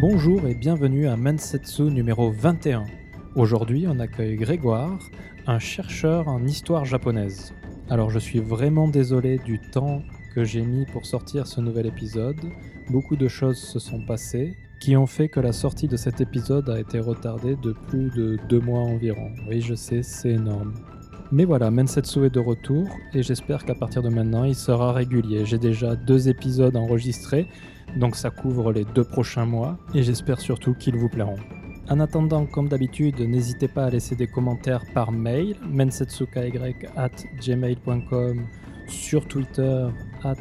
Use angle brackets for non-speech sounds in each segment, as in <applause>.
Bonjour et bienvenue à Mensetsu numéro 21. Aujourd'hui, on accueille Grégoire, un chercheur en histoire japonaise. Alors, je suis vraiment désolé du temps que j'ai mis pour sortir ce nouvel épisode. Beaucoup de choses se sont passées qui ont fait que la sortie de cet épisode a été retardée de plus de deux mois environ. Oui, je sais, c'est énorme. Mais voilà, Mensetsu est de retour et j'espère qu'à partir de maintenant, il sera régulier. J'ai déjà deux épisodes enregistrés, donc ça couvre les deux prochains mois et j'espère surtout qu'ils vous plairont. En attendant, comme d'habitude, n'hésitez pas à laisser des commentaires par mail, gmail.com, sur Twitter, at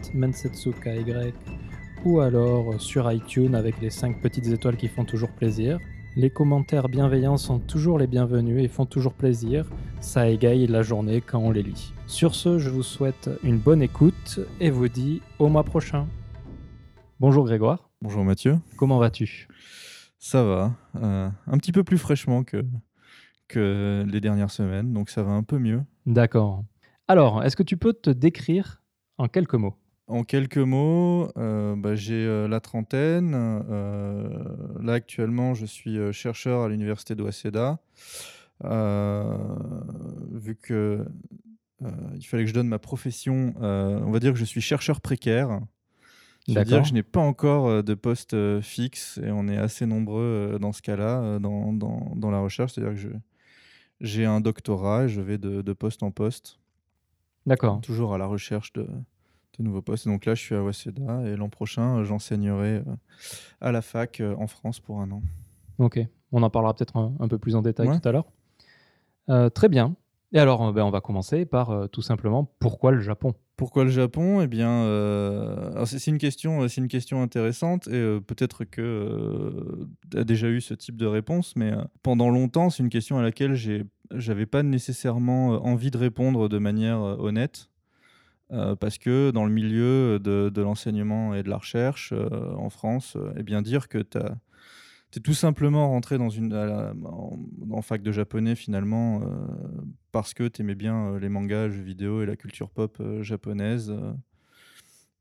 ou alors sur iTunes avec les 5 petites étoiles qui font toujours plaisir. Les commentaires bienveillants sont toujours les bienvenus et font toujours plaisir. Ça égaye la journée quand on les lit. Sur ce, je vous souhaite une bonne écoute et vous dis au mois prochain. Bonjour Grégoire. Bonjour Mathieu. Comment vas-tu? Ça va. euh, un petit peu plus fraîchement que, que les dernières semaines, donc ça va un peu mieux. D'accord. Alors, est-ce que tu peux te décrire en quelques mots? En quelques mots, euh, bah, j'ai euh, la trentaine. euh, là, actuellement, je suis chercheur à l'université de Waseda. Vu que il fallait que je donne ma profession, on va dire que je suis chercheur précaire. C'est-à-dire D'accord. que je n'ai pas encore euh, de poste euh, fixe et on est assez nombreux euh, dans ce cas-là, dans, dans- dans la recherche. C'est-à-dire que je- j'ai un doctorat et je vais de, de poste en poste, D'accord. toujours à la recherche de, de nouveaux postes. Et donc là, je suis à Waseda et l'an prochain, j'enseignerai à la fac en France pour un an. Ok. On en parlera peut-être un, un peu plus en détail Ouais. tout à l'heure. Euh, très bien. Et alors, euh, ben, on va commencer par euh, tout simplement pourquoi le Japon? Pourquoi le Japon? Eh bien, euh, c'est une question, c'est une question intéressante et peut-être que tu as déjà eu ce type de réponse, mais pendant longtemps, c'est une question à laquelle j'ai, j'avais pas nécessairement envie de répondre de manière honnête, parce que dans le milieu de, de l'enseignement et de la recherche en France, eh bien dire que tu es tout simplement rentré dans une, la- en, en fac de japonais finalement euh, parce que tu aimais bien euh, les mangas, jeux vidéo et la culture pop euh, japonaise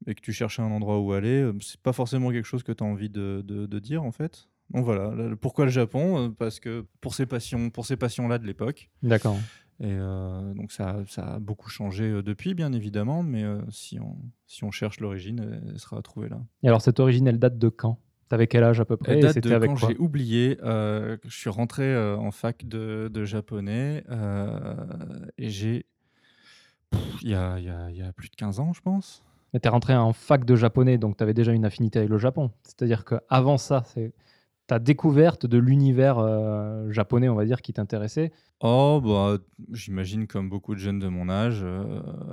et que tu cherchais un endroit où aller, c'est pas forcément quelque chose que tu as envie de, de- de dire en fait. Donc voilà, pourquoi le Japon Parce que pour ces passions, pour ces passions-là de l'époque. D'accord. Et euh, donc ça, ça a beaucoup changé depuis, bien évidemment, mais euh, si, on, si on cherche l'origine, elle, elle sera trouvée là. Et alors, cette origine, elle date de quand? T'avais quel âge à peu près et date de avec quand j'ai oublié. euh, je suis rentré euh, en fac de, de japonais euh, et j'ai. Il y a, il y a- il y a plus de 15 ans, je pense. Mais t'es rentré en fac de japonais, donc t'avais déjà une affinité avec le Japon. C'est-à-dire qu'avant ça, c'est ta découverte de l'univers japonais, on va dire, qui t'intéressait. Oh, bah, j'imagine comme beaucoup de jeunes de mon âge,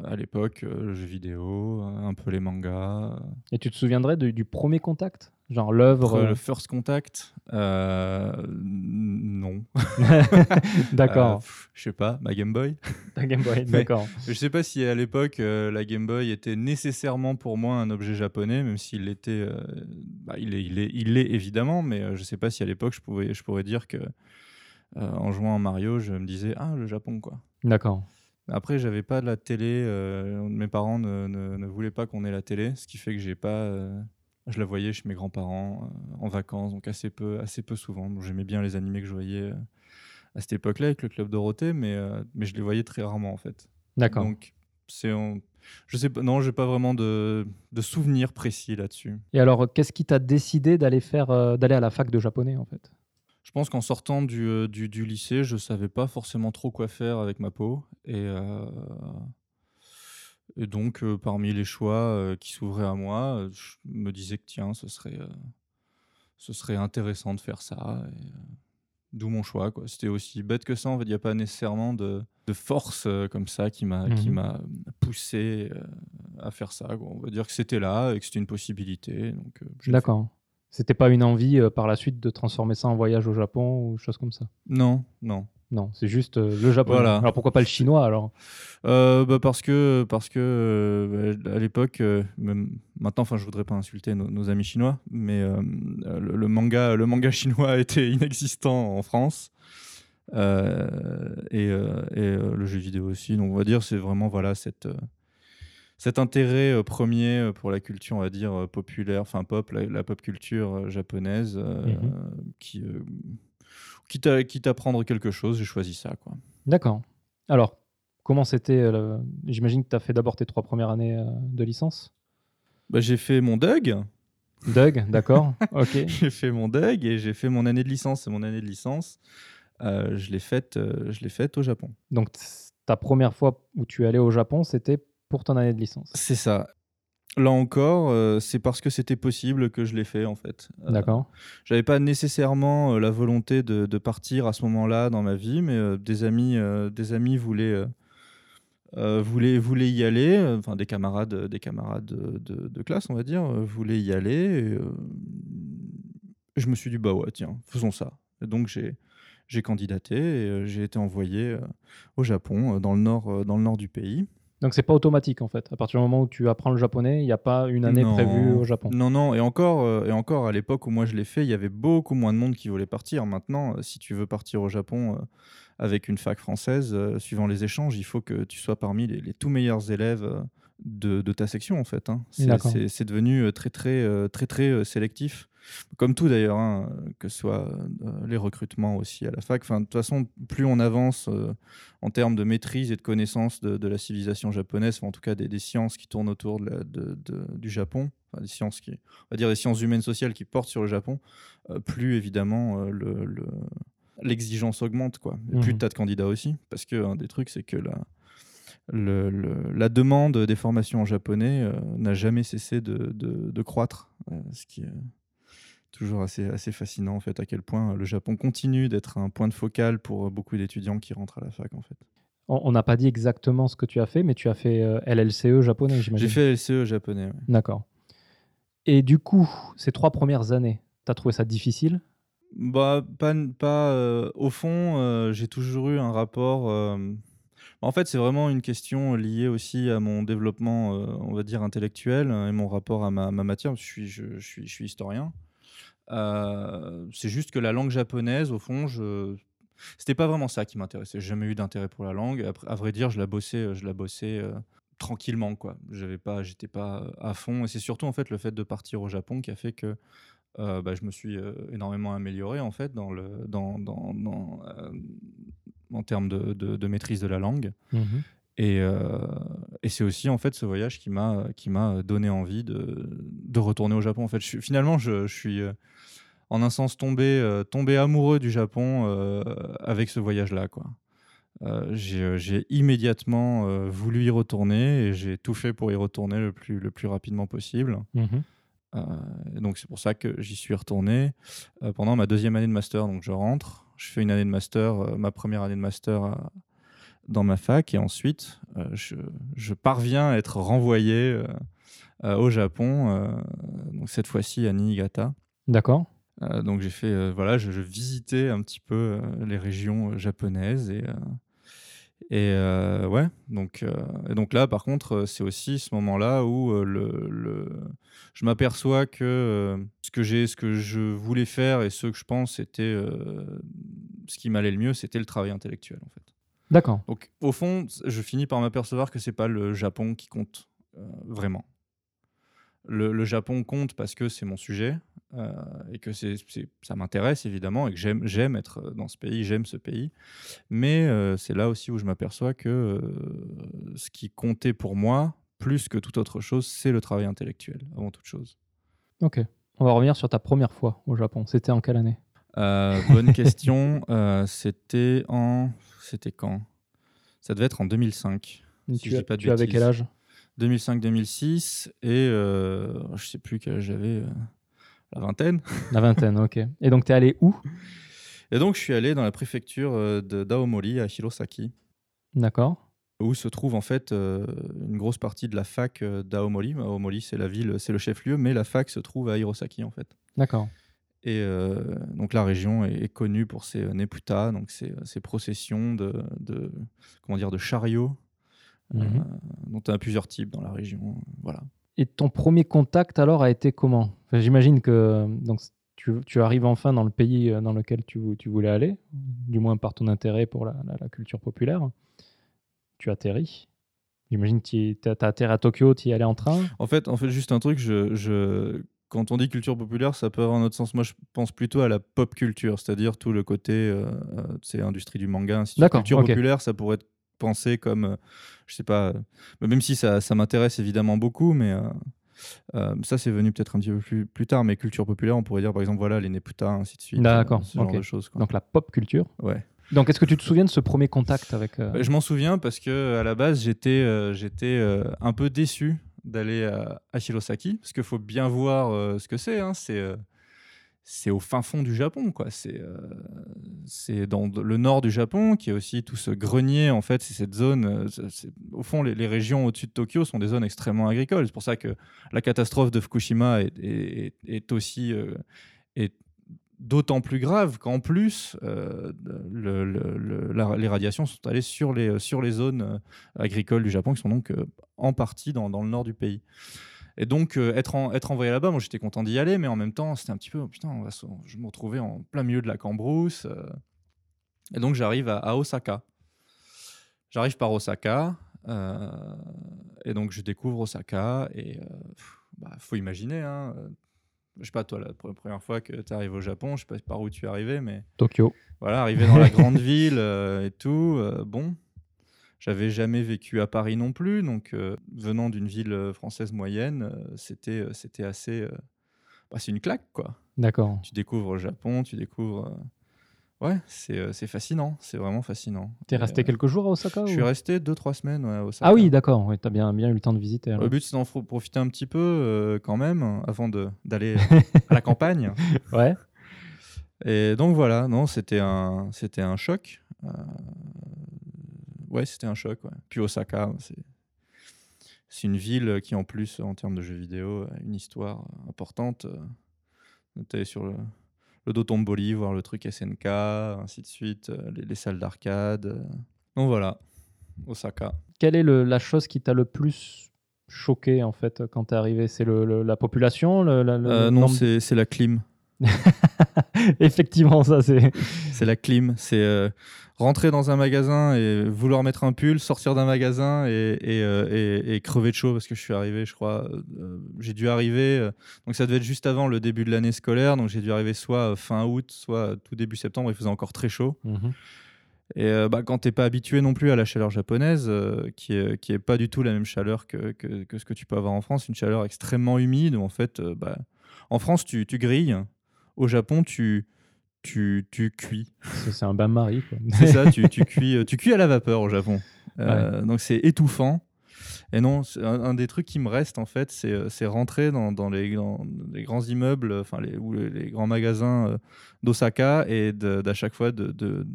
à l'époque, euh, le jeu vidéo, un peu les mangas. Et tu te souviendrais de- du premier contact? Genre l'œuvre. Le first contact, euh, non. <laughs> D'accord. Euh, je sais pas, ma Game Boy. Ta Game Boy, <laughs> d'accord. Je sais pas si à l'époque euh, la Game Boy était nécessairement pour moi un objet japonais, même s'il l'était, euh, bah, il est, il est, il l'est évidemment, mais euh, je sais pas si à l'époque je pouvais, je pourrais dire que euh, en jouant à Mario, je me disais ah le Japon quoi. D'accord. Après j'avais pas de la télé, euh, mes parents ne, ne- ne voulaient pas qu'on ait la télé, ce qui fait que j'ai pas, euh, je la voyais chez mes grands-parents euh, en vacances, donc assez peu, assez peu souvent. Donc, J'aimais bien les animés que je voyais euh, à cette époque-là avec le club Dorothée, mais euh, mais je les voyais très rarement en fait. D'accord. Donc, c'est en- je sais pas, non, j'ai pas vraiment de, de souvenirs précis là-dessus. Et alors, qu'est-ce qui t'a décidé d'aller faire, euh, d'aller à la fac de japonais, en fait? Je pense qu'en sortant du, du, du lycée, je savais pas forcément trop quoi faire avec ma peau. Et, euh, et donc, euh, parmi les choix euh, qui s'ouvraient à moi, euh, je me disais que tiens, ce serait, ce serait intéressant de faire ça. et, D'où mon choix. quoi. C'était aussi bête que ça. En fait, il n'y a pas nécessairement de, de force comme ça qui m'a qui Mhm. m'a poussé à faire ça. quoi. On va dire que c'était là et que c'était une possibilité. Donc. D'accord. C'était pas une envie par la suite de transformer ça en voyage au Japon ou chose comme ça? Non, non. Non, c'est juste euh, le japonais. Voilà. Alors pourquoi pas le chinois alors? Euh, bah parce que parce que euh, à l'époque maintenant enfin je voudrais pas insulter nos, nos amis chinois mais le, le manga le manga <laughs> chinois était inexistant en France et, et, le jeu vidéo aussi donc on va dire c'est vraiment voilà cette cet intérêt euh, premier euh, pour la culture, on va dire, euh, populaire, enfin pop, la, la pop culture japonaise, Mhm. qui, quitte, à, quitte à prendre quelque chose, j'ai choisi ça. Quoi. D'accord. Alors, comment c'était euh, J'imagine que tu as fait d'abord tes trois premières années euh, de licence? Bah, j'ai fait mon DUG, Doug, <laughs> d'accord. ok. j'ai fait mon DUG et j'ai fait mon année de licence. Et mon année de licence, euh, je l'ai faite, faite au Japon. Donc, ta première fois où tu es allé au Japon, c'était pour ton année de licence? C'est ça. Là encore, euh, c'est parce que c'était possible que je l'ai fait en fait. Euh, D'accord. J'avais pas nécessairement euh, la volonté de, de partir à ce moment-là dans ma vie, mais euh, des amis, des amis voulaient, voulaient, voulaient y aller. Enfin, des camarades, des camarades de, de- de classe, on va dire, voulaient y aller. Et, je me suis dit bah ouais, tiens, faisons ça. Et donc j'ai j'ai candidaté et j'ai été envoyé au Japon, dans le nord, dans le nord du pays. Donc, c'est pas automatique en fait. À partir du moment où tu apprends le japonais, il n'y a pas une année Non. prévue au Japon. Non, non, et encore, euh, et encore à l'époque où moi je l'ai fait, il y avait beaucoup moins de monde qui voulait partir. Maintenant, euh, si tu veux partir au Japon euh, avec une fac française, suivant les échanges, il faut que tu sois parmi les, les tout meilleurs élèves de, de ta section en fait. hein. C'est devenu très très très très sélectif, comme tout d'ailleurs, hein, que ce soit euh, les recrutements aussi à la fac. Enfin, de toute façon, plus on avance euh, en termes de maîtrise et de connaissance de, de la civilisation japonaise, ou en tout cas des, des sciences qui tournent autour de la- de- de- du Japon, enfin, des sciences qui, on va dire des sciences humaines sociales qui portent sur le Japon, euh, plus évidemment le- le- l'exigence augmente quoi. Et plus Mhm. tu as de candidats aussi, parce que un des trucs c'est que la, le- le- la demande des formations en japonais euh, n'a jamais cessé de, de- de croître, euh, ce qui est toujours assez, assez fascinant en fait à quel point le Japon continue d'être un point de focal pour beaucoup d'étudiants qui rentrent à la fac en fait. On n'a pas dit exactement ce que tu as fait, mais tu as fait euh, LLCE japonais, j'imagine. J'ai fait LCE japonais. ouais. D'accord. Et du coup, ces trois premières années, tu as trouvé ça difficile? Bah, pas, pas euh, au fond, euh, j'ai toujours eu un rapport. euh, En fait, c'est vraiment une question liée aussi à mon développement, euh, on va dire, intellectuel euh, et mon rapport à ma, ma matière. Je suis, je, je suis, je suis historien. C'est juste que la langue japonaise, au fond, je... c'était pas vraiment ça qui m'intéressait. J'ai jamais eu d'intérêt pour la langue. Après, à vrai dire, je la bossais, je la bossais euh, tranquillement, quoi. J'avais pas, j'étais pas à fond. Et c'est surtout en fait le fait de partir au Japon qui a fait que euh, bah, je me suis euh, énormément amélioré en fait dans le, dans, dans, dans, en termes de, de- de maîtrise de la langue. Mhm. Et, et c'est aussi en fait ce voyage qui m'a qui m'a donné envie de, de retourner au Japon. En fait, je finalement, je, je suis en un sens tombé euh, tombé amoureux du Japon euh, avec ce voyage-là, quoi. Euh, j'ai immédiatement euh, voulu y retourner et j'ai tout fait pour y retourner le plus le plus rapidement possible. Mhm. Euh, donc c'est pour ça que j'y suis retourné pendant ma deuxième année de master. Donc je rentre, je fais une année de master, ma première année de master dans ma fac, et ensuite je, je parviens à être renvoyé au Japon, donc cette fois-ci à Niigata. D'accord. Euh, donc j'ai fait, euh, voilà, je, je visitais un petit peu euh, les régions japonaises et et ouais, donc et donc là par contre c'est aussi ce moment-là où le, le- je m'aperçois que ce que j'ai, ce que je voulais faire et ce que je pense c'était euh, ce qui m'allait le mieux, c'était le travail intellectuel en fait. D'accord. Donc au fond, je finis par m'apercevoir que c'est pas le Japon qui compte vraiment. Le, le Japon compte parce que c'est mon sujet euh, et que c'est, ça m'intéresse évidemment et que j'aime, j'aime être dans ce pays, j'aime ce pays. Mais euh, c'est là aussi où je m'aperçois que euh, ce qui comptait pour moi, plus que toute autre chose, c'est le travail intellectuel avant toute chose. Ok. On va revenir sur ta première fois au Japon. C'était en quelle année? Bonne question. <laughs> C'était en, c'était quand? Ça devait être en 2005. Si Tu, as- pas tu avais quel âge? 2005-2006 et euh, je sais plus quel j'avais, euh, la vingtaine. <laughs> La vingtaine, ok. Et donc, tu es allé où? Et donc je suis allé dans la préfecture euh, de d'Aomori à Hirosaki, D'accord. où se trouve en fait euh, une grosse partie de la fac d'Aomori. Aomori c'est la ville, c'est le chef-lieu, mais la fac se trouve à Hirosaki en fait. D'accord. Et euh, donc la région est, est connue pour ses neputa, donc ses, ses processions de, de comment dire de chariots, euh, Mhm. dont il y a plusieurs types dans la région. Voilà. Et ton premier contact alors a été comment? Enfin, J'imagine que donc, tu, tu arrives enfin dans le pays euh, dans lequel tu, tu voulais aller, du moins par ton intérêt pour la, la- la culture populaire. Tu atterris. J'imagine que tu as atterri à Tokyo, tu y allais en train En fait, en fait juste un truc, je, je, quand on dit culture populaire, ça peut avoir un autre sens. Moi, je pense plutôt à la pop culture, c'est-à-dire tout le côté, euh, c'est industrie du manga. Ainsi Culture populaire, ça pourrait être pensé comme, euh, je sais pas, euh, même si ça, ça m'intéresse évidemment beaucoup, mais euh, ça, c'est venu peut-être un petit peu plus, plus tard. Mais culture populaire, on pourrait dire par exemple, voilà, les Neputa, ainsi de suite. D'accord, ce genre ok. de choses. Quoi. Donc la pop culture. ouais. Donc est-ce que tu te souviens de ce premier contact avec... euh, Bah, Je m'en souviens parce que à la base, j'étais euh, j'étais un peu déçu d'aller à, à Shirosaki parce qu'il faut bien voir ce que c'est. hein. C'est c'est au fin fond du Japon, quoi. C'est euh, dans le nord du Japon qui est aussi tout ce grenier. En fait, c'est cette zone. euh, au fond, les, régions au-dessus de Tokyo sont des zones extrêmement agricoles. C'est pour ça que la catastrophe de Fukushima est, est- aussi euh, est d'autant plus grave qu'en plus, euh, les radiations sont allées sur les, sur les zones agricoles du Japon, qui sont donc en partie dans, dans le nord du pays. Et donc, euh, être, en- être envoyé là-bas, moi j'étais content d'y aller, mais en même temps, c'était un petit peu, oh, putain, on va se- je me retrouvais en plein milieu de la cambrousse. euh. et donc, j'arrive à, à Osaka. J'arrive par Osaka, euh, et donc je découvre Osaka, et il bah, faut imaginer, hein, je sais pas, toi, la pre- première fois que tu arrives au Japon, je sais pas par où tu es arrivé, mais Tokyo. voilà, arrivé dans la <laughs> grande ville et tout, bon, j'avais jamais vécu à Paris non plus, donc euh, venant d'une ville euh, française moyenne, euh, c'était c'était assez, euh, bah, c'est une claque quoi. D'accord. Tu découvres le Japon, tu découvres, euh, ouais, c'est euh, c'est fascinant, c'est vraiment fascinant. T'es Et, resté euh, quelques jours à Osaka Je ou- suis resté 2-3 semaines ouais, à Osaka. Ah oui, d'accord. Oui, t'as bien, bien eu le temps de visiter. alors. Le but c'est d'en fro- profiter un petit peu euh, quand même avant de- d'aller <laughs> à la campagne. Ouais. Et donc voilà, non, c'était un, c'était un choc. Euh, Ouais, c'était un choc. ouais. Puis Osaka, c'est, c'est une ville qui en plus, en termes de jeux vidéo, a une histoire importante. Euh, T'es sur le, le Dotonbori, voir le truc SNK, ainsi de suite, euh, les, les salles d'arcade. euh. Donc voilà, Osaka. Quelle est le- la chose qui t'a le plus choqué en fait quand t'es arrivé? C'est le, le- la population la- Euh, non, c'est la clim. <laughs> Effectivement, ça c'est. C'est la clim. C'est euh, rentrer dans un magasin et vouloir mettre un pull, sortir d'un magasin et, et, euh, et- et crever de chaud parce que je suis arrivé, je crois. euh, j'ai dû arriver. donc ça devait être juste avant le début de l'année scolaire. Donc j'ai dû arriver soit fin août, soit tout début septembre. Il faisait encore très chaud. Mhm. Et euh, bah, quand t'es pas habitué non plus à la chaleur japonaise, euh, qui, est, qui est pas du tout la même chaleur que, que, que ce que tu peux avoir en France, une chaleur extrêmement humide où en fait, euh, bah, en France tu, tu grilles, au Japon tu, tu, tu cuis. C'est un bain-marie. <laughs> C'est ça, tu, tu <laughs> cuis, euh, tu cuis à la vapeur au Japon. Euh, Donc c'est étouffant. Et non, un, un des trucs qui me reste en fait, c'est euh, rentrer dans, dans les, dans les grands immeubles, enfin les, ou les, les grands magasins d'Osaka et d'à chaque fois de, de,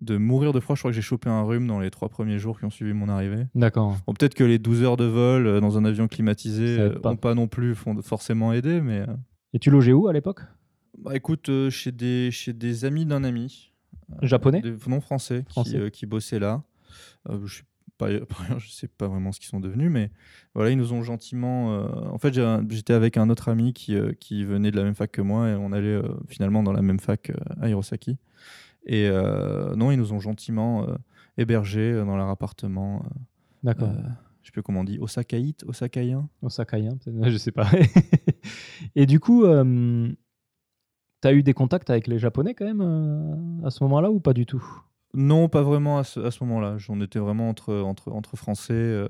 de mourir de froid. Je crois que j'ai chopé un rhume dans les trois premiers jours qui ont suivi mon arrivée. D'accord. Bon, peut-être que les 12 heures de vol dans un avion climatisé euh, pas. pas non plus font- forcément aidé, mais Et tu logeais où à l'époque? Bah, écoute, euh, chez, des, chez des amis d'un ami. euh, Japonais des- Non, français, Français. Qui, euh, qui bossaient là. Je par ailleurs, <laughs> je sais pas vraiment ce qu'ils sont devenus, mais voilà, ils nous ont gentiment. euh, En fait, j'étais avec un autre ami qui, euh, qui venait de la même fac que moi et on allait euh, finalement dans la même fac à Hirosaki. Et non, ils nous ont gentiment hébergés dans leur appartement. D'accord. je sais plus comment on dit, Osakaïte, Osakaïen? Osakaïen, <laughs> je sais pas. Et du coup, t'as eu des contacts avec les Japonais quand même euh, à ce moment-là ou pas du tout? Non, pas vraiment à ce, à ce moment-là. J'en étais vraiment entre, entre, entre Français. euh,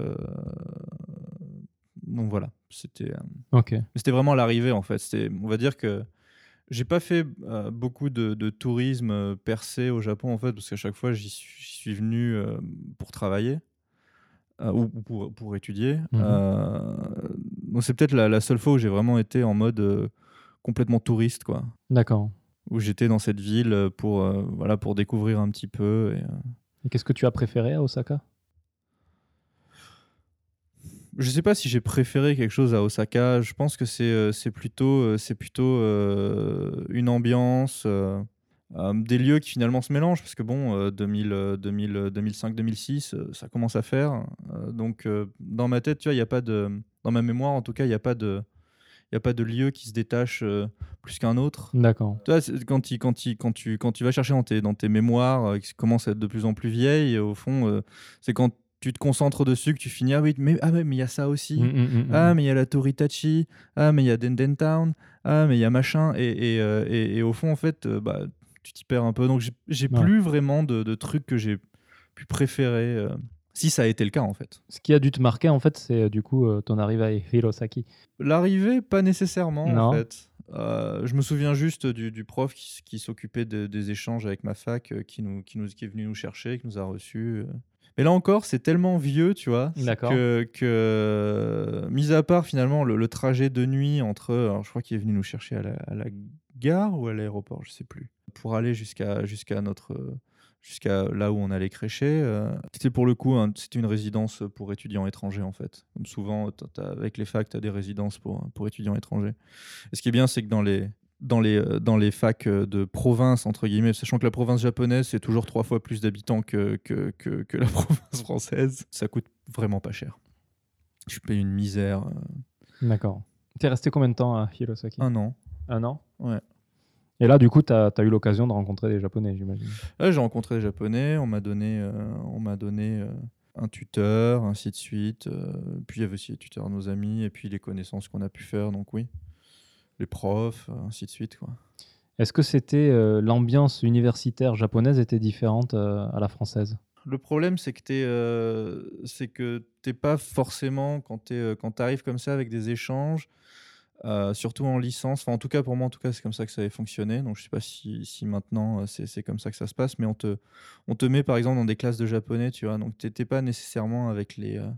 Donc voilà, c'était euh, Ok. c'était vraiment l'arrivée en fait. C'était, on va dire que j'ai pas fait euh, beaucoup de, de tourisme percé au Japon en fait, parce qu'à chaque fois j'y suis, venu euh, pour travailler ou ou pour, pour étudier. Mhm. Donc c'est peut-être la, la seule fois où j'ai vraiment été en mode complètement touriste quoi D'accord. où j'étais dans cette ville euh, pour, euh, voilà, pour découvrir un petit peu. Et, euh, Et qu'est-ce que tu as préféré à Osaka? Je sais pas si j'ai préféré quelque chose à Osaka. Je pense que c'est c'est plutôt, c'est plutôt euh, une ambiance, euh, des lieux qui finalement se mélangent parce que bon, euh, 2000, euh, 2000, euh, 2005, 2006, euh, ça commence à faire. Donc dans ma tête, tu vois, il y a pas de, dans ma mémoire en tout cas, il n'y a pas de, il y a pas de lieu qui se détache euh, plus qu'un autre. D'accord. C'est- quand, il- quand, il- quand, tu, quand tu vas chercher dans tes, dans tes mémoires euh, qui commencent à être de plus en plus vieilles, au fond, euh, c'est quand tu te concentres dessus, que tu finis, ah oui, mais ah mais il y a ça aussi. Mm, mm, mm, Ah, mm. mais il y a la Toritachi. Ah, mais il y a Denden Town. Ah, mais il y a machin. Et, et, et- et au fond, en fait, bah, tu t'y perds un peu. Donc, j'ai- j'ai Ouais. plus vraiment de, de trucs que j'ai pu préférer. Si ça a été le cas, en fait. Ce qui a dû te marquer, en fait, c'est euh, du coup euh, ton arrivée à Hirosaki. L'arrivée, pas nécessairement, Non. en fait. Euh, je me souviens juste du, du prof qui, s'occupait de- des échanges avec ma fac, euh, qui, nous, qui, nous, qui est venu nous chercher, qui nous a reçus. euh. Mais là encore, c'est tellement vieux, tu vois, que, que, mis à part finalement le, le trajet de nuit entre, alors je crois qu'il est venu nous chercher à la, à la gare ou à l'aéroport, je sais plus, pour aller jusqu'à jusqu'à notre jusqu'à là où on allait crécher. euh, c'était pour le coup, c'était une résidence pour étudiants étrangers en fait. Comme souvent, t'as- avec les facs, tu as des résidences pour, pour étudiants étrangers. Et ce qui est bien, c'est que dans les, dans les, euh, dans les facs euh, de province, entre guillemets, sachant que la province japonaise, c'est toujours trois fois plus d'habitants que, que, que, que la <laughs> province française, ça coûte vraiment pas cher. Je paye une misère. D'accord. T'es resté combien de temps à Hirosaki? Un an. Un an? Ouais. Et là, du coup, tu as, eu l'occasion de rencontrer des Japonais, j'imagine. J'ai rencontré des Japonais, on m'a donné, euh, on m'a donné euh, un tuteur, ainsi de suite. euh, puis il y avait aussi les tuteurs de nos amis, et puis les connaissances qu'on a pu faire, donc oui. Les profs, euh, ainsi de suite. Quoi. Est-ce que c'était l'ambiance universitaire japonaise était différente à la française? Le problème, c'est que tu que t'es pas forcément, quand tu arrives comme ça avec des échanges, euh, surtout en licence, enfin en tout cas pour moi, en tout cas, c'est comme ça que ça avait fonctionné. Donc je sais pas si, si maintenant euh, c'est c'est comme ça que ça se passe, mais on te, on te met par exemple dans des classes de japonais, tu vois. Donc t'étais pas nécessairement avec les, euh,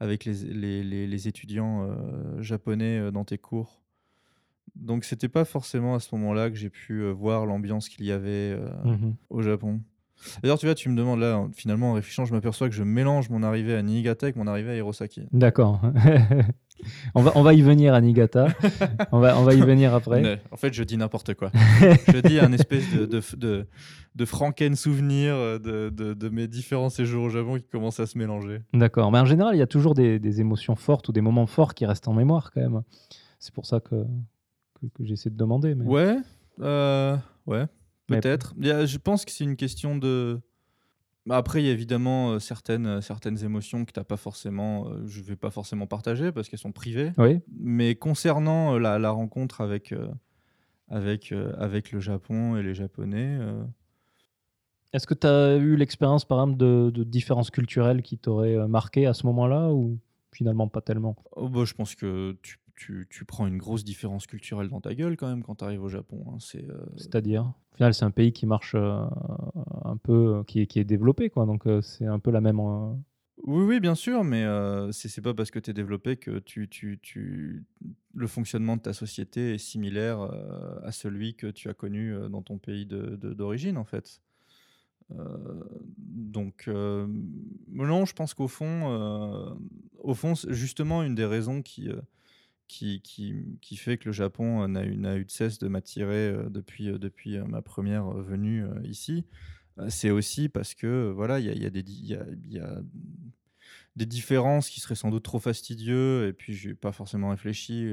avec les, les, les- les étudiants euh, japonais dans tes cours. Donc c'était pas forcément à ce moment-là que j'ai pu voir l'ambiance qu'il y avait Mhm. au Japon. D'ailleurs, tu vois, tu me demandes là, en- finalement, en réfléchissant, je m'aperçois que je mélange mon arrivée à Niigata avec mon arrivée à Hirosaki. D'accord. <laughs> on, va, on va y venir à Niigata. on, va, on va y venir après. Mais, en fait, je dis n'importe quoi. <laughs> je dis un espèce de, de, de, de franken souvenir de, de, de mes différents séjours au Japon qui commencent à se mélanger. D'accord. Mais en général, il y a toujours des, des émotions fortes ou des moments forts qui restent en mémoire quand même. C'est pour ça que, que, que j'essaie de demander. Mais... Ouais, euh, ouais, Mais- peut-être. A- Je pense que c'est une question de. Bah, Après, il y a évidemment euh, certaines, euh, certaines émotions que t'as pas forcément, euh, je vais pas forcément partager parce qu'elles sont privées. Oui. Mais concernant euh, la, la rencontre avec, euh, avec, euh, avec le Japon et les Japonais, euh, Est-ce que tu as eu l'expérience, par exemple, de, de différences culturelles qui t'auraient euh, marqué à ce moment-là ou finalement pas tellement? Oh, bah, je pense que tu, tu, tu prends une grosse différence culturelle dans ta gueule quand même quand tu arrives au Japon. hein. C'est, euh, C'est-à-dire Au final, c'est un pays qui marche euh, un peu, qui est, qui est développé, quoi. Donc, euh, c'est un peu la même. euh, Oui, oui, bien sûr, mais euh, c'est c'est pas parce que tu es développé que tu, tu, tu... le fonctionnement de ta société est similaire euh, à celui que tu as connu euh, dans ton pays de- de- d'origine, en fait. Euh, donc, euh, non, je pense qu'au fond, euh, au fond, c'est justement une des raisons qui, euh, qui, fait que le Japon n'a eu, de cesse de m'attirer depuis, ma première venue ici, c'est aussi parce que voilà, il y a, des différences qui seraient sans doute trop fastidieux, et puis je n'ai pas forcément réfléchi,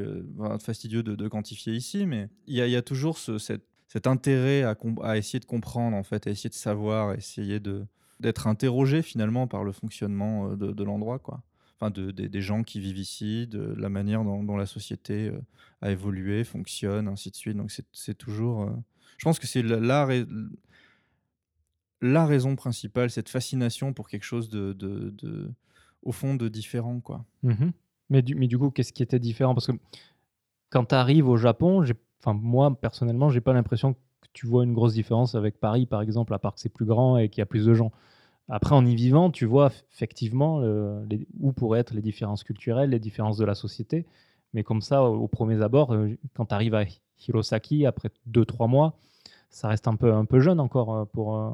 fastidieux de, quantifier ici, mais il y a, toujours cet intérêt à, essayer de comprendre, en fait, à essayer de savoir, à essayer d'être interrogé finalement par le fonctionnement de, de l'endroit, quoi. De, des- gens qui vivent ici, de la manière dont, la société euh, a évolué, fonctionne, ainsi de suite. Donc c'est toujours... euh, Je pense que c'est la, la la raison principale, cette fascination pour quelque chose de, de, au fond, de différent, quoi. Mhm. mais, du, mais du coup, qu'est-ce qui était différent? Parce que quand tu arrives au Japon, enfin, moi, personnellement, j'ai pas l'impression que tu vois une grosse différence avec Paris, par exemple, à part que c'est plus grand et qu'il y a plus de gens. Après, en y vivant, tu vois effectivement les- où pourraient être les différences culturelles, les différences de la société. Mais comme ça, au, premier abord, euh, quand tu arrives à Hirosaki, après 2-3 mois, ça reste un peu, un peu jeune encore euh, pour, euh,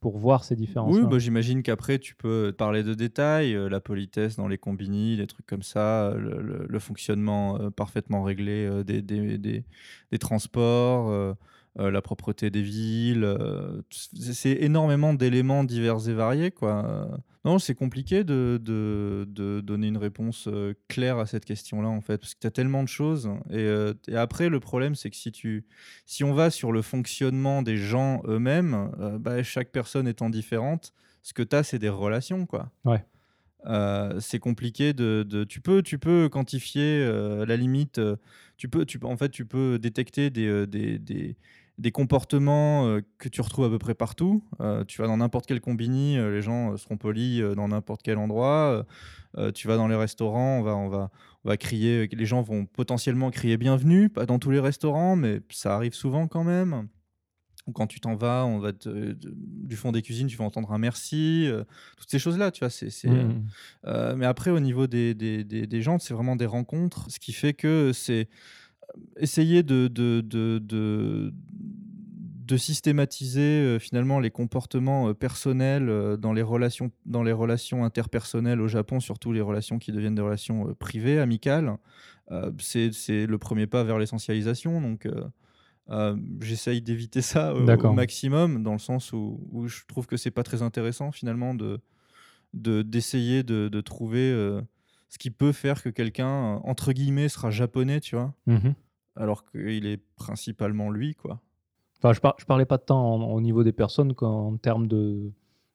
pour voir ces différences. Oui, bah, j'imagine qu'après, tu peux parler de détails, la politesse dans les combini, des trucs comme ça, le, fonctionnement parfaitement réglé des, des, des- transports, la propreté des villes. euh, c'est énormément d'éléments divers et variés. Quoi. Euh, Non, c'est compliqué de, de, de donner une réponse euh, claire à cette question-là, en fait, parce que tu as tellement de choses. Et, euh, et après, le problème, c'est que si, tu, si on va sur le fonctionnement des gens eux-mêmes, euh, bah, chaque personne étant différente, ce que tu as, c'est des relations, quoi. Ouais. euh, c'est compliqué de, de- tu peux tu peux quantifier euh, la limite euh, tu peux tu en fait tu peux détecter des euh, des, des, des comportements euh, que tu retrouves à peu près partout. Euh, tu vas dans n'importe quel combini euh, les gens seront polis dans n'importe quel endroit. Tu vas dans les restaurants on va on va on va crier les gens vont potentiellement crier bienvenue pas dans tous les restaurants mais ça arrive souvent quand même. Ou quand tu t'en vas, on va te- du fond des cuisines, tu vas entendre un merci, toutes ces choses-là, tu vois. C'est, euh, mais après, au niveau des, des, des- des gens, c'est vraiment des rencontres, ce qui fait que c'est essayer de, de, de, de, de systématiser euh, finalement les comportements euh, personnels euh, dans, les relations, dans les relations interpersonnelles au Japon, surtout les relations qui deviennent des relations privées, amicales. C'est, le premier pas vers l'essentialisation. Donc, euh, j'essaye d'éviter ça au, maximum, dans le sens où, où je trouve que c'est pas très intéressant finalement de, de d'essayer de, de trouver euh, ce qui peut faire que quelqu'un entre guillemets sera japonais, tu vois, Mhm. Alors qu'il est principalement lui, quoi. Enfin, je, par- je parlais pas de temps au niveau des personnes qu'en termes de,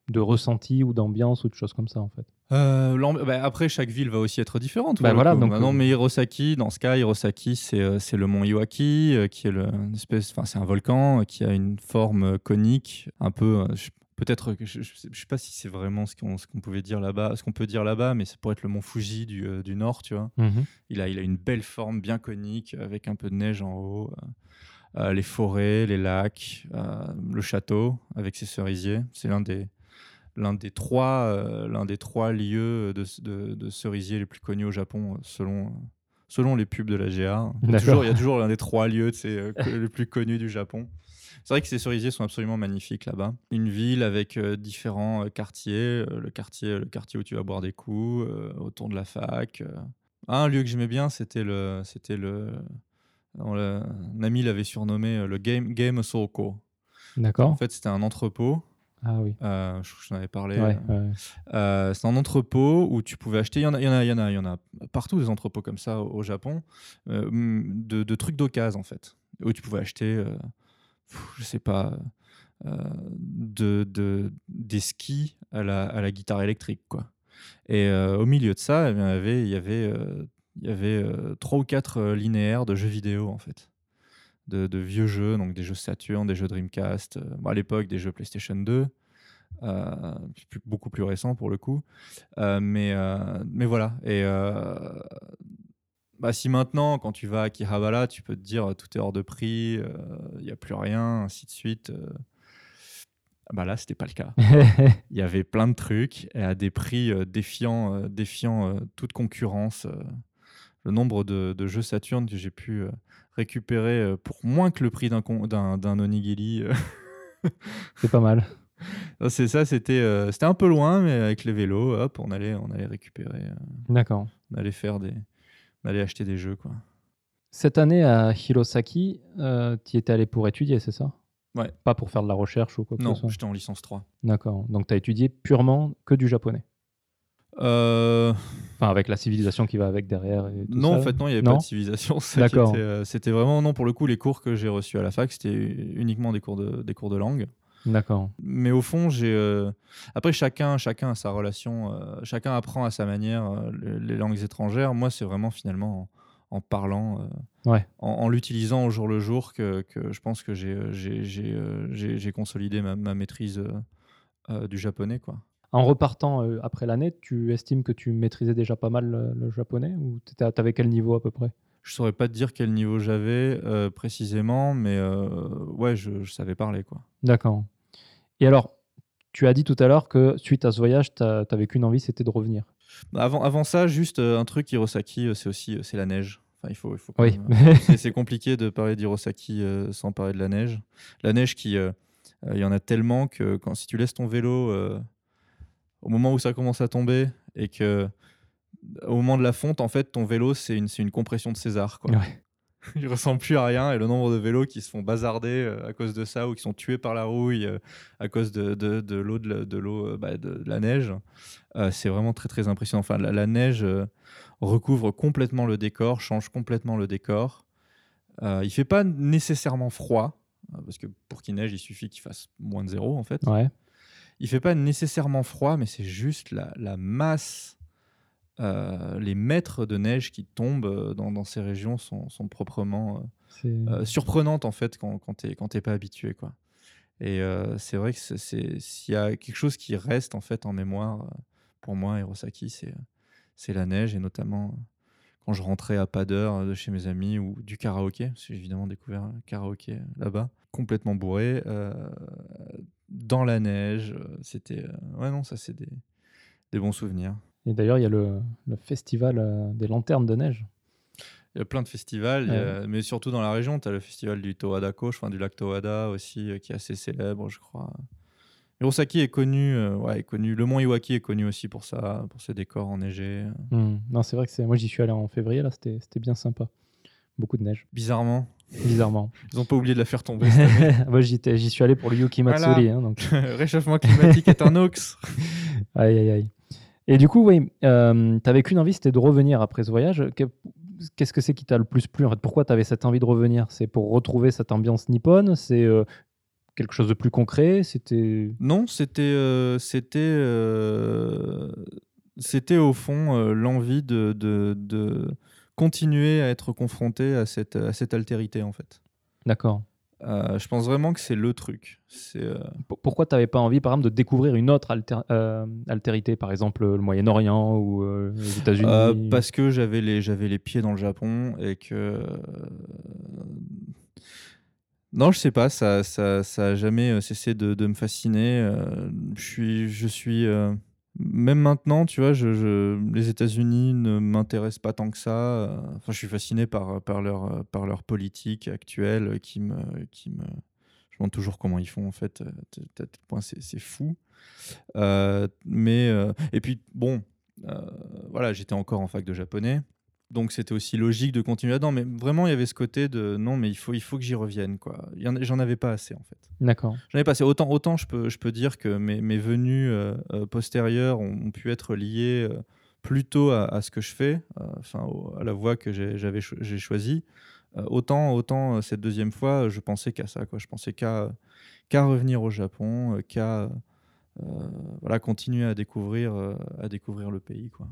de ressenti ou d'ambiance ou de choses comme ça, en fait. Euh, bah, après, chaque ville va aussi être différente. Bah voilà, donc, Maintenant, euh, mais Hirosaki, dans ce cas, Hirosaki, c'est euh, c'est le mont Iwaki, qui est le, une espèce, enfin, c'est un volcan qui a une forme conique, un peu. je- Peut-être que je, je, sais- pas si c'est vraiment ce qu'on pouvait dire là-bas, ce qu'on peut dire là-bas, mais ça pourrait être le mont Fuji du, euh, du nord, tu vois. Mhm. Il a, il a une belle forme bien conique avec un peu de neige en haut. euh, euh, les forêts, les lacs, euh, le château avec ses cerisiers. C'est l'un des, l'un des, trois, l'un des trois lieux de, de- de cerisiers les plus connus au Japon, selon, selon les pubs de la GA. Il y a toujours, l'un des trois lieux les plus connus du Japon. C'est vrai que ces cerisiers sont absolument magnifiques là-bas. Une ville avec euh, différents euh, quartiers. euh, le, quartier, le quartier où tu vas boire des coups, autour de la fac. Ah, un lieu que j'aimais bien, c'était le, c'était le, on l'a- un ami l'avait surnommé le Game, Game Soko. D'accord. En fait, c'était un entrepôt. Ah oui. euh, je, je t'en avais parlé. Ouais, ouais. Euh, c'est un entrepôt où tu pouvais acheter. Il y en a, il y en a, il y en a, il y en a partout des entrepôts comme ça au, au Japon, euh, de, de trucs d'occasion en fait, où tu pouvais acheter, je sais pas, euh, de, de- des skis à la, guitare électrique quoi. Et euh, au milieu de ça, eh il y avait, euh, trois ou quatre linéaires de jeux vidéo en fait. De, vieux jeux, donc des jeux Saturn, des jeux Dreamcast, à l'époque des jeux PlayStation 2, euh, plus- beaucoup plus récents pour le coup. Mais, voilà. Et bah, si maintenant, quand tu vas à Akihabara, tu peux te dire euh, tout est hors de prix, euh, il n'y a plus rien, ainsi de suite. euh, bah là, c'était pas le cas. <laughs> Il y avait plein de trucs et à des prix euh, défiant, euh, défiant euh, toute concurrence. euh. le nombre de, de jeux Saturn que j'ai pu euh, récupérer euh, pour moins que le prix d'un con- d'un d'un onigiri. euh, <laughs> C'est pas mal. Ah, C'est ça, c'était euh, c'était un peu loin, mais avec les vélos, hop, on allait, on allait récupérer, euh, D'accord. on allait faire des, allait acheter des jeux, quoi. Cette année à Hirosaki, euh, tu étais allé pour étudier, c'est ça? Ouais. Pas pour faire de la recherche ou quoi que Non, ce soit? j'étais en licence 3. D'accord. Donc tu as étudié purement que du japonais? Euh, Enfin, avec la civilisation qui va avec derrière. Et tout non, ça. en fait, non, il n'y avait Non pas de civilisation. <laughs> D'accord. euh, C'était vraiment, non, pour le coup, les cours que j'ai reçus à la fac, c'était uniquement des cours de, des cours de langue. D'accord. Mais au fond, j'ai. euh, Après, chacun, chacun a sa relation, euh, chacun apprend à sa manière euh, les, les langues étrangères. Moi, c'est vraiment finalement en, en parlant, Ouais. en, en l'utilisant au jour le jour que, que je pense que j'ai consolidé ma, ma maîtrise du japonais, quoi. En repartant après l'année, tu estimes que tu maîtrisais déjà pas mal le, le japonais ou tu avais quel niveau à peu près? Je saurais pas te dire quel niveau j'avais euh, précisément, mais euh, ouais, je, je savais parler, quoi. D'accord. Et alors, tu as dit tout à l'heure que suite à ce voyage, tu n'avais qu'une envie, c'était de revenir. Bah, Avant, avant ça, juste euh, un truc, Hirosaki, c'est aussi c'est la neige. Enfin, il faut, il faut Oui. c'est- compliqué de parler d'Hirosaki sans parler de la neige. La neige qui, il y en a tellement que quand si tu laisses ton vélo au moment où ça commence à tomber et que au moment de la fonte, en fait, ton vélo c'est une, une compression de César. Quoi. Ouais. <laughs> il ressemble plus à rien et le nombre de vélos qui se font bazarder euh, à cause de ça ou qui sont tués par la rouille euh, à cause de, de, de l'eau de, l'eau euh, bah, de, de la neige euh, c'est vraiment très très impressionnant enfin la, la neige euh, recouvre complètement le décor change complètement le décor euh, il fait pas nécessairement froid parce que pour qu'il neige il suffit qu'il fasse moins de zéro en fait Ouais. il fait pas nécessairement froid mais c'est juste la, la masse euh, les mètres de neige qui tombent euh, dans, dans ces régions sont, sont proprement euh, surprenantes en fait quand, quand tu n'es pas habitué. Quoi. Et euh, c'est vrai que s'il y a quelque chose qui reste en fait en mémoire pour moi, Hirosaki, c'est la neige et notamment quand je rentrais à pas d'heure de chez mes amis ou du karaoké, parce que j'ai évidemment découvert le karaoké là-bas, complètement bourré, dans la neige. C'était. ouais, non, ça, c'est des, des bons souvenirs. Et d'ailleurs, il y a le, le festival euh, des lanternes de neige. Il y a plein de festivals, a- mais surtout dans la région, tu as le festival du Tohada Kosh, enfin du lac Tohada aussi, euh, qui est assez célèbre, je crois. Hirosaki est connu, euh, ouais, est connu. Le mont Iwaki est connu aussi pour ça, pour ses décors enneigés. Hmm. Non, c'est vrai que c'est. Moi, j'y suis allé en février, là, c'était c'était bien sympa. Beaucoup de neige, Bizarrement, bizarrement. ils n'ont pas oublié de la faire tomber. <laughs> Moi, j'y j'y suis allé pour le Yuki Matsuri. Voilà. hein, donc... <laughs> Réchauffement climatique est un hoax. <laughs> Aïe, aïe, aïe. Et du coup, oui, euh, t'avais qu'une envie, c'était de revenir après ce voyage. Que- Qu'est-ce que c'est qui t'a le plus plu en fait? Pourquoi tu avais cette envie de revenir? C'est pour retrouver cette ambiance nippone? C'est euh, quelque chose de plus concret? C'était. Non, c'était euh, c'était euh, c'était au fond l'envie de, de, de continuer à être confronté à cette, à cette altérité en fait. D'accord. Euh, je pense vraiment que c'est le truc. Euh, Pourquoi tu n'avais pas envie, par exemple, de découvrir une autre alter- euh, altérité, par exemple le Moyen-Orient ou les États-Unis? Parce que j'avais les j'avais les pieds dans le Japon et que non, je sais pas, ça ça ça a jamais cessé de, de me fasciner. je suis je suis même maintenant, tu vois, les États-Unis ne m'intéressent pas tant que ça. Enfin, je suis fasciné par leur politique actuelle qui me qui me je me demande toujours comment ils font en fait. À tel point c'est c'est fou. Euh, mais euh, et puis bon, euh, voilà, j'étais encore en fac de japonais, donc c'était aussi logique de continuer là-dedans. Mais vraiment, il y avait ce côté de non, mais il faut, il faut que j'y revienne, quoi. J'en avais pas assez en fait. D'accord. J'en avais pas assez. Autant, autant je peux, je peux dire que mes, mes venues euh, euh, postérieures ont, ont pu être liées euh, plutôt à, à ce que je fais, euh, enfin au- à la voie que j'ai- cho- choisie. Autant, autant cette deuxième fois, je pensais qu'à ça, quoi. Je pensais qu'à qu'à revenir au Japon, qu'à voilà, continuer à découvrir, à découvrir le pays. Quoi.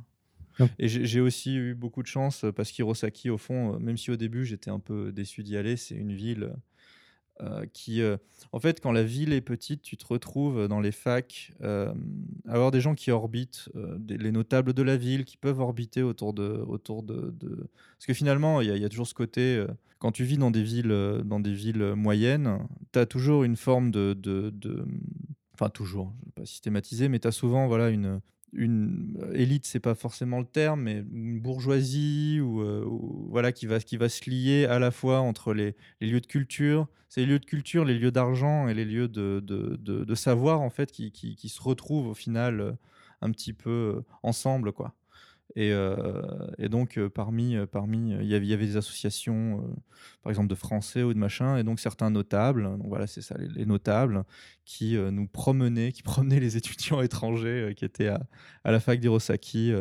Et j'ai aussi eu beaucoup de chance euh, parce qu'Hirosaki, au fond, euh, même si au début j'étais un peu déçu d'y aller, c'est une ville euh, qui. en fait, quand la ville est petite, tu te retrouves dans les facs à avoir des gens qui orbitent, les notables de la ville, qui peuvent orbiter autour de. Autour de, Parce que finalement, il y, a- toujours ce côté. quand tu vis dans des villes, dans des villes moyennes, tu as toujours une forme de, de, de- Enfin, toujours, je ne vais pas systématiser, mais tu as souvent voilà, une, une euh, élite, c'est pas forcément le terme, mais une bourgeoisie ou, euh, ou- voilà, qui, va, qui va se lier à la fois entre les, lieux de culture, les lieux de culture, les lieux d'argent et les lieux de, de, de- savoir en fait qui, qui, qui se retrouvent au final euh, un petit peu ensemble quoi. Et, euh, et donc euh, parmi euh, parmi il y avait il y avait des associations par exemple de français ou de machin et donc certains notables donc voilà c'est ça les, les notables qui nous promenaient qui <laughs> promenaient les étudiants étrangers qui étaient à, à la fac d'Hirosaki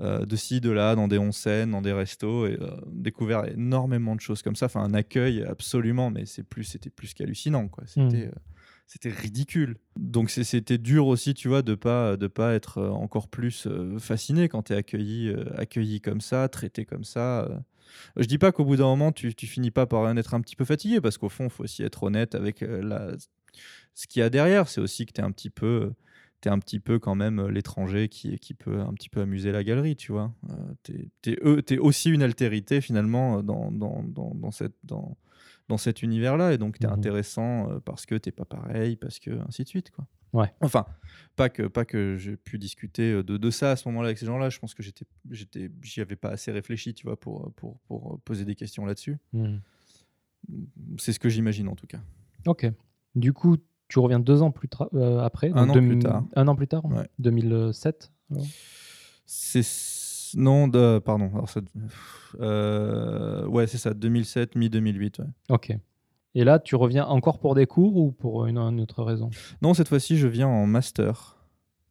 euh, de ci, de là, dans des onsen, dans des restos, et euh, découvert énormément de choses comme ça. Enfin, un accueil absolument, mais c'est plus, c'était plus qu'hallucinant, quoi. C'était, Mm. euh, c'était ridicule. Donc c'était dur aussi, tu vois, de pas, de pas être euh, encore plus euh, fasciné quand tu es accueilli, euh, accueilli comme ça, traité comme ça. Je dis pas qu'au bout d'un moment, tu, tu finis pas par en être un petit peu fatigué, parce qu'au fond, il faut aussi être honnête avec la... ce qu'il y a derrière. C'est aussi que tu es un petit peu t'es un petit peu quand même l'étranger qui, qui peut un petit peu amuser la galerie, tu vois. Euh, eux- t'es aussi une altérité finalement dans, dans, dans, dans cette, dans, dans cet univers-là, et donc t'es Mhm. intéressant euh, parce que t'es pas pareil, parce que ainsi de suite, quoi. Ouais. Enfin, pas que, pas que j'ai pu discuter euh, de, de ça à ce moment-là avec ces gens-là. Je pense que j'étais, j'étais, j'y avais pas assez réfléchi, tu vois, pour, pour, pour poser des questions là-dessus. Hmm. C'est ce que j'imagine en tout cas. Ok. Du coup, tu reviens deux ans plus euh, après. Un an plus tard. Un an plus tard Ouais. 2007 alors? C'est non, de, pardon. Alors ça, euh, ouais, c'est ça, 2007, mi 2008. Ouais. Ok. Et là, tu reviens encore pour des cours ou pour une, une autre raison? Non, cette fois-ci, je viens en master.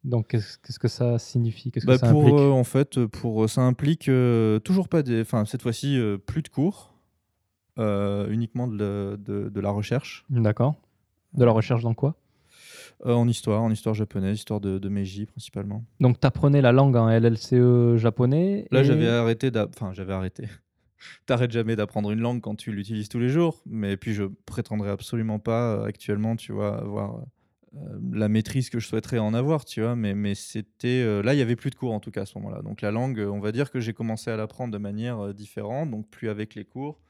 Donc, qu'est-ce que ça signifie? Qu'est-ce Bah, que ça pour implique? euh, en fait, pour ça implique euh, toujours pas des, enfin cette fois-ci euh, plus de cours, euh, uniquement de, de- de la recherche. D'accord. De la recherche dans quoi? Euh, en histoire, en histoire japonaise, histoire de, de Meiji principalement. Donc, tu apprenais la langue en LLCE japonais Là, et- j'avais arrêté Enfin, j'avais arrêté. <laughs> T'arrêtes jamais d'apprendre une langue quand tu l'utilises tous les jours. Mais puis, je prétendrai absolument pas euh, actuellement, tu vois, avoir euh, la maîtrise que je souhaiterais en avoir, tu vois. Mais, mais c'était... euh, là, il y avait plus de cours, en tout cas, à ce moment-là. Donc, la langue, on va dire que j'ai commencé à l'apprendre de manière euh, différente, donc plus avec les cours,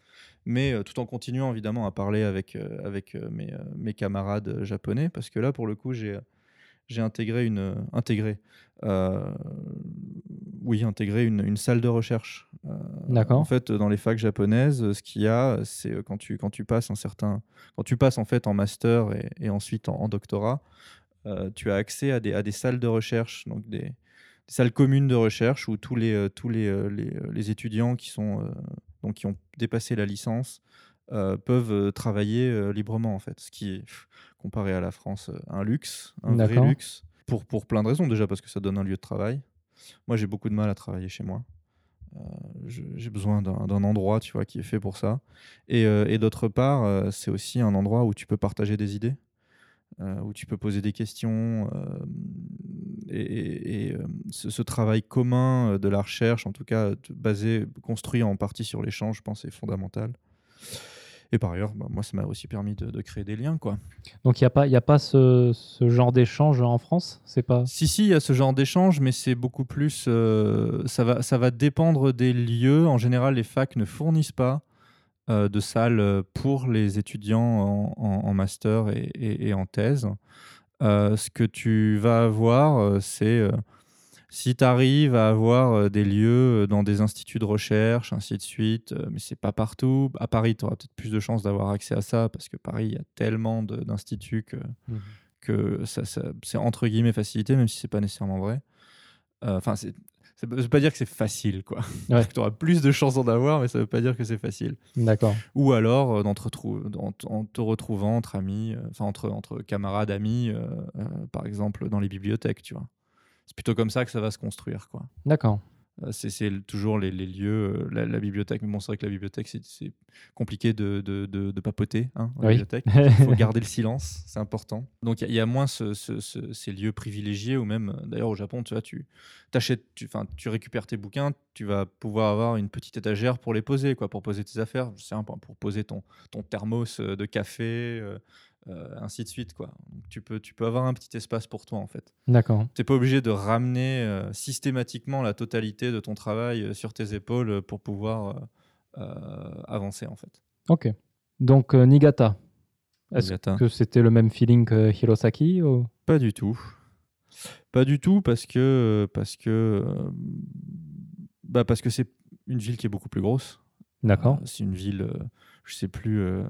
mais euh, tout en continuant, évidemment, à parler avec, euh, avec euh, mes, mes camarades japonais. Parce que là, pour le coup, j'ai... J'ai intégré une intégré euh, oui intégré une, une salle de recherche euh, D'accord. en fait, dans les facs japonaises, ce qu'il y a, c'est quand tu, quand tu passes un certain, quand tu passes en fait en master et, et ensuite en, en doctorat, euh, tu as accès à des, à des salles de recherche, donc des, des salles communes de recherche où tous les, tous les, les, les étudiants qui sont, donc qui ont dépassé la licence euh, peuvent euh, travailler euh, librement en fait, ce qui est comparé à la France un luxe, un vrai luxe pour, pour plein de raisons déjà parce que ça donne un lieu de travail. Moi, j'ai beaucoup de mal à travailler chez moi. Euh, j'ai besoin d'un endroit, tu vois, qui est fait pour ça. Et, et d'autre part, c'est aussi un endroit où tu peux partager des idées, où tu peux poser des questions. euh, et euh, ce, ce travail commun euh, de la recherche, en tout cas euh, basé, construit en partie sur l'échange, je pense, est fondamental. Et par ailleurs, bah, moi, ça m'a aussi permis de, de créer des liens, quoi. Donc, il n'y a pas, y a pas ce, ce genre d'échange en France? C'est pas. Si, si, il y a ce genre d'échange, mais c'est beaucoup plus. euh, ça, va, ça va dépendre des lieux. En général, les facs ne fournissent pas euh, de salles euh, pour les étudiants en, en- en master et, et- et en thèse. Euh, ce que tu vas avoir, euh, c'est. euh, si tu arrives à avoir euh, des lieux euh, dans des instituts de recherche, ainsi de suite, euh, mais c'est pas partout. À Paris, tu auras peut-être plus de chances d'avoir accès à ça, parce que Paris, il y a tellement d'instituts que que ça, ça- c'est entre guillemets facilité, même si c'est pas nécessairement vrai. Euh, Enfin, c'est ça veut pas dire que c'est facile, quoi. Ouais. tu auras plus de chances d'en avoir, mais ça veut pas dire que c'est facile. D'accord. Ou alors, euh, te retrou- en, t- en te retrouvant entre amis, euh, enfin entre, entre camarades, amis, euh, euh, par exemple, dans les bibliothèques, tu vois. C'est plutôt comme ça que ça va se construire, quoi. D'accord. C'est toujours les, les lieux, la, la bibliothèque. Mais bon, c'est vrai que la bibliothèque, c'est- compliqué de, de, de- de papoter hein, la Oui. bibliothèque. Il faut <laughs> garder le silence, c'est important. Donc il y a- il y, a moins ce- ce- ce- ces lieux privilégiés, ou même, d'ailleurs au Japon, tu vois, tu t'achètes, tu, tu récupères tes bouquins, tu vas pouvoir avoir une petite étagère pour les poser, quoi, pour poser tes affaires, je sais, pas, pour poser ton, ton thermos de café, euh, euh, ainsi de suite. Quoi. Donc, tu, peux, tu peux avoir un petit espace pour toi, en fait. D'accord. Tu n'es pas obligé de ramener euh, systématiquement la totalité de ton travail euh, sur tes épaules pour pouvoir avancer, en fait. Ok. Donc, Niigata. Est-ce que c'était le même feeling que Hirosaki ou... Pas du tout. Pas du tout parce que parce que bah parce que c'est une ville qui est beaucoup plus grosse. D'accord. Euh, c'est une ville, euh, je sais plus. euh,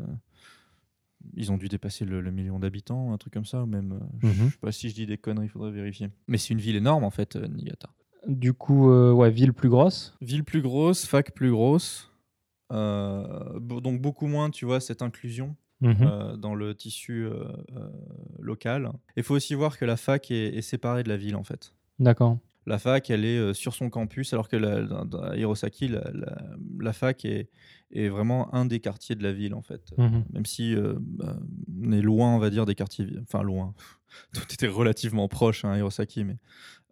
ils ont dû dépasser le, le million d'habitants, un truc comme ça, ou même. euh, je- Mhm. Je sais pas si je dis des conneries, il faudrait vérifier. Mais c'est une ville énorme en fait, euh, Niigata. Du coup, euh, ouais, ville plus grosse. Ville plus grosse, fac plus grosse. euh, donc beaucoup moins, tu vois, cette inclusion Mhm. euh, dans le tissu local. Il faut aussi voir que la fac est, est séparée de la ville en fait. D'accord. La fac, elle est euh, sur son campus, alors que la, à Hirosaki, la, la- la fac est, est vraiment un des quartiers de la ville, en fait. Mhm. Même si euh, bah, on est loin, on va dire, des quartiers... Enfin, loin. <laughs> Tout était relativement proche hein, à Hirosaki, mais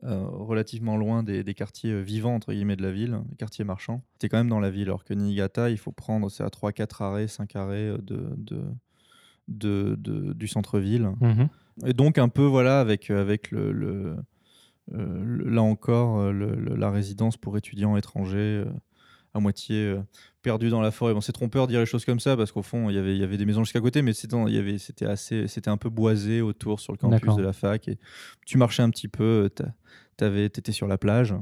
euh, relativement loin des, des quartiers vivants, entre guillemets, de la ville, des quartiers marchands. C'était quand même dans la ville, alors que Niigata, il faut prendre, c'est à 3-4 arrêts, 5 arrêts de, de, de- de- du centre-ville. Mhm. Et donc un peu voilà avec avec le- là encore euh, le- le- la résidence pour étudiants étrangers euh, à moitié euh, perdu dans la forêt. Bon, c'est trompeur de dire les choses comme ça parce qu'au fond il y avait il y avait des maisons jusqu'à côté, mais c'était assez c'était un peu boisé autour sur le campus de la fac et tu marchais un petit peu, euh, t'étais sur la plage.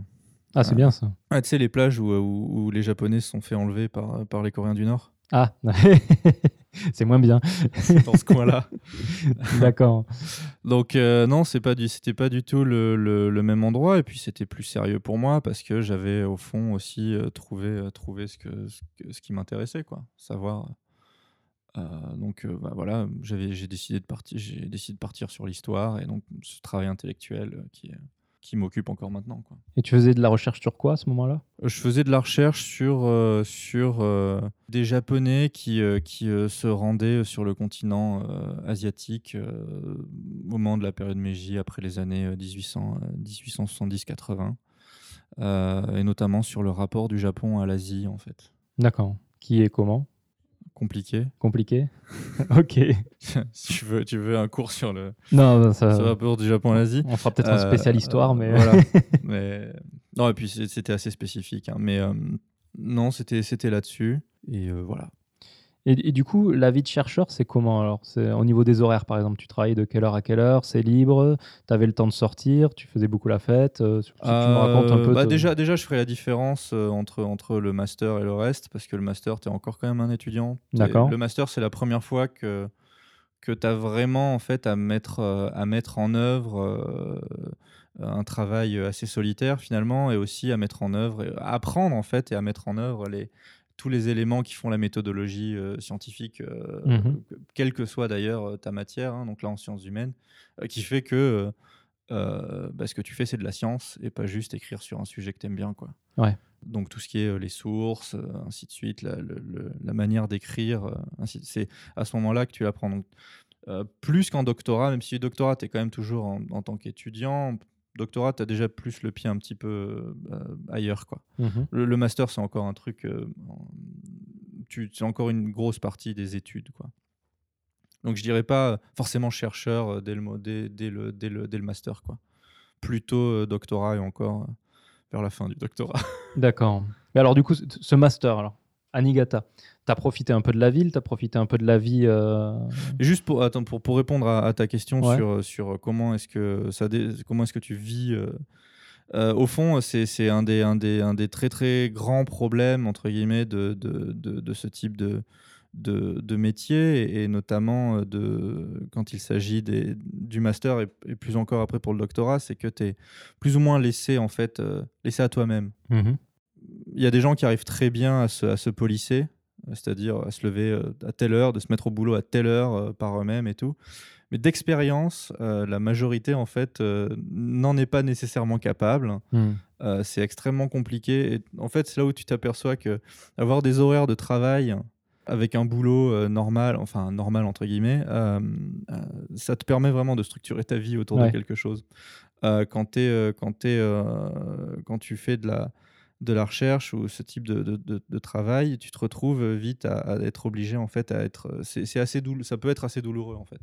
Ah, c'est bien ça. Ah, tu sais les plages où, où, où les Japonais se sont fait enlever par par les Coréens du Nord? Ah, <laughs> c'est moins bien. C'est dans ce coin-là. <laughs> D'accord. Donc euh, non, c'est pas du, c'était pas du tout le, le- le même endroit et puis c'était plus sérieux pour moi parce que j'avais au fond aussi euh, trouvé, euh, trouvé ce que, ce, que- ce qui m'intéressait quoi, savoir. donc bah, voilà, j'avais, j'ai décidé de partir, j'ai décidé de partir sur l'histoire et donc ce travail intellectuel qui est, qui m'occupe encore maintenant. Quoi. Et tu faisais de la recherche sur quoi à ce moment-là? Je faisais de la recherche sur, euh, sur euh, des Japonais qui, euh, qui se rendaient sur le continent asiatique au moment de la période Meiji, après les années 1800, 1870-80, et notamment sur le rapport du Japon à l'Asie, en fait. D'accord. Qui est comment? Compliqué. Compliqué <laughs> Ok. <laughs> si tu veux, tu veux un cours sur le, non, ça... rapport du Japon à l'Asie. On fera peut-être un spécial histoire, mais. Voilà. <laughs> mais... Non, et puis c'était assez spécifique. Hein. Mais non, c'était là-dessus. Et voilà. Et, du coup, la vie de chercheur, c'est comment alors? C'est au niveau des horaires, par exemple. Tu travailles de quelle heure à quelle heure? C'est libre? Tu avais le temps de sortir? Tu faisais beaucoup la fête? Euh, tu me racontes un peu. Bah, déjà, déjà, je ferai la différence euh, entre, entre le master et le reste, parce que le master, tu es encore quand même un étudiant. D'accord. Le master, c'est la première fois que, que tu as vraiment en, fait, à, mettre, euh, à mettre en œuvre. un travail assez solitaire finalement et aussi à mettre en œuvre, à apprendre en fait et à mettre en œuvre les, tous les éléments qui font la méthodologie euh, scientifique, euh, mmh quelle que soit d'ailleurs euh, ta matière, hein, donc là en sciences humaines, qui fait que bah, ce que tu fais, c'est de la science et pas juste écrire sur un sujet que tu aimes bien. Quoi. Ouais. Donc tout ce qui est les sources, ainsi de suite, la, la manière d'écrire, c'est à ce moment-là que tu l'apprends. Plus qu'en doctorat, même si le doctorat, tu es quand même toujours en, en tant qu'étudiant, doctorat, tu as déjà plus le pied un petit peu euh, ailleurs. Quoi. Mhm. Le, master, c'est encore un truc. Euh, c'est encore une grosse partie des études. Quoi. Donc je dirais pas forcément chercheur euh, dès le, dès, dès le, dès le, dès le master. Quoi. Plutôt doctorat et encore vers la fin du doctorat. <laughs> D'accord. Mais alors du coup, ce master, alors, à Niigata. Tu as profité un peu de la ville, tu as profité un peu de la vie. Euh, juste pour, attends, pour, pour répondre à, ta question sur, sur comment est-ce que, ça comment est que tu vis. Euh, euh, au fond, c'est un des, un, des, un des très très grands problèmes entre guillemets de, de, de, ce type de, de, de métier et, notamment de, quand il s'agit du master et, plus encore après pour le doctorat, c'est que tu es plus ou moins laissé en fait laissé à toi-même. Mmh il y a des gens qui arrivent très bien à se, à se c'est-à-dire à se lever euh, à telle heure, de se mettre au boulot à telle heure euh, par eux-mêmes et tout. Mais d'expérience, euh, la majorité en fait n'en est pas nécessairement capable. Hmm. c'est extrêmement compliqué. Et en fait, c'est là où tu t'aperçois que avoir des horaires de travail avec un boulot normal, enfin normal entre guillemets, ça te permet vraiment de structurer ta vie autour de quelque chose. quand, es, quand, es, quand tu fais de la, de la recherche ou ce type de, de, travail, tu te retrouves vite à, être obligé en fait à être. C'est assez ça peut être assez douloureux en fait.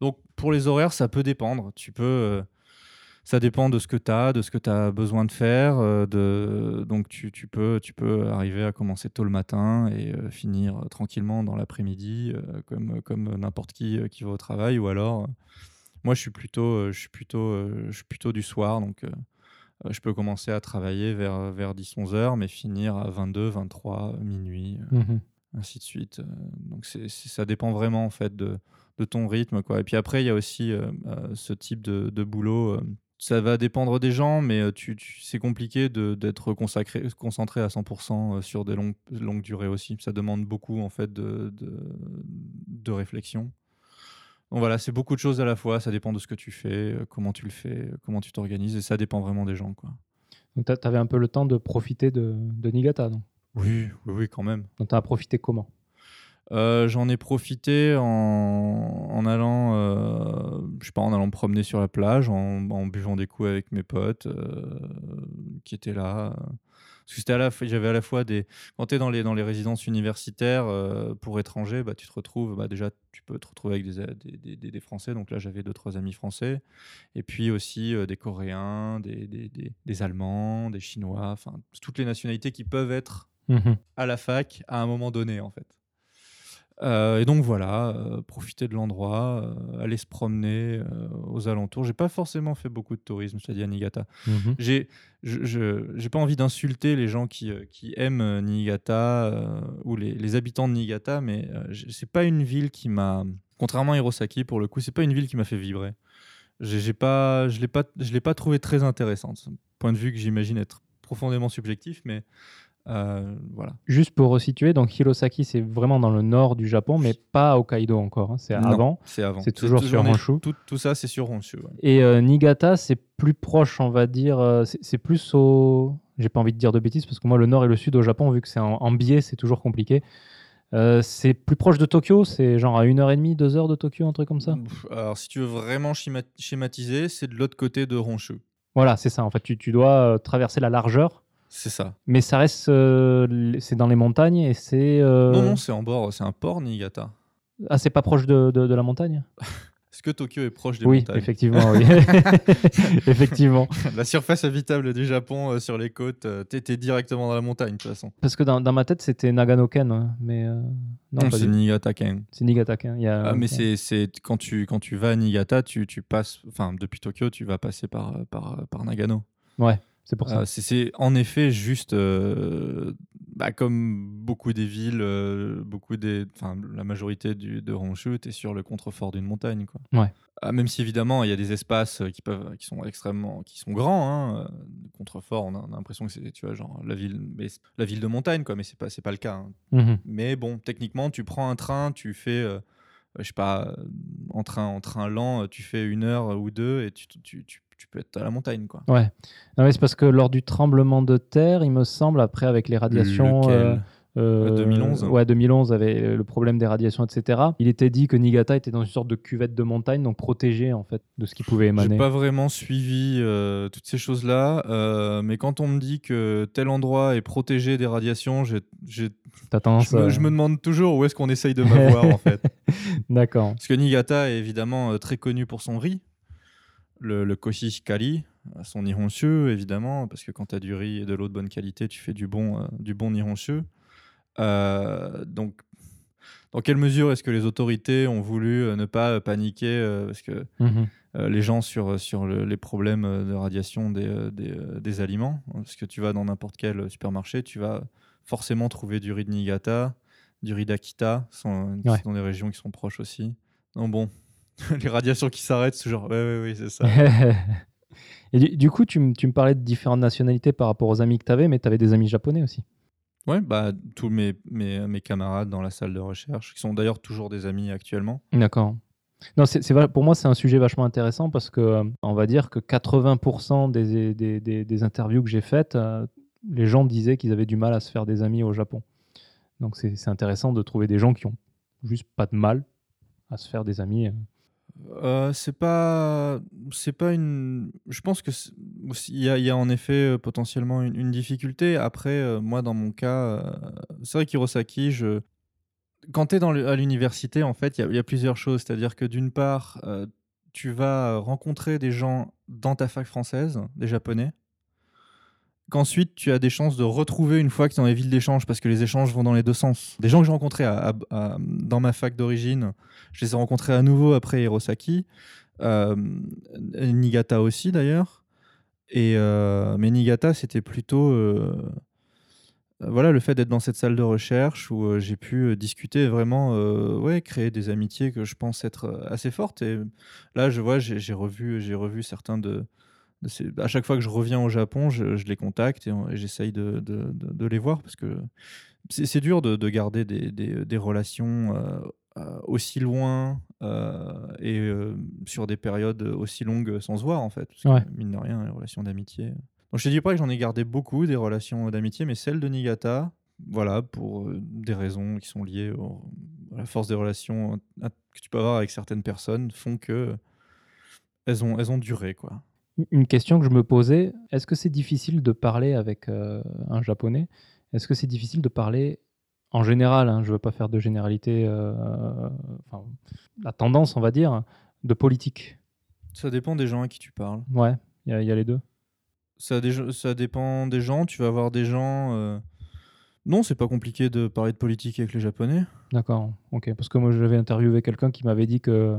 Donc pour les horaires, ça peut dépendre. Tu peux. Euh, ça dépend de ce que tu as, de ce que tu as besoin de faire. Euh, de, donc tu, tu, peux, tu peux arriver à commencer tôt le matin et euh, finir tranquillement dans l'après-midi, comme, comme n'importe qui qui va au travail. Ou alors, moi je suis plutôt, je suis plutôt, je suis plutôt du soir, donc euh, je peux commencer à travailler vers, euh, vers 10-11 heures, mais finir à 22, 23, minuit, euh, mhm. ainsi de suite. Donc ça dépend vraiment en fait de, de, ton rythme. Quoi. Et puis après, il y a aussi ce type de, de boulot. ça va dépendre des gens, mais tu, c'est compliqué d'être consacré, concentré à 100% sur des longues, longues durées aussi. Ça demande beaucoup en fait de, de, de réflexion. Donc voilà, c'est beaucoup de choses à la fois. Ça dépend de ce que tu fais, euh, comment tu le fais, euh, comment tu t'organises, et ça dépend vraiment des gens. Quoi. Donc tu avais un peu le temps de profiter de, de Niigata, non? Oui, oui, oui, quand même. Donc tu as profité comment? Euh, J'en ai profité en, en allant, je sais pas, en allant me promener sur la plage, en, en buvant des coups avec mes potes qui étaient là. Parce que à la, j'avais à la fois des. Quand tu es dans les, dans les résidences universitaires euh, pour étrangers, bah, tu te retrouves. Bah, déjà, tu peux te retrouver avec des, des, des, des Français. Donc là, j'avais deux, trois amis français. Et puis aussi euh, des Coréens, des, des, Allemands, des Chinois. Enfin, toutes les nationalités qui peuvent être mmh à la fac à un moment donné, en fait. Euh, et donc voilà, euh, profiter de l'endroit, euh, aller se promener aux alentours. J'ai pas forcément fait beaucoup de tourisme, à Niigata. J'ai, je, j'ai pas envie d'insulter les gens qui, qui aiment Niigata ou les, les, habitants de Niigata, mais c'est pas une ville qui m'a, contrairement à Hirosaki pour le coup, c'est pas une ville qui m'a fait vibrer. J'ai, pas, je l'ai pas, je l'ai pas trouvé très intéressante. Point de vue que j'imagine être profondément subjectif, mais Euh, voilà. Juste pour resituer, donc Hirosaki, c'est vraiment dans le nord du Japon, mais pas à Hokkaido encore. hein, C'est avant. C'est avant. C'est toujours sur Honshu. Tout, tout ça, c'est sur Honshu. ouais. Et euh, Niigata, c'est plus proche, on va dire. euh, c'est plus au. J'ai pas envie de dire de bêtises parce que moi, le nord et le sud au Japon, vu que c'est en, en biais, c'est toujours compliqué. Euh, c'est plus proche de Tokyo, c'est genre à 1h30, 2h de Tokyo, un truc comme ça. Alors, si tu veux vraiment schéma- schématiser, c'est de l'autre côté de Honshu. Voilà, c'est ça. En fait, tu, tu dois traverser la largeur, C'est ça. mais ça reste. euh, c'est dans les montagnes et c'est. euh, Non, non, c'est en bord. C'est un port, Niigata. Ah, c'est pas proche de, de- de la montagne? <laughs> Est-ce que Tokyo est proche des Oui, montagnes? effectivement, oui. <laughs> <laughs> effectivement. La surface habitable du Japon euh, sur les côtes, t'es t'es directement dans la montagne, de toute façon. Parce que dans, dans ma tête, c'était Nagano-ken, hein, mais non, c'est Niigata-ken. c'est Niigata-ken. Il y a- Ah, mais ok. c'est c'est- quand tu, quand tu vas à Niigata, tu, tu passes, enfin, depuis Tokyo, tu vas passer par, par, par Nagano. C'est pour ça. Euh, c'est- en effet juste, euh, bah, comme beaucoup des villes, euh, beaucoup des, la majorité du, de Honshu, tu es sur le contrefort d'une montagne. Quoi. Ouais. Ah, même si évidemment, il y a des espaces qui, peuvent, qui sont extrêmement, qui sont grands. Hein, euh, contrefort, on a, on a l'impression que c'est, tu vois, genre la ville, mais la ville de montagne, quoi, mais c'est pas, c'est pas le cas. hein. Mhm. Mais bon, techniquement, tu prends un train, tu fais, euh, je sais pas, en train, en train lent, tu fais une heure ou deux et tu, tu, tu, tu peux être à la montagne, quoi. Ouais. Non, mais c'est parce que lors du tremblement de terre, il me semble, après avec les radiations. Lequel euh, euh, 2011. Ouais, 2011, avec euh, le problème des radiations, etc. Il était dit que Niigata était dans une sorte de cuvette de montagne, donc protégé en fait de ce qui pouvait J'ai émaner. pas vraiment suivi euh, toutes ces choses-là, euh, mais quand on me dit que tel endroit est protégé des radiations, j'ai, j'ai- je, à- je me demande toujours où est-ce qu'on essaye de m'avoir en fait. <laughs> D'accord. Parce que Niigata est évidemment très connu pour son riz, le, le koshishikari, euh, son nihonshu évidemment, parce que quand tu as du riz et de l'eau de bonne qualité, tu fais du bon, euh, du bon nihonshu. Euh, donc, dans quelle mesure est-ce que les autorités ont voulu euh, ne pas paniquer Parce que Mhm. les gens sur, sur le- les problèmes de radiation des, des, des aliments. Parce que tu vas dans n'importe quel supermarché, tu vas forcément trouver du riz de Niigata, du riz d'Akita, sont, Ouais. dans des régions qui sont proches aussi. Non, bon, <laughs> les radiations qui s'arrêtent, c'est toujours. Ouais, ouais, ouais, c'est ça. <laughs> Et du, du coup, tu, me- tu me parlais de différentes nationalités par rapport aux amis que tu avais, mais tu avais des amis japonais aussi. ouais, bah, tous mes, mes, mes camarades dans la salle de recherche, qui sont d'ailleurs toujours des amis actuellement. D'accord. Non, c'est, c'est pour moi, c'est un sujet vachement intéressant parce que euh, on va dire que 80% des, des, des- des interviews que j'ai faites, euh, les gens disaient qu'ils avaient du mal à se faire des amis au Japon. Donc c'est, c'est intéressant de trouver des gens qui ont juste pas de mal à se faire des amis. Euh. C'est pas, c'est pas une. Je pense que il y a, en effet euh, potentiellement une, difficulté. Après, euh, moi dans mon cas, c'est vrai qu'Hirosaki, je. Quand tu es à l'université, en fait, il y a- plusieurs choses. C'est-à-dire que d'une part, tu vas rencontrer des gens dans ta fac française, des Japonais. Qu'ensuite, tu as des chances de retrouver une fois que tu es dans les villes d'échange, parce que les échanges vont dans les deux sens. Des gens que j'ai rencontrés à- à- dans ma fac d'origine, je les ai rencontrés à nouveau après Hirosaki. Euh, Niigata aussi d'ailleurs. Et euh, mais Niigata, c'était plutôt euh, euh, voilà le fait d'être dans cette salle de recherche où j'ai pu discuter vraiment créer des amitiés que je pense être assez fortes. Et là, je vois, j'ai revu j'ai revu certains de, à chaque fois que je reviens au Japon, je, je les contacte et, j'essaye de, de- de- de les voir parce que c'est dur de, de garder des, des- des relations euh, euh, aussi loin euh, et euh, sur des périodes aussi longues sans se voir en fait. Parce que, Ouais. mine de rien, les relations d'amitié. Donc je te dis pas que j'en ai gardé beaucoup des relations d'amitié, mais celle de Niigata, voilà, pour des raisons qui sont liées au- à la force des relations que tu peux avoir avec certaines personnes, font que elles ont, elles ont duré quoi. Une question que je me posais, est-ce que c'est difficile de parler avec euh, un japonais? Est-ce que c'est difficile de parler en général hein, Je ne veux pas faire de généralité, euh, enfin, la tendance, on va dire, de politique? Ça dépend des gens à qui tu parles. Ouais, il y, a- il y a les deux. Ça, dé- ça dépend des gens. Tu vas avoir des gens. euh, Non, c'est pas compliqué de parler de politique avec les Japonais. D'accord, ok. Parce que moi, j'avais interviewé quelqu'un qui m'avait dit que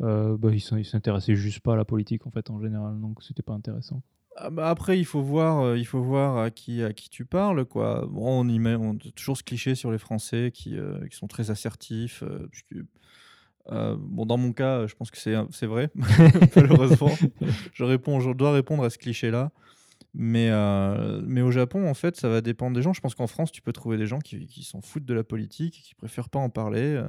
euh, bah, il s'in- il s'intéressait juste pas à la politique en fait en général, donc c'était pas intéressant. Ah bah après, il faut voir, euh, il faut voir à qui, à qui tu parles, quoi. On y met toujours ce cliché sur les Français qui, euh, qui sont très assertifs. euh, bon, dans mon cas, je pense que c'est vrai, <laughs> malheureusement. je réponds, je dois répondre à ce cliché-là. Mais, mais au Japon, en fait, ça va dépendre des gens. Je pense qu'en France, tu peux trouver des gens qui, s'en foutent de la politique, qui préfèrent pas en parler.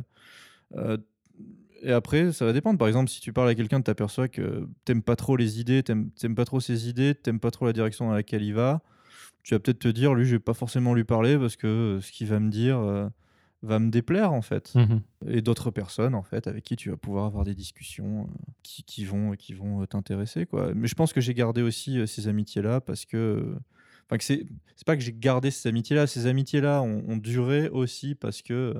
Et après, ça va dépendre. Par exemple, si tu parles à quelqu'un, tu t'aperçois que t'aimes pas trop les idées, t'aimes t'aimes pas trop ses idées, t'aimes pas trop la direction dans laquelle il va, tu vas peut-être te dire, lui, je vais pas forcément lui parler parce que euh, ce qu'il va me dire euh, va me déplaire, en fait. Mhm. Et d'autres personnes, en fait, avec qui tu vas pouvoir avoir des discussions euh, qui, qui vont, qui vont t'intéresser, quoi. Mais je pense que j'ai gardé aussi euh, ces amitiés-là parce que... Enfin, que c'est c'est pas que j'ai gardé ces amitiés-là, ces amitiés-là ont, ont duré aussi parce que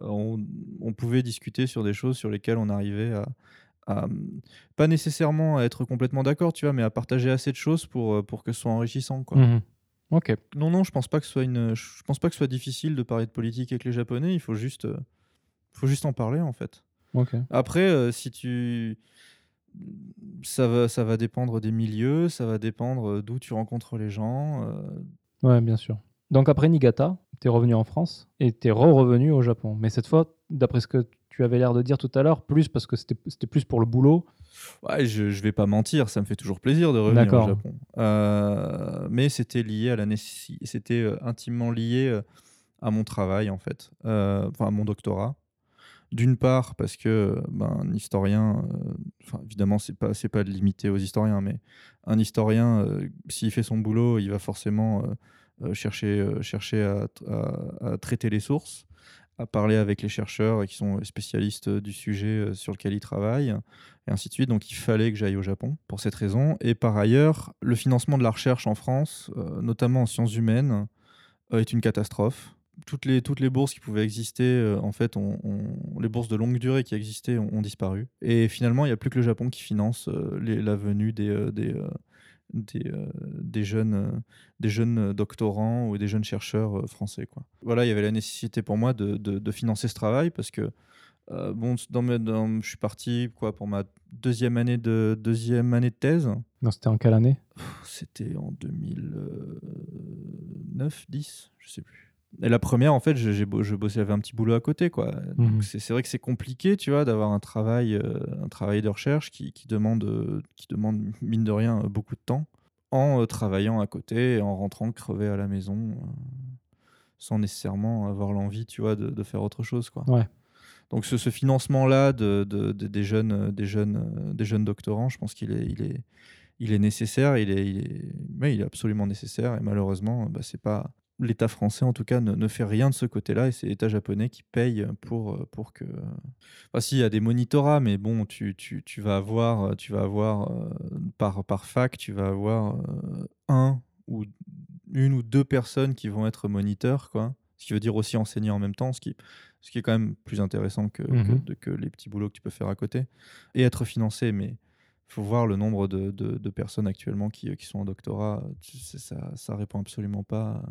on, on pouvait discuter sur des choses sur lesquelles on arrivait à, à, hum, pas nécessairement à être complètement d'accord, tu vois, mais à partager assez de choses pour, euh, pour que ce soit enrichissant, quoi. Mhm. Ok. Non, non, je pense pas que ce soit une, je pense pas que ce soit difficile de parler de politique avec les Japonais. Il faut juste, euh, faut juste en parler en fait. Ok. Après, euh, si tu, ça va, ça va dépendre des milieux, ça va dépendre d'où tu rencontres les gens. euh, Ouais, bien sûr. Donc après Niigata, tu es revenu en France et tu es re-revenu au Japon. Mais cette fois, d'après ce que tu avais l'air de dire tout à l'heure, plus parce que c'était plus pour le boulot. Ouais, je, je vais pas mentir, ça me fait toujours plaisir de revenir au. Japon. Euh, mais c'était lié à la nécessité, c'était euh, intimement lié euh, à mon travail en fait, Euh, enfin à mon doctorat. D'une part parce que ben, un historien, enfin évidemment c'est pas c'est pas limité aux historiens, mais un historien s'il fait son boulot, il va forcément chercher euh, chercher à, traiter les sources, à parler avec les chercheurs qui sont spécialistes du sujet euh, sur lequel il travaille et ainsi de suite. Donc il fallait que j'aille au Japon pour cette raison. Et par ailleurs, le financement de la recherche en France, euh, notamment en sciences humaines, euh, est une catastrophe. Toutes les, toutes les bourses qui pouvaient exister, euh, en fait, les bourses de longue durée qui existaient ont, disparu. Et finalement, il n'y a plus que le Japon qui finance euh, la venue des, euh, des, euh, des, euh, des jeunes, euh, des jeunes doctorants ou des jeunes chercheurs euh, français. Quoi. Voilà, il y avait la nécessité pour moi de, de- de financer ce travail parce que euh, bon, dans mes- dans- je suis parti quoi, pour ma deuxième année de, deuxième année de thèse. Non, c'était en quelle année? C'était en 2009, 10, je sais plus. Et la première, en fait, je, je bossais, j'avais un petit boulot à côté, quoi. Mhm. c'est, vrai que c'est compliqué, tu vois, d'avoir un travail, euh, un travail de recherche qui, qui demande, euh, qui demande mine de rien euh, beaucoup de temps, en euh, travaillant à côté, et en rentrant crevé à la maison, sans nécessairement avoir l'envie, tu vois, de, de faire autre chose, quoi. Ouais. Donc ce, ce financement-là de, de- de- des, jeunes, des, jeunes, des jeunes doctorants, je pense qu'il est, il est, il est nécessaire, il est, il est, ouais, il est absolument nécessaire. Et malheureusement, bah, c'est pas l'État français en tout cas ne, ne fait rien de ce côté-là, et c'est l'État japonais qui paye pour, euh, pour que. Enfin, si, il y a des monitorats, mais bon, tu, tu, tu vas avoir, tu vas avoir euh, par, par fac, tu vas avoir euh, un ou une ou deux personnes qui vont être moniteurs, quoi. Ce qui veut dire aussi enseigner en même temps, ce qui, ce qui est quand même plus intéressant que, que- Mhm. que les petits boulots que tu peux faire à côté. Et être financé, mais il faut voir le nombre de, de- de personnes actuellement qui, qui sont en doctorat. Ça, ça répond absolument pas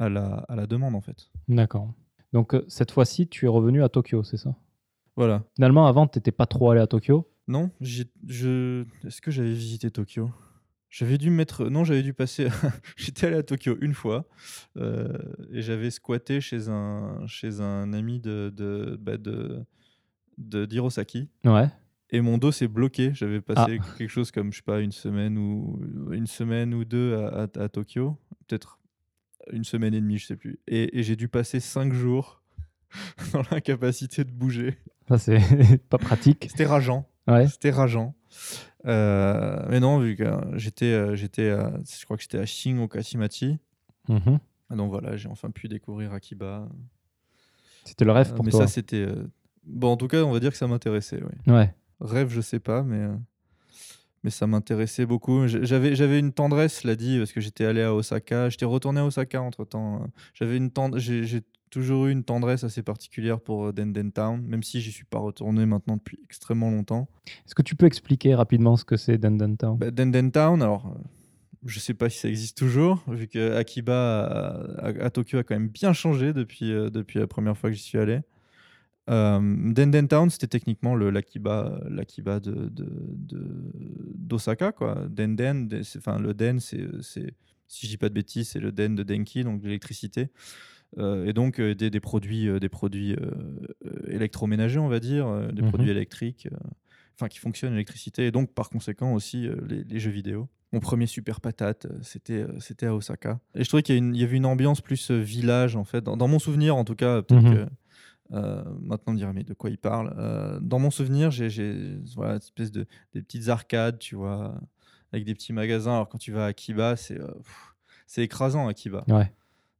à la, à la demande, en fait. D'accord. Donc euh, cette fois-ci, tu es revenu à Tokyo, c'est ça? Voilà. Finalement, avant, tu n'étais pas trop allé à Tokyo? Non, j'ai- je... est-ce que j'avais visité Tokyo? J'avais dû mettre. Non, j'avais dû passer. <laughs> J'étais allé à Tokyo une fois euh, et j'avais squatté chez un, chez un ami de, de, bah, de, de- d'Hirosaki. Ouais. Et mon dos s'est bloqué. J'avais passé quelque chose comme, je sais pas, une semaine ou, une semaine ou deux à, à- à Tokyo. Peut-être une semaine et demie, je sais plus. Et, et j'ai dû passer cinq jours <laughs> dans l'incapacité de bouger. Ça, c'est <laughs> pas pratique. C'était rageant. Ouais. C'était rageant. Euh, mais non, vu que euh, j'étais, euh, j'étais, à- je crois que j'étais à Shin Okashimachi. Mhm. Donc voilà, j'ai enfin pu découvrir Akiba. C'était le rêve Euh, pour mais toi. ça, c'était. euh, Bon, en tout cas, on va dire que ça m'intéressait. Oui. Ouais. Rêve, je sais pas, mais, euh, mais ça m'intéressait beaucoup. J'avais, j'avais une tendresse, l'a dit, parce que j'étais allé à Osaka. J'étais retourné à Osaka entre temps. J'avais une tend... j'ai, j'ai toujours eu une tendresse assez particulière pour euh, Denden Town, même si j'y suis pas retourné maintenant depuis extrêmement longtemps. Est-ce que tu peux expliquer rapidement ce que c'est Denden Town? Bah, Denden Town, alors euh, je sais pas si ça existe toujours, vu que Akiba à, à- à Tokyo a quand même bien changé depuis, euh, depuis la première fois que j'y suis allé. Euh, Denden Town, c'était techniquement le l'Akiba, l'Akiba de, de, de- d'Osaka, quoi. Denden, de- enfin le Den, c'est, c'est, si je dis pas de bêtises, c'est le Den de Denki, donc de l'électricité. Euh, et donc euh, des, des produits, euh, des produits électroménagers, on va dire, des Mhm. produits électriques, enfin qui fonctionnent l'électricité, et donc par conséquent aussi les, les jeux vidéo. mon premier super patate, c'était c'était à Osaka. Et je trouvais qu'il y, avait une ambiance plus village en fait, dans, dans mon souvenir en tout cas. Peut-être. Euh, maintenant on dirait mais de quoi il parle? Euh, dans mon souvenir, j'ai voilà une espèce de des petites arcades, tu vois, avec des petits magasins. Alors quand tu vas à c'est euh, c'est écrasant Akiba. Ouais.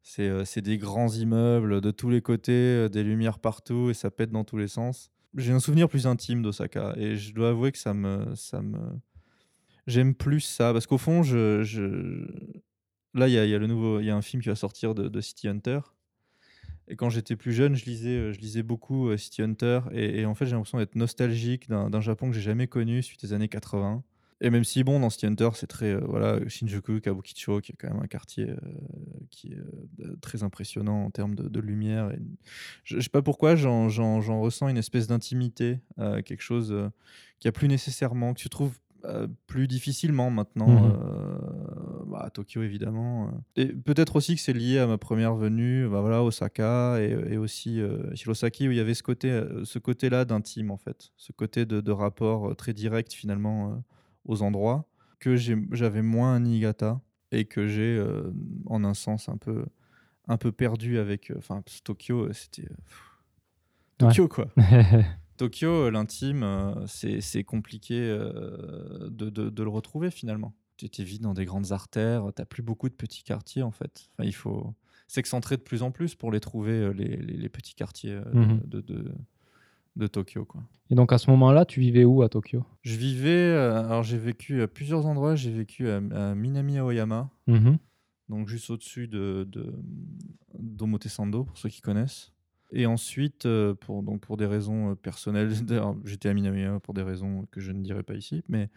C'est des grands immeubles de tous les côtés, des lumières partout et ça pète dans tous les sens. J'ai un souvenir plus intime d'Osaka et je dois avouer que ça me, ça me... J'aime plus ça parce qu'au fond, je, je- là, il y a, y a le nouveau, il y a un film qui va sortir de, de City Hunter. Et quand j'étais plus jeune, je lisais, euh, je lisais beaucoup euh, City Hunter et, et en fait, j'ai l'impression d'être nostalgique d'un Japon que j'ai jamais connu suite des années 80. Et même si, bon, dans City Hunter, c'est très. euh, voilà, Shinjuku, Kabukicho, qui est quand même un quartier qui est très impressionnant en termes de, lumière. Je, je sais pas pourquoi, j'en ressens une espèce d'intimité, quelque chose euh, qui a plus nécessairement, que tu trouves euh, plus difficilement maintenant. Mhm. euh, bah, à Tokyo, évidemment. euh. Et peut-être aussi que c'est lié à ma première venue, bah, voilà, Osaka, et, et aussi euh, Shirosaki, où il y avait ce côté, ce côté-là d'intime, en fait. Ce côté de, de rapport très direct, finalement, aux endroits, que j'avais moins à Niigata, et que j'ai, en un sens, un peu, un peu perdu avec... Enfin, Tokyo, c'était... Ouais. Tokyo, quoi. <laughs> Tokyo, euh, l'intime, euh, c'est compliqué euh, de, de- de le retrouver finalement. Tu étais vite dans des grandes artères, tu plus beaucoup de petits quartiers en fait. Enfin, il faut s'excentrer de plus en plus pour les trouver, les, les- les petits quartiers Mhm. de, de, de- de Tokyo. Quoi. Et donc à ce moment-là, tu vivais où à Tokyo? Je vivais, euh, alors j'ai vécu à plusieurs endroits, j'ai vécu à, à Minami Aoyama, Mhm. donc juste au-dessus de, de d'Omotesando, pour ceux qui connaissent. Et ensuite, euh, pour, donc pour des raisons euh, personnelles, <laughs> j'étais à Minami Aoyama pour des raisons que je ne dirai pas ici, mais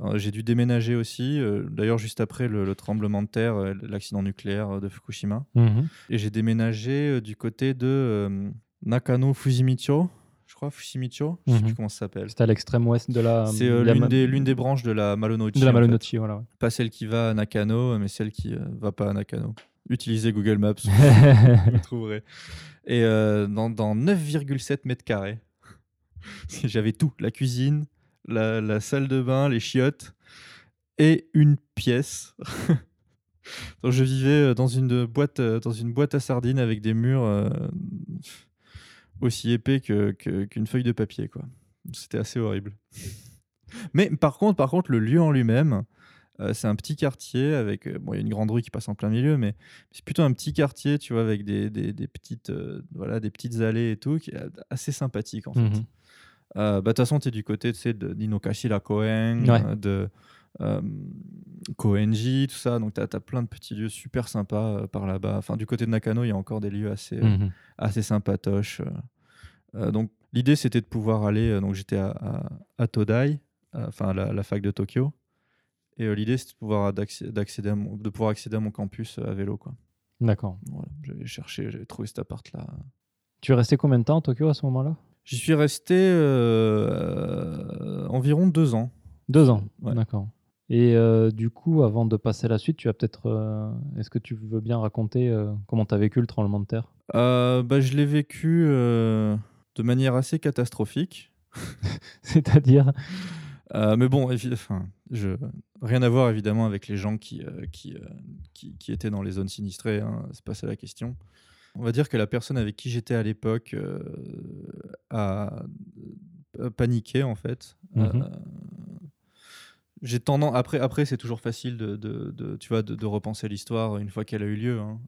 euh, j'ai dû déménager aussi, d'ailleurs juste après le, le tremblement de terre, l'accident nucléaire de Fukushima. Mhm. Et j'ai déménagé du côté de Nakano Fujimicho, je crois, Fushimicho, je sais Mhm. plus comment ça s'appelle. C'était à l'extrême ouest de la. C'est euh, l'une des, l'une des branches de la Malonouchi. de la. Malonouchi, voilà. Pas celle qui va à Nakano, mais celle qui ne va pas à Nakano. Utilisez Google Maps, vous <laughs> trouverez. Et euh, dans, dans 9,7 mètres carrés, <laughs> j'avais tout la cuisine, la, la salle de bain, les chiottes et une pièce. <laughs> Donc je vivais euh, dans une boîte, euh, dans une boîte à sardines avec des murs euh, aussi épais que- que- qu'une feuille de papier. quoi. C'était assez horrible. Mais par contre, par contre, le lieu en lui-même, euh, c'est un petit quartier avec. euh, bon, il y a une grande rue qui passe en plein milieu, mais c'est plutôt un petit quartier, tu vois, avec des, des- des petites, euh, voilà, des petites allées et tout, qui est assez sympathique en fait. Mhm. Euh, bah, De toute façon, tu es du côté de d'Inokashi la Koen, Ouais. de Koenji, tout ça. Donc, tu as, plein de petits lieux super sympas par là-bas. Enfin, du côté de Nakano, il y a encore des lieux assez, Mhm. assez sympatoches. donc, l'idée, c'était de pouvoir aller. donc, j'étais à, à, à Todai, enfin, à la, la fac de Tokyo. Et euh, l'idée, c'était de pouvoir, d'accé- d'accéder à mon, de pouvoir accéder à mon campus euh, à vélo. Quoi. D'accord. Voilà, j'avais cherché, j'avais trouvé cet appart-là. Tu es resté combien de temps à Tokyo à ce moment-là? J'y suis resté euh, environ deux ans. Deux ans. Ouais. D'accord. Et euh, du coup, avant de passer à la suite, tu as peut-être. euh, Est-ce que tu veux bien raconter euh, comment tu as vécu le tremblement de terre? Bah, je l'ai vécu de manière assez catastrophique. <laughs> C'est-à-dire? Euh, mais bon, évi- enfin, je... rien à voir évidemment avec les gens qui, euh, qui, euh, qui, qui étaient dans les zones sinistrées. Hein. C'est pas ça la question. On va dire que la personne avec qui j'étais à l'époque a paniqué en fait. Mhm. Euh, j'ai tendance après après c'est toujours facile de, de, de- tu vois de, de repenser l'histoire une fois qu'elle a eu lieu. hein.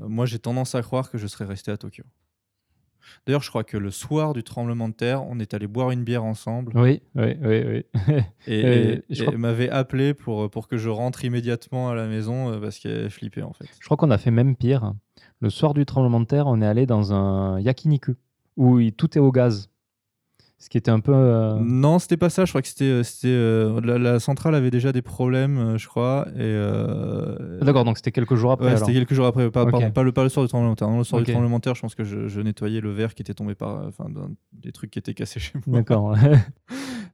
Euh, moi j'ai tendance à croire que je serais resté à Tokyo. D'ailleurs, je crois que le soir du tremblement de terre, on est allé boire une bière ensemble Oui, oui, oui, oui. et, <laughs> et- je et crois- elle m'avait appelé pour, pour que je rentre immédiatement à la maison euh, parce qu'elle flippait en fait. Je crois qu'on a fait même pire. Le soir du tremblement de terre, on est allé dans un yakiniku où tout est au gaz. Ce qui était un peu. euh, Non, c'était pas ça. Je crois que c'était, euh, c'était euh, la, la centrale avait déjà des problèmes, je crois. Et euh, D'accord, donc c'était quelques jours après. ouais, c'était quelques jours après. Pas, Ok. pardon, pas le, pas le soir du tremblement de terre. Non, le soir du tremblement de terre, je pense que je, je nettoyais le verre qui était tombé par, enfin, des trucs qui étaient cassés chez moi. D'accord. <laughs>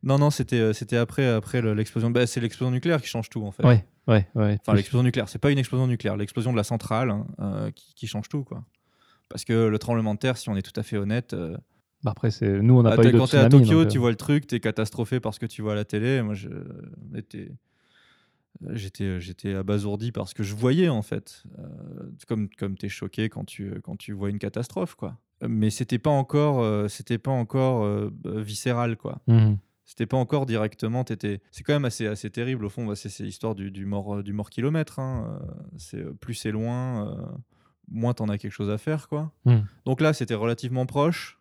Non, non, c'était, c'était après, après le- l'explosion. Bah, c'est l'explosion nucléaire qui change tout en fait. ouais, ouais, ouais. Enfin, l'explosion nucléaire, c'est pas une explosion nucléaire, l'explosion de la centrale hein, qui, qui change tout, quoi. Parce que le tremblement de terre, si on est tout à fait honnête, Bah après, c'est nous, on n'a bah, pas t'es- eu de quand t'es à. Tokyo, donc, tu euh, vois le truc, t'es catastrophé parce que tu vois à la télé. Moi, je, on était- j'étais, j'étais abasourdi par ce que je voyais en fait. comme comme tu es choqué quand tu, quand tu vois une catastrophe, quoi. Mais c'était pas encore, c'était pas encore viscéral, quoi. Mmh. C'était pas encore directement. Étais... C'est quand même assez, assez terrible au fond. Bah, c'est, l'histoire du, du, mort, du mort kilomètre. Hein. C'est, plus c'est loin, moins t'en as quelque chose à faire, quoi. Mmh. Donc là, c'était relativement proche.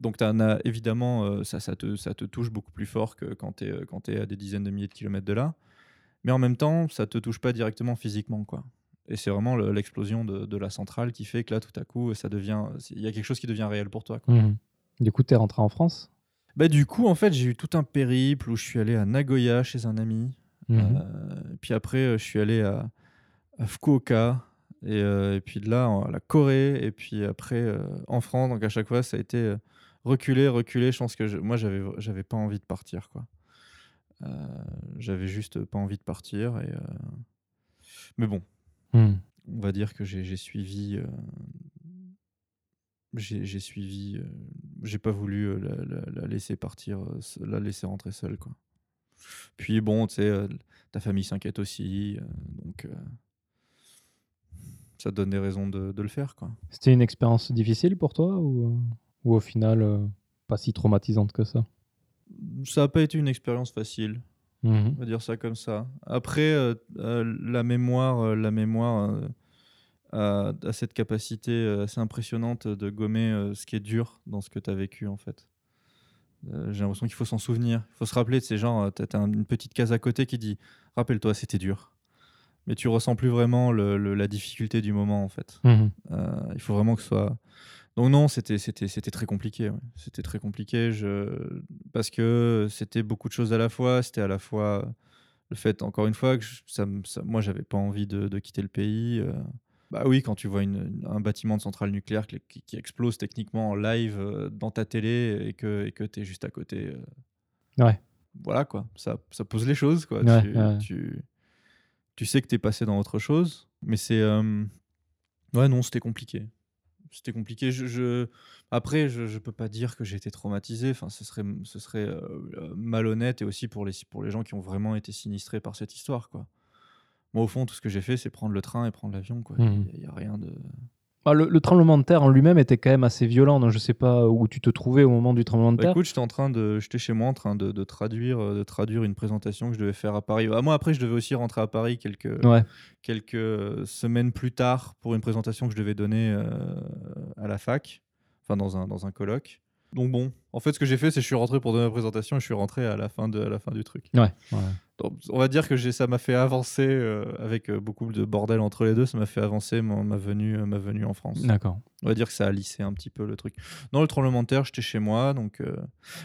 Donc as, évidemment, ça, ça, te, ça te touche beaucoup plus fort que quand tu es, quand es à des dizaines de milliers de kilomètres de là. Mais en même temps, ça te touche pas directement physiquement, quoi. Et c'est vraiment l'explosion de, de, la centrale qui fait que là, tout à coup, ça devient, il y a quelque chose qui devient réel pour toi. Quoi. Mmh. Du coup, tu es rentré en France? Bah, Du coup, en fait, j'ai eu tout un périple où je suis allé à Nagoya chez un ami. Mmh. Euh, puis après, euh, je suis allé à, Fukuoka. Et, euh, et, puis de là, à la Corée. Et puis après, en France. Donc à chaque fois, ça a été reculé, reculé. Je pense que moi, j'avais, j'avais pas envie de partir. quoi. j'avais juste pas envie de partir. Et, Mais bon, mmh. on va dire que j'ai, suivi j'ai suivi, euh, j'ai pas voulu euh, la, laisser partir, euh, la laisser rentrer seule. Quoi. Puis bon, tu sais, ta famille s'inquiète aussi, donc ça te donne des raisons de, de le faire. quoi. C'était une expérience difficile pour toi ou, ou au final pas si traumatisante que ça Ça n'a pas été une expérience facile. Mmh On va dire ça comme ça. Après, la mémoire, la mémoire a, cette capacité euh, assez impressionnante de gommer euh, ce qui est dur dans ce que tu as vécu en fait. Euh, j'ai l'impression qu'il faut s'en souvenir. Il faut se rappeler de ces gens, tu as, une petite case à côté qui dit Rappelle-toi, c'était dur. Mais tu ressens plus vraiment la difficulté du moment en fait. Mmh il faut vraiment que ce soit. Donc non, c'était très compliqué. C'était très compliqué je... parce que c'était beaucoup de choses à la fois. C'était à la fois le fait, encore une fois, que ça, ça, moi, j'avais pas envie de, de, quitter le pays. Bah oui, quand tu vois un bâtiment de centrale nucléaire qui, explose techniquement en live euh, dans ta télé et que et que tu es juste à côté. Euh, ouais. Voilà quoi, ça, ça, pose les choses quoi. tu, tu, sais que tu es passé dans autre chose, mais c'est. Euh, ouais, non, c'était compliqué. C'était compliqué. Je, Après, je, je peux pas dire que j'ai été traumatisé. Enfin, ce serait, ce serait malhonnête et aussi pour les, pour les gens qui ont vraiment été sinistrés par cette histoire quoi. Moi, au fond, tout ce que j'ai fait, c'est prendre le train et prendre l'avion. Il n'y mmh. a, rien de. Bah, le, tremblement de terre en lui-même était quand même assez violent. Donc je sais pas où tu te trouvais au moment du tremblement de bah, terre. écoute, j'étais en train de, j'étais chez moi en train de, traduire, euh, de traduire une présentation que je devais faire à Paris. Ah, moi, après, je devais aussi rentrer à Paris quelques, quelques semaines plus tard pour une présentation que je devais donner euh, à la fac, enfin dans un, dans un colloque. Donc bon, en fait, ce que j'ai fait, c'est que je suis rentré pour donner la présentation et je suis rentré à la fin, de, à la fin du truc. Ouais. on va dire que ça m'a fait avancer, euh, avec euh, beaucoup de bordel entre les deux, ça m'a fait avancer ma, venue, ma venue en France. D'accord. On va dire que ça a lissé un petit peu le truc. Dans le tremblement de terre, j'étais chez moi. Donc, euh,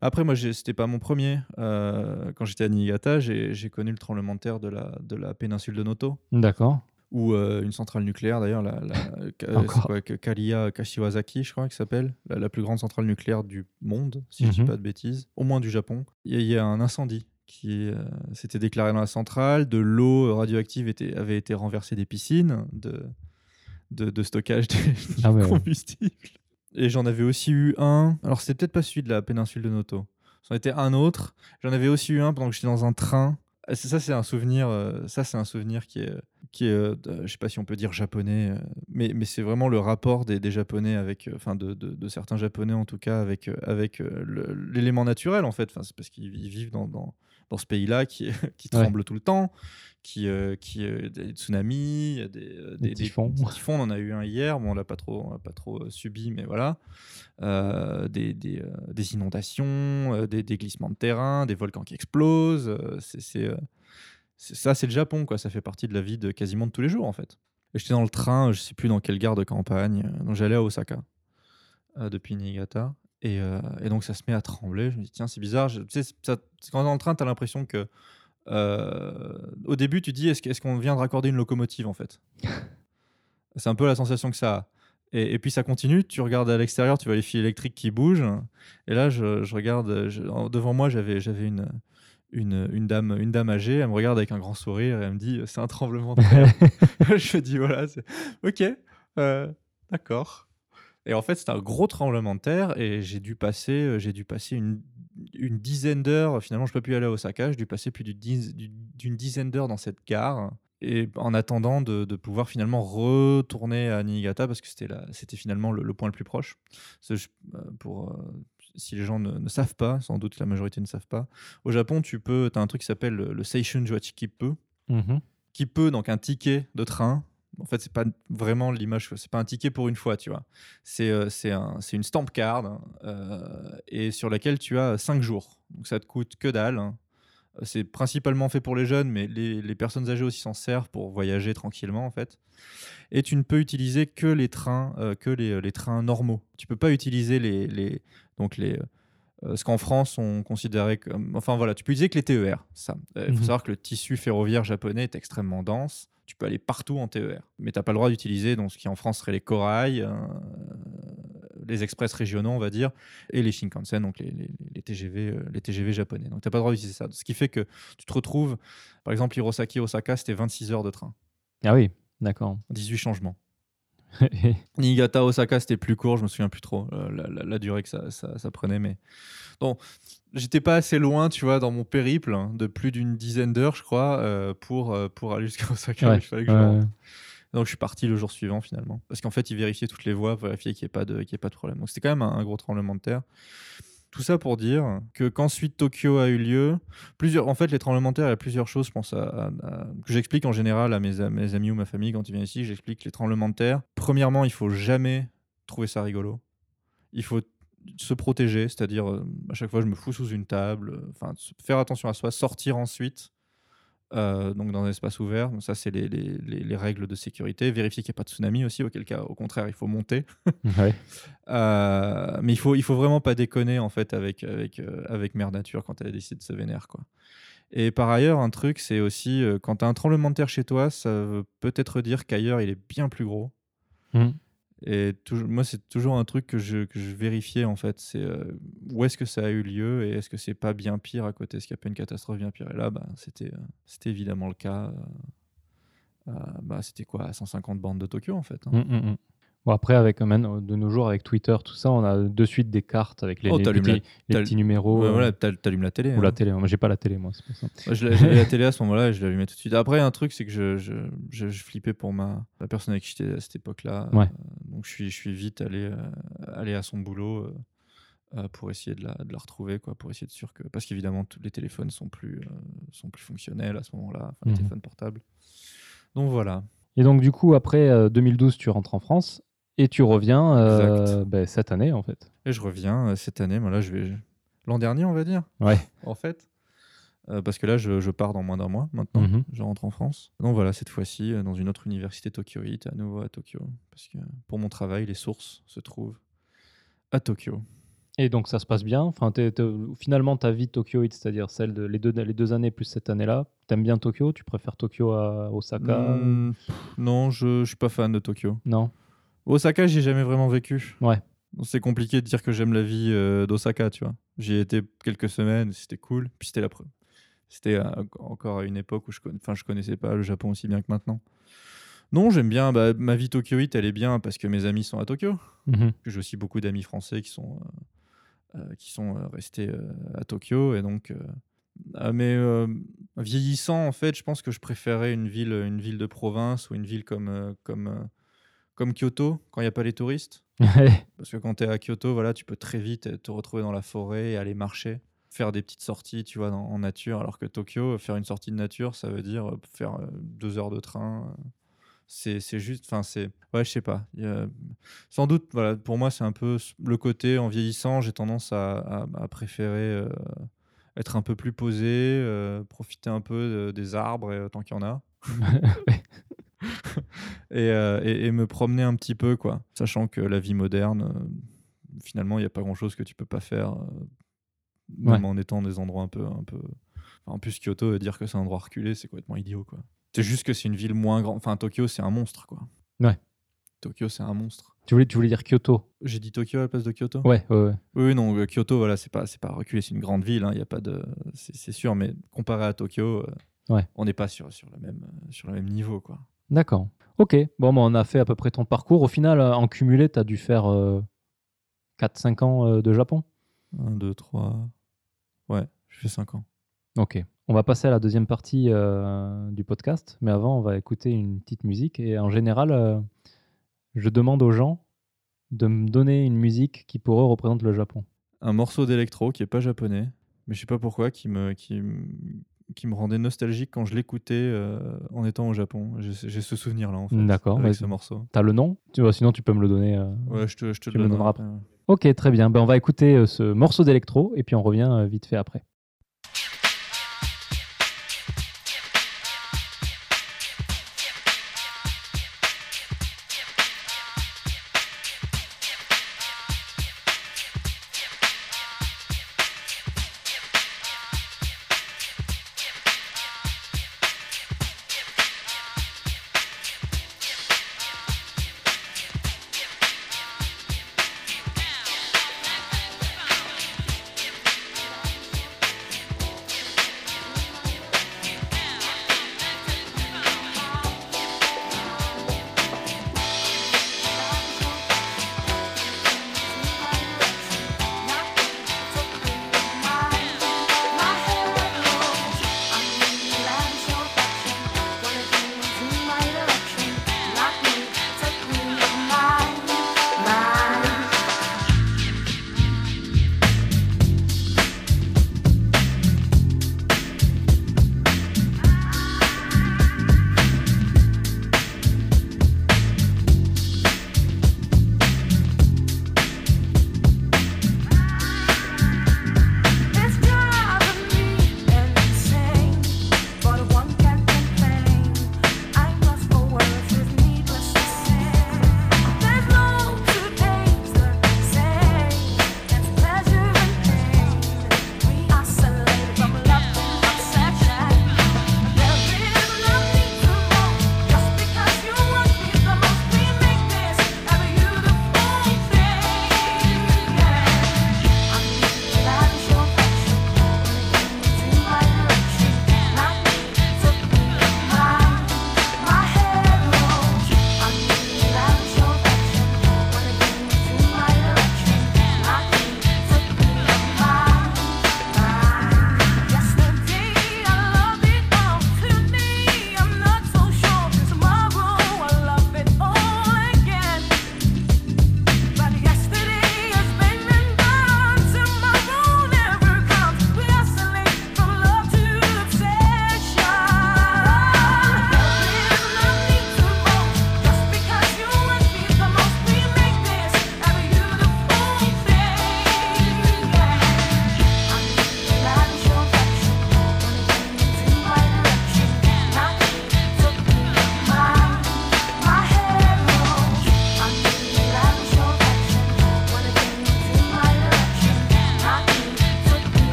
Après, moi, c'était pas mon premier. quand j'étais à Niigata, j'ai connu le tremblement de terre de la, de la péninsule de Noto. D'accord ou euh, une centrale nucléaire d'ailleurs, la, la Kalia Kashiwazaki, je crois, qui s'appelle, la, plus grande centrale nucléaire du monde, si je ne dis mhm. pas de bêtises, au moins du Japon. Il y, a un incendie qui euh, s'était déclaré dans la centrale, de l'eau radioactive était, avait été renversée des piscines de, de, stockage de ah <laughs> combustible. Et j'en avais aussi eu un, alors c'était peut-être pas celui de la péninsule de Noto, c'en était un autre. J'en avais aussi eu un pendant que j'étais dans un train ça, c'est un souvenir. Euh, ça, c'est un souvenir qui est, qui est, euh, je sais pas si on peut dire japonais, euh, mais, mais c'est vraiment le rapport des, japonais avec, enfin, de, de, certains japonais en tout cas avec, avec l'élément naturel en fait. Enfin, c'est parce qu'ils vivent dans, dans ce pays-là qui, <laughs> qui tremble tout le temps, qui, qui des tsunamis, des, des, typhons. typhons. On en a eu un hier. Bon, on l'a pas trop, pas trop subi, mais voilà. des, des, des, inondations, des, glissements de terrain, des volcans qui explosent. c'est ça, c'est le Japon, quoi. Ça fait partie de la vie de quasiment de tous les jours, en fait. J'étais dans le train, je sais plus dans quelle gare de campagne, donc j'allais à Osaka depuis Niigata. Et, et, donc ça se met à trembler. Je me dis, tiens, c'est bizarre. tu sais, ça, quand on est dans le train, tu as l'impression que. au début, tu dis, est-ce qu'on vient de raccorder une locomotive, en fait? <laughs> C'est un peu la sensation que ça a. Et, puis ça continue, tu regardes à l'extérieur, tu vois les fils électriques qui bougent. Et là, je, je regarde, devant moi, j'avais une, une, une, dame, une dame âgée, elle me regarde avec un grand sourire et elle me dit c'est un tremblement de terre. <laughs> <laughs> je me dis voilà, ok, euh, d'accord. Et en fait, c'était un gros tremblement de terre et j'ai dû passer, euh, j'ai dû passer une, une dizaine d'heures. Finalement, je peux plus aller à Osaka. J'ai dû passer plus d'une diz- d'une dizaine d'heures dans cette gare. Et en attendant de, de pouvoir finalement retourner à Niigata, parce que c'était c'était finalement le, le point le plus proche. Euh, pour, euh, si les gens ne, ne savent pas, sans doute la majorité ne savent pas, au Japon, tu peux, as un truc qui s'appelle le, Seishun Joachikippu, Mhm. qui peut donc un ticket de train. En fait, c'est pas vraiment l'image, c'est pas un ticket pour une fois, tu vois. C'est euh, un, une stamp card euh, et sur laquelle tu as 5 jours. Donc ça te coûte que dalle. hein. C'est principalement fait pour les jeunes, mais les, les personnes âgées aussi s'en servent pour voyager tranquillement en fait. Et tu ne peux utiliser que les trains, euh, que les, les trains normaux. Tu peux pas utiliser les, les donc les euh, ce qu'en France on considérait comme enfin voilà, tu peux utiliser que les TER. Ça. Euh, Il faut Mhm. savoir que le tissu ferroviaire japonais est extrêmement dense. Tu peux aller partout en TER, mais tu n'as pas le droit d'utiliser donc ce qui en France serait les corails, euh, les express régionaux, on va dire, et les Shinkansen, donc les, les- les TGV, euh, les TGV japonais. Donc tu n'as pas le droit d'utiliser ça. Ce qui fait que tu te retrouves, par exemple, Hirosaki, Osaka, c'était 26 heures de train, Ah oui, d'accord. 18 changements. <laughs> Niigata, Osaka, c'était plus court, je me souviens plus trop euh, la, la- la durée que ça, ça- ça prenait, mais donc j'étais pas assez loin, tu vois, dans mon périple hein, de plus d'une dizaine d'heures, je crois, euh, pour euh, pour aller jusqu'à Osaka. Ouais, fallait que je. Donc je suis parti le jour suivant finalement, parce qu'en fait ils vérifiaient toutes les voies, vérifiaient qu'il n'y ait pas de qu'il y ait pas de problème. Donc c'était quand même un, un gros tremblement de terre. Tout ça pour dire que qu'ensuite Tokyo a eu lieu, plusieurs, en fait les tremblements de terre, il y a plusieurs choses, je pense, que j'explique en général à mes, amis ou ma famille quand ils viennent ici, j'explique les tremblements de terre. Premièrement, il faut jamais trouver ça rigolo. Il faut se protéger, c'est-à-dire euh, à chaque fois je me fous sous une table, euh, enfin faire attention à soi, sortir ensuite, euh, donc dans un espace ouvert, ça c'est les, les- les- les règles de sécurité, vérifier qu'il n'y a pas de tsunami aussi, auquel cas au contraire il faut monter. <laughs> Ouais. Euh, mais il faut, il faut vraiment pas déconner en fait avec, avec, euh, avec Mère Nature quand elle décide de se vénère. Quoi. Et par ailleurs, un truc, c'est aussi quand tu as un tremblement de terre chez toi, ça veut peut-être dire qu'ailleurs il est bien plus gros. Mhm. Et moi, c'est toujours un truc que je, que je vérifiais en fait. C'est euh, où est-ce que ça a eu lieu et est-ce que c'est pas bien pire à côté? Est-ce qu'il n'y a pas une catastrophe bien pire? Et là, bah, c'était, euh, c'était évidemment le cas. euh, bah, c'était quoi? À 150 bandes de Tokyo en fait. hein. Mm, mm, mm. Bon, après, avec, euh, de nos jours, avec Twitter, tout ça, on a de suite des cartes avec les, Oh, les petits, la- les t'al- petits numéros. Ouais, euh, voilà, t'al- t'allumes la télé. ou la hein. télé. Moi, j'ai pas la télé, moi, c'est pour ça. J'avais la <laughs> télé à ce moment-là et je l'allumais tout de suite. Après, un truc, c'est que je, je, je- je flippais pour ma, la personne avec qui j'étais à cette époque-là. Ouais. Euh, donc, je suis, je suis vite allé, euh, allé à son boulot euh, pour essayer de la, de la retrouver, quoi, pour essayer de sûr que. Parce qu'évidemment, tous les téléphones sont plus, sont plus fonctionnels à ce moment-là, enfin, les Mhm. téléphones portables. Donc, voilà. Et donc, du coup, après euh, 2012, tu rentres en France et tu reviens euh, ben, cette année, en fait. Et je reviens euh, cette année. Moi, là, je vais. L'an dernier, on va dire. Ouais. En fait. Euh, parce que là, je, je pars dans moins d'un mois maintenant. Mhm. Je rentre en France. Donc voilà, cette fois-ci, dans une autre université tokyoïte, à nouveau à Tokyo. Parce que pour mon travail, les sources se trouvent à Tokyo. Et donc, ça se passe bien. Enfin, finalement, ta vie tokyoïde, c'est-à-dire celle de les deux, les deux années plus cette année-là, t'aimes bien Tokyo? Tu préfères Tokyo à Osaka? Pff, non, je, je suis pas fan de Tokyo. Non? Osaka, j'y ai jamais vraiment vécu. Ouais. C'est compliqué de dire que j'aime la vie euh, d'Osaka, tu vois. J'y ai été quelques semaines, c'était cool. Puis c'était la preuve. C'était euh, encore à une époque où je, enfin, je connaissais pas le Japon aussi bien que maintenant. Non, j'aime bien. bah, ma vie tokyoïte, elle est bien parce que mes amis sont à Tokyo. Mhm. J'ai aussi beaucoup d'amis français qui sont, euh, qui sont restés à Tokyo. Et donc, ah, mais vieillissant, en fait, je pense que je préférais une ville, une ville de province ou une ville comme, comme, comme Kyoto, quand il n'y a pas les touristes. <laughs> Parce que quand tu es à Kyoto, voilà, tu peux très vite te retrouver dans la forêt et aller marcher, faire des petites sorties, tu vois, en nature. Alors que Tokyo, faire une sortie de nature, ça veut dire euh, faire euh, deux heures de train. C'est juste, enfin, c'est. Ouais, je sais pas. A- Sans doute, voilà, pour moi, c'est un peu le côté en vieillissant, j'ai tendance à, à- à préférer euh, être un peu plus posé, euh, profiter un peu des arbres euh, tant qu'il y en a. <laughs> <laughs> et, euh, et- et me promener un petit peu, quoi. Sachant que la vie moderne, euh, finalement, il n'y a pas grand-chose que tu peux pas faire, euh, même en étant dans des endroits un peu... Un peu... enfin, en plus, Kyoto, euh, dire que c'est un endroit reculé, c'est complètement idiot, quoi. C'est juste que c'est une ville moins grande. Enfin, Tokyo, c'est un monstre, quoi. Ouais. Tokyo, c'est un monstre. tu, voulais, tu voulais dire Kyoto? J'ai dit Tokyo à la place de Kyoto? Ouais, ouais, ouais. Oui, non, Kyoto, voilà, c'est pas, pas reculé, c'est une grande ville, hein, il y a pas de, c'est sûr, mais comparé à Tokyo, Ouais. on n'est pas sur, sur, le même, sur le même niveau, quoi. D'accord. Ok, bon, bah, on a fait à peu près ton parcours. Au final, euh, en cumulé, tu as dû faire 4-5 ans euh, de Japon? 1, 2, 3. Ouais, je fais 5 ans. Ok. On va passer à la deuxième partie euh, du podcast, mais avant, on va écouter une petite musique. Et en général, euh, je demande aux gens de me donner une musique qui pour eux représente le Japon. Un morceau d'électro qui est pas japonais, mais je sais pas pourquoi, qui me, qui, me- qui me rendait nostalgique quand je l'écoutais euh, en étant au Japon. J'ai ce souvenir-là, en fait. D'accord, Avec ce morceau. T'as le nom? Tu vois, Sinon, tu peux me le donner. euh. Ouais, je te, je te le donnerai après. Ok, très bien. Ben, on va écouter euh, ce morceau d'électro et puis on revient vite fait après.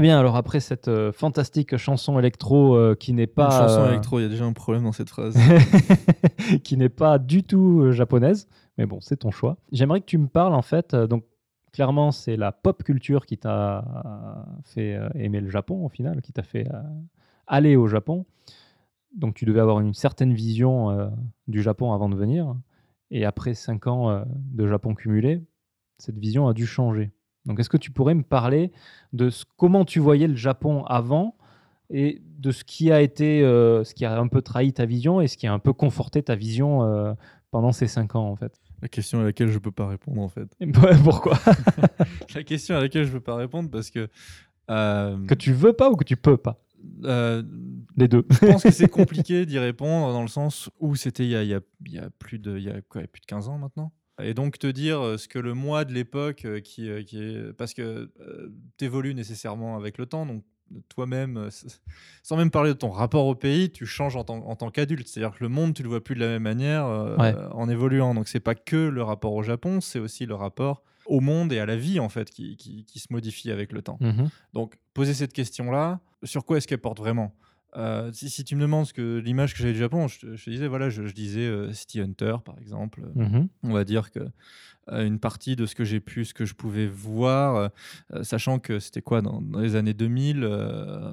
Très bien, alors après cette euh, fantastique chanson électro euh, qui n'est pas... Une chanson euh, électro, il y a déjà un problème dans cette phrase. <laughs> qui n'est pas du tout japonaise, mais bon, c'est ton choix. J'aimerais que tu me parles en fait, donc clairement c'est la pop culture qui t'a fait aimer le Japon au final, qui t'a fait aller au Japon. Donc tu devais avoir une certaine vision euh, du Japon avant de venir, et après cinq ans euh, de Japon cumulé, cette vision a dû changer. Donc est-ce que tu pourrais me parler de ce- comment tu voyais le Japon avant et de ce qui a été, euh, ce qui a un peu trahi ta vision et ce qui a un peu conforté ta vision euh, pendant ces cinq ans en fait? La question à laquelle je peux pas répondre en fait. <laughs> Pourquoi? <laughs> La question à laquelle je peux pas répondre parce que. euh, Que tu veux pas ou que tu peux pas? Les deux. je pense que c'est <laughs> compliqué d'y répondre dans le sens où c'était il y a, il y a- il y a plus de il y a quoi, il y a plus de 15 ans maintenant. Et donc te dire ce que le moi de l'époque qui, qui est parce que tu évolues nécessairement avec le temps donc toi-même sans même parler de ton rapport au pays, tu changes en tant, en tant qu'adulte, c'est-à-dire que le monde tu le vois plus de la même manière euh, Ouais. en évoluant. Donc c'est pas que le rapport au Japon, c'est aussi le rapport au monde et à la vie en fait qui, qui- qui se modifie avec le temps. Mhm. Donc, poser cette question-là, sur quoi est-ce qu'elle porte vraiment? Euh, si, si tu me demandes ce que l'image que j'ai du Japon, je te, je te disais, voilà, je, je disais euh, City Hunter, par exemple. Mhm. On va dire que euh, une partie de ce que j'ai pu, ce que je pouvais voir, euh, euh, sachant que c'était quoi dans, dans les années 2000, euh,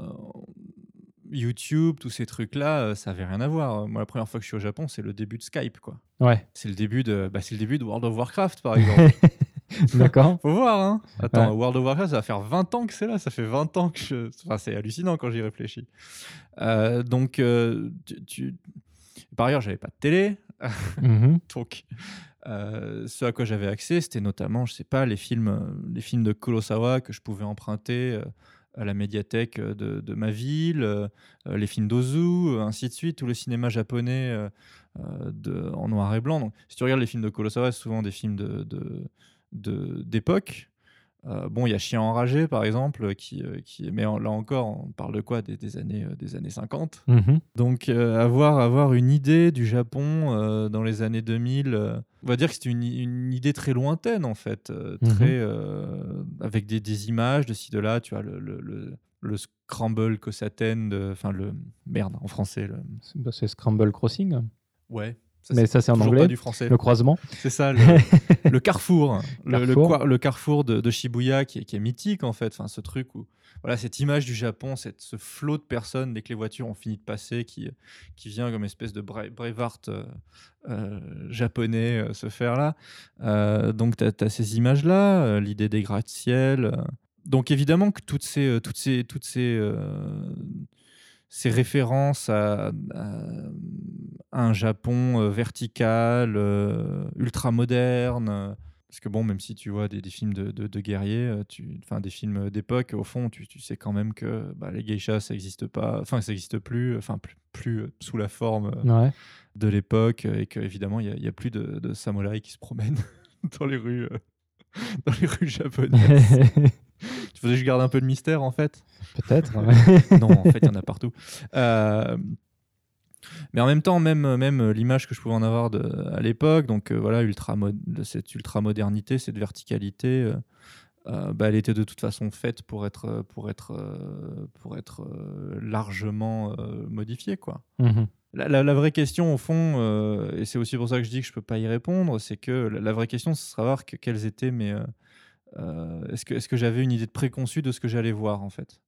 YouTube, tous ces trucs-là, euh, ça avait rien à voir. Moi, la première fois que je suis au Japon, c'est le début de Skype, quoi. Ouais, C'est le début de, bah, c'est le début de World of Warcraft, par exemple. <laughs> <laughs> d'accord. Faut voir, hein. Attends, Ouais. World of Warcraft, ça va faire 20 ans que c'est là. Ça fait 20 ans que je... Enfin, c'est hallucinant quand j'y réfléchis. Euh, donc, euh, tu, tu- par ailleurs, j'avais pas de télé. Mhm. <laughs> Donc, euh, ce à quoi j'avais accès, c'était notamment, je sais pas, les films, les films de Kurosawa que je pouvais emprunter à la médiathèque de, de ma ville, les films d'Ozu, ainsi de suite, tout le cinéma japonais de, en noir et blanc. Donc, si tu regardes les films de Kurosawa, c'est souvent des films de- d'époque. Euh, bon, il y a Chien enragé, par exemple, qui, euh, qui mais en- là encore, on parle de quoi? Des, des années, euh, des années 50. Mhm. Donc, euh, avoir, avoir une idée du Japon euh, dans les années 2000, euh, on va dire que c'était une, une idée très lointaine, en fait, euh, Mhm. très, euh, avec des, des images de ci, de là, tu vois, le, le, le, le scramble Kosaten, enfin, le. Merde, en français. Le... C'est bah, c'est Scramble Crossing. Ouais. Ça, Mais ça, c'est en anglais. pas du français. Le croisement. C'est ça, le, <laughs> le carrefour, le, le Carrefour. le carrefour de, de Shibuya qui est, qui est mythique en fait. Enfin, ce truc où voilà cette image du Japon, cette, ce flot de personnes dès que les voitures ont fini de passer, qui, qui vient comme espèce de Bra- Braveheart euh, euh, japonais euh, se faire là. Euh, donc tu as, ces images là, l'idée des gratte-ciel. euh. Donc évidemment que toutes ces, euh, toutes ces, toutes ces euh, ces références à, un Japon euh, vertical, euh, ultra moderne. euh, parce que bon, même si tu vois des, des films de, de- de guerriers, enfin des films d'époque, au fond, tu, tu sais quand même que bah, les geishas, ça n'existe pas, enfin ça n'existe plus, enfin plus, plus, sous la forme Ouais. de l'époque, et qu'évidemment, il n'y a, plus de, de samouraïs qui se promènent <laughs> dans les rues, euh, dans les rues japonaises. <laughs> tu faisais que je garde un peu de mystère en fait. Peut-être. <laughs> non, en fait, il y en a <laughs> partout. Euh, mais en même temps, même, même l'image que je pouvais en avoir de, à l'époque, donc euh, voilà, ultra cette ultra-modernité, cette verticalité, euh, bah, elle était de toute façon faite pour être, pour être, pour être largement modifiée. Quoi. Mhm. La, la- la vraie question, au fond, et c'est aussi pour ça que je dis que je peux pas y répondre, c'est que la, la vraie question, ce sera voir que, quelles étaient mes. Euh, est-ce que, est-ce que j'avais une idée préconçue de ce que j'allais voir, en fait?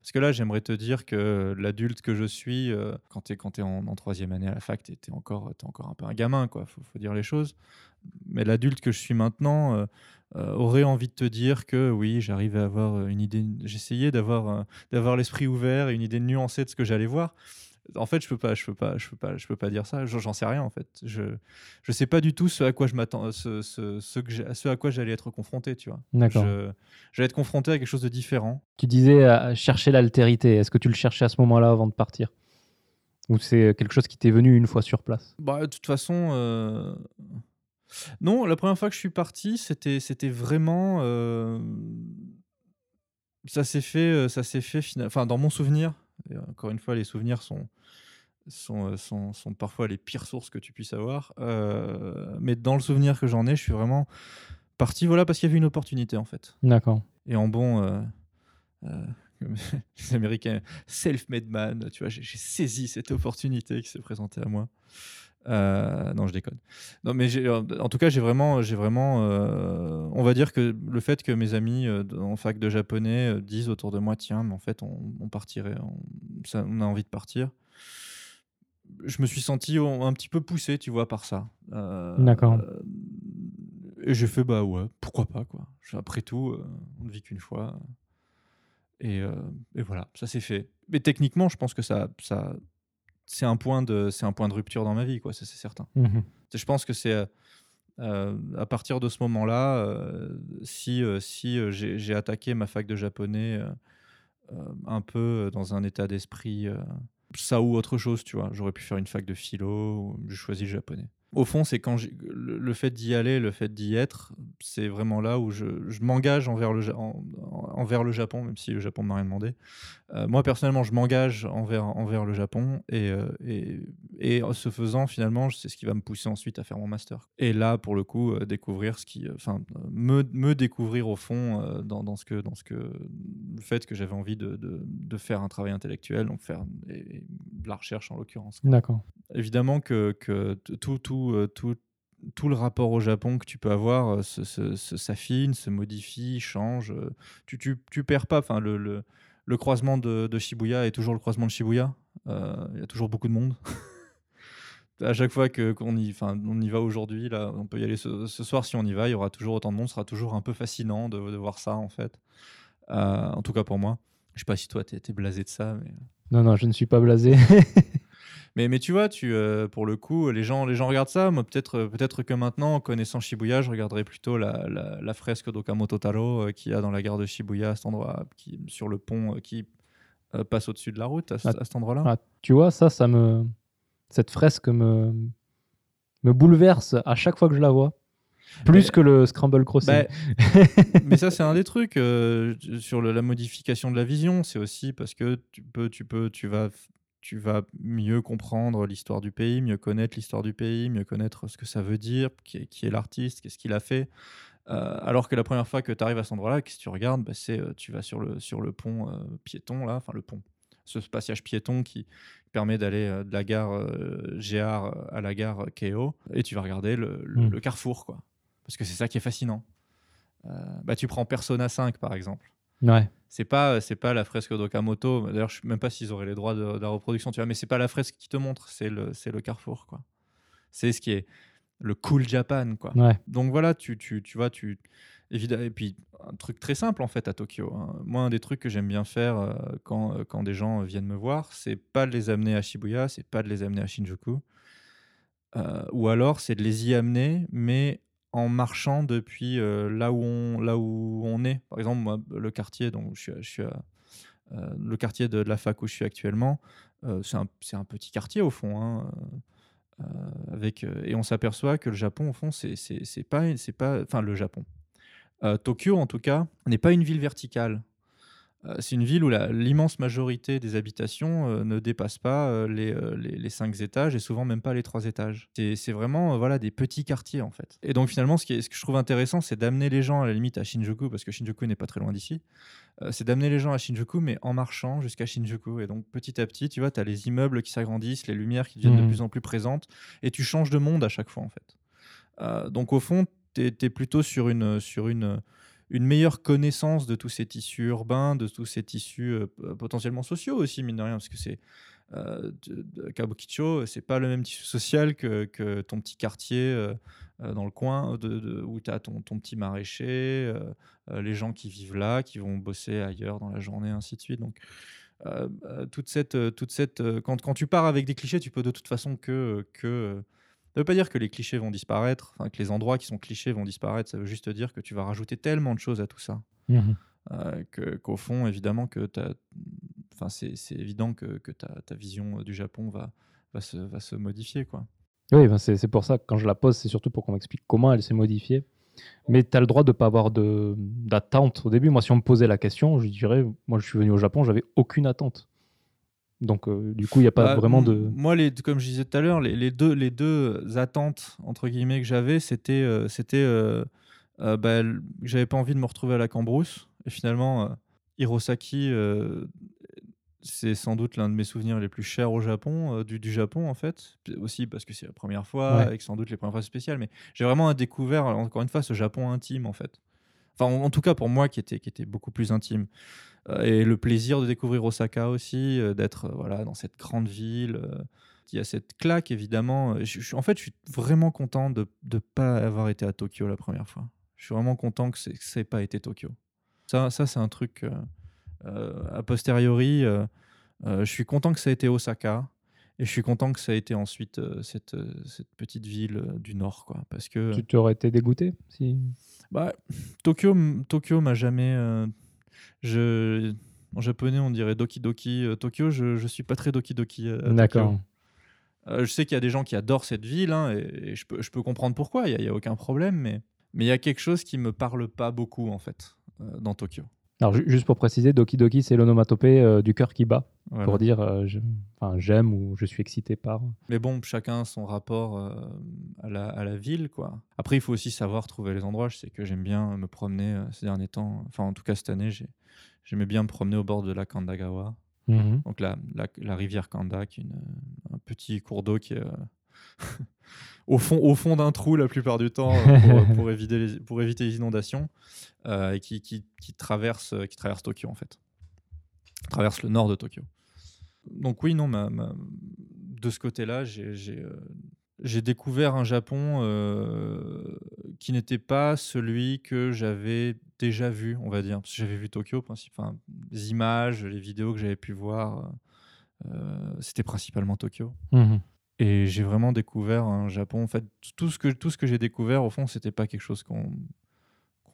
Parce que là, j'aimerais te dire que l'adulte que je suis, euh, quand tu es, es en, troisième année à la fac, tu es, encore, encore un peu un gamin, quoi, faut, dire les choses. Mais l'adulte que je suis maintenant euh, aurait envie de te dire que oui, j'arrive à avoir une idée. J'essayais d'avoir, d'avoir l'esprit ouvert et une idée nuancée de ce que j'allais voir en fait, je peux pas, je peux pas, je peux pas, je peux pas dire ça. J'en sais rien en fait. Je, je sais pas du tout ce à quoi je m'attends, ce, ce, ce que j'ai- ce à quoi j'allais être confronté, tu vois. D'accord. J'allais être confronté à quelque chose de différent. Tu disais euh, chercher l'altérité. Est-ce que tu le cherchais à ce moment-là avant de partir? Ou c'est quelque chose qui t'est venu une fois sur place? Bah, de toute façon, euh, non. La première fois que je suis parti, c'était, c'était vraiment, euh, ça s'est fait, ça s'est fait, enfin, dans mon souvenir. Et encore une fois, les souvenirs sont sont, euh, sont, sont parfois les pires sources que tu puisses avoir. Euh, mais dans le souvenir que j'en ai, je suis vraiment parti voilà, parce qu'il y avait une opportunité en fait. D'accord. Et en bon euh, euh, <laughs> les Américains, self-made man, tu vois, j'ai saisi cette opportunité qui s'est présentée à moi. Euh, non, je déconne. Non, mais en tout cas, j'ai vraiment, j'ai vraiment, euh, on va dire que le fait que mes amis euh, en fac de japonais disent autour de moi, tiens, mais en fait, on, partirait, on, on, a envie de partir. Je me suis senti un petit peu poussé, tu vois, par ça. D'accord. et j'ai fait, bah ouais, pourquoi pas, quoi. Après tout, on ne vit qu'une fois. Et, et, voilà, ça s'est fait. Mais techniquement, je pense que ça, ça, c'est un point de c'est un point de rupture dans ma vie quoi c'est certain. Mmh je pense que c'est euh, à partir de ce moment là euh, si euh, si j'ai attaqué ma fac de japonais un peu dans un état d'esprit ça ou autre chose tu vois. J'aurais pu faire une fac de philo j'ai choisi le japonais au fond, c'est quand le, fait d'y aller, le fait d'y être, c'est vraiment là où je, m'engage envers le, envers le Japon, même si le Japon ne m'a rien demandé. Euh, moi, personnellement, je m'engage envers, envers le Japon et, euh, et, et, ce faisant, finalement, c'est ce qui va me pousser ensuite à faire mon master. Et là, pour le coup, euh, découvrir ce qui. Enfin, me, me, découvrir au fond dans, dans, ce que, dans ce que. Le fait que j'avais envie de, de, de, faire un travail intellectuel, donc faire de la recherche en l'occurrence. D'accord. Évidemment que, que tout, tout euh, tout, tout, le rapport au Japon que tu peux avoir euh, s'affine, se, modifie, change. Euh, tu, tu, tu perds pas. Enfin, le, le, le, croisement de, de, Shibuya est toujours le croisement de Shibuya. Il y a toujours beaucoup de monde. <laughs> à chaque fois qu'on y, on y va aujourd'hui, là, on peut y aller ce, soir si on y va, il y aura toujours autant de monde, ce sera toujours un peu fascinant de, de voir ça en fait. en tout cas pour moi. Je sais pas si toi tu es, blasé de ça. Mais... Non, non, je ne suis pas blasé. <laughs> Mais, mais tu vois, tu, euh, pour le coup, les gens, les gens regardent ça. Moi, peut-être euh, peut-être que maintenant, connaissant Shibuya, je regarderais plutôt la, la, fresque d'Okamoto Taro euh, qu'il y a dans la gare de Shibuya, à cet endroit, qui, sur le pont qui passe au-dessus de la route, à, ah, cet endroit-là. Ah, tu vois, ça, ça me... cette fresque me... me bouleverse à chaque fois que je la vois. Plus que le Scramble Crossing. Bah, mais ça, c'est un des trucs sur la modification de la vision. C'est aussi parce que tu peux, tu peux, tu vas tu vas mieux comprendre l'histoire du pays, mieux connaître l'histoire du pays, mieux connaître ce que ça veut dire, qui est, l'artiste, qu'est-ce qu'il a fait. Euh, alors que la première fois que tu arrives à cet endroit-là, qu'est-ce que tu regardes? Bah, c'est euh, tu vas sur le, sur le pont euh, piéton, là, enfin le pont, ce passage piéton qui permet d'aller de la gare Géard à la gare Keo, et tu vas regarder le, le, mmh. carrefour, quoi. Parce que c'est ça qui est fascinant. bah, tu prends Persona 5, par exemple. Ouais. C'est pas, c'est pas la fresque d'Okamoto. D'ailleurs, je sais même pas s'ils auraient les droits de, la reproduction, tu vois, mais c'est pas la fresque qui te montre, c'est le, c'est le carrefour, quoi. C'est ce qui est le cool Japan, quoi. Donc voilà, tu, tu, tu vois, tu. Et puis, un truc très simple, en fait, à Tokyo. Hein. Moi, un des trucs que j'aime bien faire euh, quand, euh, quand des gens viennent me voir, c'est pas de les amener à Shibuya, c'est pas de les amener à Shinjuku. Euh, ou alors, c'est de les y amener, mais en marchant depuis là, où on, là où on est. Par exemple, moi, le quartier, donc je suis, je suis le quartier de, la fac où je suis actuellement, c'est un, un, petit quartier au fond. Hein, avec, et on s'aperçoit que le Japon, au fond, c'est pas. Enfin, le Japon. Tokyo, en tout cas, n'est pas une ville verticale. Euh, c'est une ville où l'immense majorité des habitations euh, ne dépassent pas euh, les, les, cinq étages et souvent même pas les trois étages. C'est vraiment voilà, des petits quartiers en fait. Et donc finalement, ce, qui est, ce que je trouve intéressant, c'est d'amener les gens à la limite à Shinjuku, parce que Shinjuku n'est pas très loin d'ici. c'est d'amener les gens à Shinjuku, mais en marchant jusqu'à Shinjuku. Et donc petit à petit, tu vois, tu as les immeubles qui s'agrandissent, les lumières qui deviennent de mmh. plus en plus présentes, et tu changes de monde à chaque fois en fait. donc au fond, tu es, es, plutôt sur une... Sur une une meilleure connaissance de tous ces tissus urbains, de tous ces tissus euh, potentiellement sociaux aussi, mine de rien, parce que c'est euh, c'est pas le même tissu social que, ton petit quartier euh, euh, dans le coin de, où tu as ton, petit maraîcher, les gens qui vivent là, qui vont bosser ailleurs dans la journée, ainsi de suite. Donc, toute cette, toute cette, quand, quand, tu pars avec des clichés, tu peux de toute façon que ça veut pas dire que les clichés vont disparaître, que les endroits qui sont clichés vont disparaître. Ça veut juste dire que tu vas rajouter tellement de choses à tout ça. Mmh euh, qu'au fond, évidemment, que enfin, c'est évident que, que ta, ta, vision du Japon va, va, se, va se modifier. Quoi. Oui, ben c'est pour ça que quand je la pose, c'est surtout pour qu'on m'explique comment elle s'est modifiée. Mais tu as le droit de ne pas avoir d'attente au début. Moi, si on me posait la question, je dirais, moi, je suis venu au Japon, j'avais aucune attente. Donc, euh, du coup, il n'y a pas bah, vraiment de. Moi, les, comme je disais tout à l'heure, les, les, deux, les deux attentes, entre guillemets, que j'avais, c'était. Euh, c'était euh, bah, j'avais pas envie de me retrouver à la Cambrousse. Et finalement, Hirosaki, euh, c'est sans doute l'un de mes souvenirs les plus chers au Japon, euh, du, du Japon en fait. Aussi parce que c'est la première fois Ouais. et que sans doute les premières fois c'est spécial. Mais j'ai vraiment découvert, encore une fois, ce Japon intime en fait. Enfin, en, en tout cas pour moi qui était, qui était beaucoup plus intime. Euh, et le plaisir de découvrir Osaka aussi, euh, d'être euh, voilà, dans cette grande ville. il y a cette claque évidemment. Je, je- en fait, je suis vraiment content de ne pas avoir été à Tokyo la première fois. Je suis vraiment content que que ça n'ait pas été Tokyo. Ça, ça c'est un truc euh, a posteriori. euh, euh, je suis content que ça ait été Osaka. Et je suis content que ça ait été ensuite euh, cette, euh, cette petite ville du nord. Quoi, parce que Tu t'aurais été dégoûté si... bah, Tokyo, Tokyo m'a jamais. Je, en japonais, on dirait Doki Doki. Euh, Tokyo, je, je suis pas très Doki Doki. euh, D'accord. Euh, je sais qu'il y a des gens qui adorent cette ville hein, et, et je, peux, je peux comprendre pourquoi, il n'y a, aucun problème, mais mais il y a quelque chose qui me parle pas beaucoup en fait dans Tokyo. Alors, ju- juste pour préciser, Doki Doki, c'est l'onomatopée du cœur qui bat, Voilà. pour dire euh, enfin, j'aime ou je suis excité par. Mais bon, chacun son rapport euh, à, la, à la ville, quoi. Après, il faut aussi savoir trouver les endroits. Je sais que j'aime bien me promener euh, ces derniers temps. Enfin, en tout cas, cette année, j'ai- j'aimais bien me promener au bord de la Kandagawa. Mhm. Donc la, la, la rivière Kanda, qui est une- un petit cours d'eau qui est euh, <laughs> au fond, au fond d'un trou la plupart du temps euh, pour, <laughs> pour éviter les, pour éviter les inondations euh, et qui, qui, qui traverse, euh, qui traverse Tokyo en fait. Traverse le nord de Tokyo. Donc oui, non, ma- ma- de ce côté-là, j'ai j'ai, euh, découvert un Japon euh, qui n'était pas celui que j'avais déjà vu, on va dire. Parce que j'avais vu Tokyo, enfin, les images, les vidéos que j'avais pu voir, euh, c'était principalement Tokyo. Mhm. Et j'ai vraiment découvert un Japon. En fait, tout ce que, tout ce que j'ai découvert, au fond, c'était pas quelque chose qu'on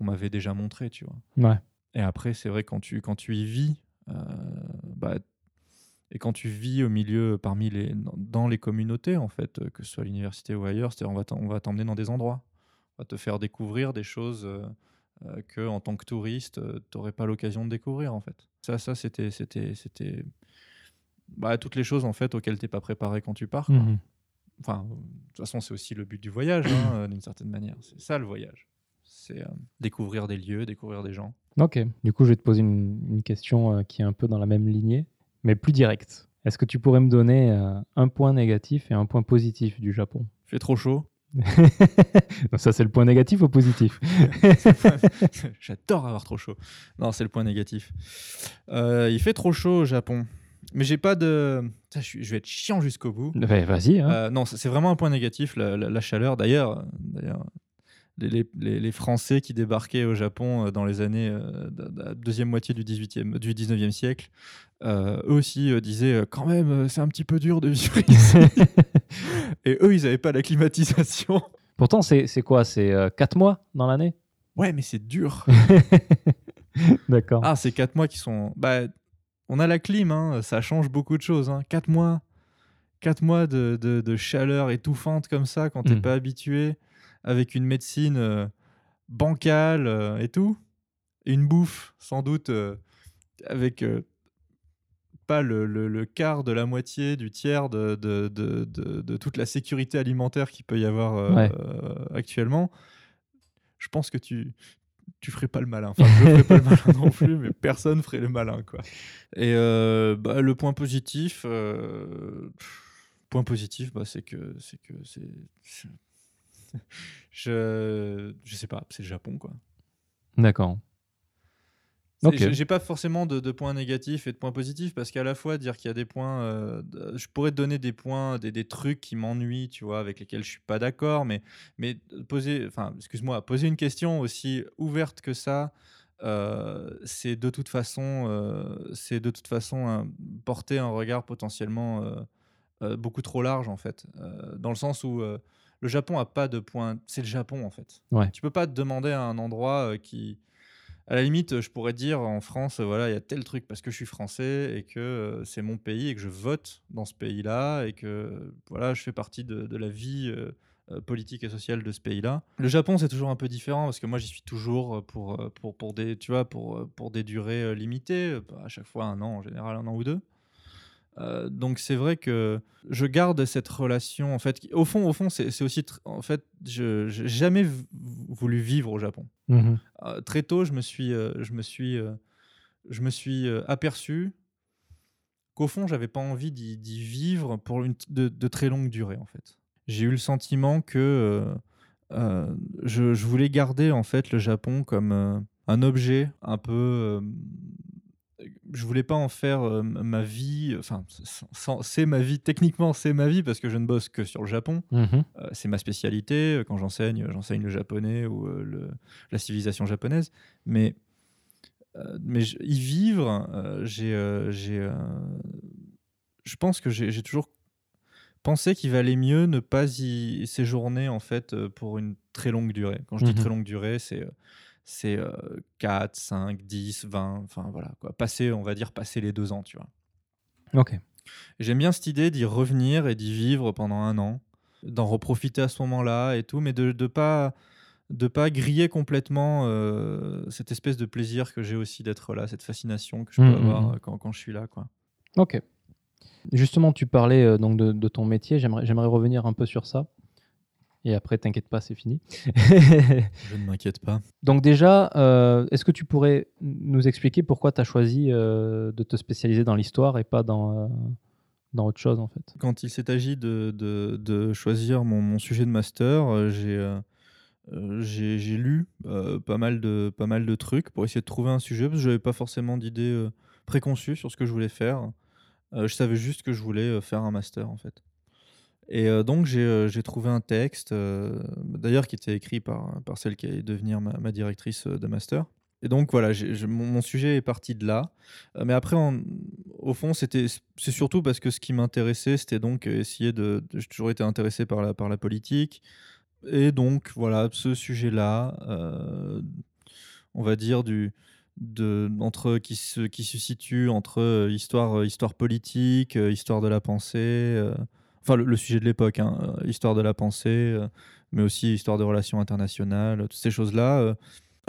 m'avait déjà montré, tu vois. Ouais. Et après, c'est vrai, quand tu, quand tu y vis, euh, bah, et quand tu vis au milieu, parmi les, dans- les communautés, en fait, euh, que ce soit à l'université ou ailleurs, c'est-à-dire on va t'en- on va t'emmener dans des endroits. On va te faire découvrir des choses euh, euh, que, en tant que touriste, tu n'aurais pas l'occasion de découvrir, en fait. Ça, ça c'était, c'était, c'était bah, toutes les choses, en fait, auxquelles tu n'es pas préparé quand tu pars. quoi. Mhm. Enfin, de toute façon, c'est aussi le but du voyage, hein, euh, d'une certaine manière. C'est ça, le voyage. C'est euh, découvrir des lieux, découvrir des gens. Ok. Du coup, je vais te poser une, une question euh, qui est un peu dans la même lignée, mais plus directe. Est-ce que tu pourrais me donner euh, un point négatif et un point positif du Japon? Il fait trop chaud. <laughs> Ça, c'est le point négatif ou positif? <laughs> J'adore avoir trop chaud. Non, c'est le point négatif. Euh, il fait trop chaud au Japon. Mais j'ai pas de. Je, vais être chiant jusqu'au bout. Ouais, Vas-y. hein. Euh, non, c'est vraiment un point négatif, la, la- la chaleur. D'ailleurs, les, les- les- les Français qui débarquaient au Japon euh, dans les années euh, de- la deuxième moitié du, 18e, du 19e siècle, euh, eux aussi euh, disaient euh, quand même, euh, c'est un petit peu dur de vivre <laughs> ici. Et eux, ils n'avaient pas la climatisation. Pourtant, c'est quoi? C'est 4 mois dans l'année? Ouais, mais c'est dur. <laughs> D'accord. Ah, c'est 4 mois qui sont. Bah, on a la clim, hein, ça change beaucoup de choses. Hein. 4 mois. 4 mois de, de- de chaleur étouffante comme ça quand t'es Mhm. pas habitué, avec une médecine euh, bancale euh, et tout. Et une bouffe, sans doute, euh, avec pas le, le- le quart de la moitié, du tiers de, de, de- toute la sécurité alimentaire qu'il peut y avoir Ouais. actuellement. Je pense que tu, tu ferais pas le malin. Enfin, je ferais pas le malin non <laughs> plus, mais personne ferait le malin, quoi. Et euh, bah, le point positif, euh, point positif, bah, c'est que c'est que c'est- <laughs> je, je sais pas, c'est le Japon, quoi. D'accord. C'est- Ok. j'ai- pas forcément de, de points négatifs et de points positifs parce qu'à la fois dire qu'il y a des points, euh, je pourrais te donner des points, des, des trucs qui m'ennuient, tu vois, avec lesquels je suis pas d'accord, mais mais poser, enfin, excuse-moi, poser une question aussi ouverte que ça, euh, c'est de toute façon, euh, c'est de toute façon un- porter un regard potentiellement beaucoup trop large en fait, dans le sens où le Japon a pas de point, c'est le Japon en fait. Ouais. Tu peux pas te demander à un endroit euh, qui à la limite, je pourrais dire en France, euh, voilà, il y a tel truc parce que je suis français et que euh, c'est mon pays et que je vote dans ce pays-là et que voilà, je fais partie de, de la vie euh, politique et sociale de ce pays-là. Le Japon, c'est toujours un peu différent parce que moi, j'y suis toujours pour, pour, pour des, tu vois, pour, pour des durées limitées, à chaque fois un an, en général un an ou deux. Euh, donc c'est vrai que je garde cette relation en fait. qui- Au fond, au fond, c'est aussi en fait, je j'ai jamais voulu vivre au Japon. Mhm. Euh, très tôt, je me suis, euh, je me suis, je me suis aperçu qu'au fond, j'avais pas envie d'y vivre pour une de, de très longue durée, en fait. J'ai eu le sentiment que je, je voulais garder en fait le Japon comme un objet un peu. Euh, je voulais pas en faire euh, ma vie. Enfin, c'est ma vie. Techniquement, c'est ma vie parce que je ne bosse que sur le Japon. Mhm. Euh, c'est ma spécialité. Quand j'enseigne, j'enseigne le japonais ou euh, le- la civilisation japonaise. Mais, euh, mais y vivre, euh, j'ai, euh, euh, je pense que j'ai toujours pensé qu'il valait mieux ne pas y séjourner en fait euh, pour une très longue durée. Quand je dis Mhm. très longue durée, c'est euh, c'est euh, 4, 5, 10, 20, enfin voilà quoi. Passer, on va dire passer les deux ans, tu vois. Ok. J'aime bien cette idée d'y revenir et d'y vivre pendant un an, d'en reprofiter à ce moment-là et tout, mais de ne pas, de pas griller complètement euh, cette espèce de plaisir que j'ai aussi d'être là, cette fascination que je peux Mhm, avoir mhm. euh, quand, quand je suis là. Quoi. Ok. Justement, tu parlais euh, donc de, de ton métier. J'aimerais revenir un peu sur ça. Et après, t'inquiète pas, c'est fini. <laughs> Je ne m'inquiète pas. donc déjà, euh, est-ce que tu pourrais nous expliquer pourquoi tu as choisi euh, de te spécialiser dans l'histoire et pas dans, euh, dans autre chose en fait? Quand il s'est agi de, de- de choisir mon, mon sujet de master, j'ai j'ai lu pas, mal de, pas mal de trucs pour essayer de trouver un sujet, parce que je n'avais pas forcément d'idée préconçue sur ce que je voulais faire. Je savais juste que je voulais faire un master, en fait. Et euh, donc, j'ai euh, j'ai trouvé un texte, euh, d'ailleurs, qui était écrit par, par celle qui allait devenir ma, directrice de master. Et donc, voilà, mon, sujet est parti de là. Mais après, au fond, c'est surtout parce que ce qui m'intéressait, c'était donc essayer de. de- J'ai toujours été intéressé par la, par la politique. Et donc, voilà, ce sujet-là, on va dire, du, de, entre, qui, se, qui se situe entre histoire, histoire politique, histoire de la pensée, enfin, le, le sujet de l'époque, hein, euh, histoire de la pensée, euh, mais aussi histoire de relations internationales, toutes ces choses-là, euh,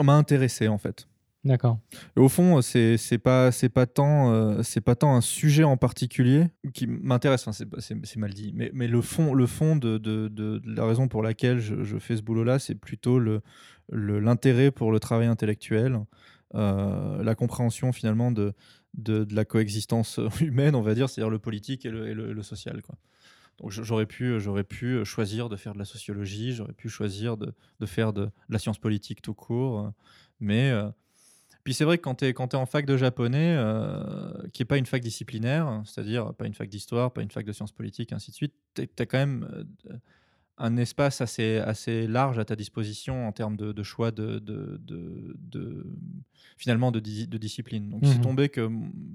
m'a intéressé, en fait. D'accord. Au fond, c'est c'est pas c'est pas tant euh, c'est pas tant un sujet en particulier qui m'intéresse. Enfin, c'est mal dit, mais mais le fond le fond de, de, la raison pour laquelle je, je fais ce boulot-là, c'est plutôt le le- l'intérêt pour le travail intellectuel, euh, la compréhension finalement de, de de la coexistence <laughs> humaine, on va dire, c'est-à-dire le politique et le, et le, le social, quoi. Donc j'aurais pu, j'aurais pu choisir de faire de la sociologie, j'aurais pu choisir de, de faire de, la science politique tout court, euh, mais euh, puis c'est vrai que quand tu es, t'es en fac de japonais, euh, qui n'est pas une fac disciplinaire, c'est-à-dire pas une fac d'histoire, pas une fac de sciences politiques, ainsi de suite, tu as quand même euh, un espace assez, assez large à ta disposition en termes de, de choix de, de, de- de- finalement de, di- de discipline. Donc il s'est Mhm. tombé que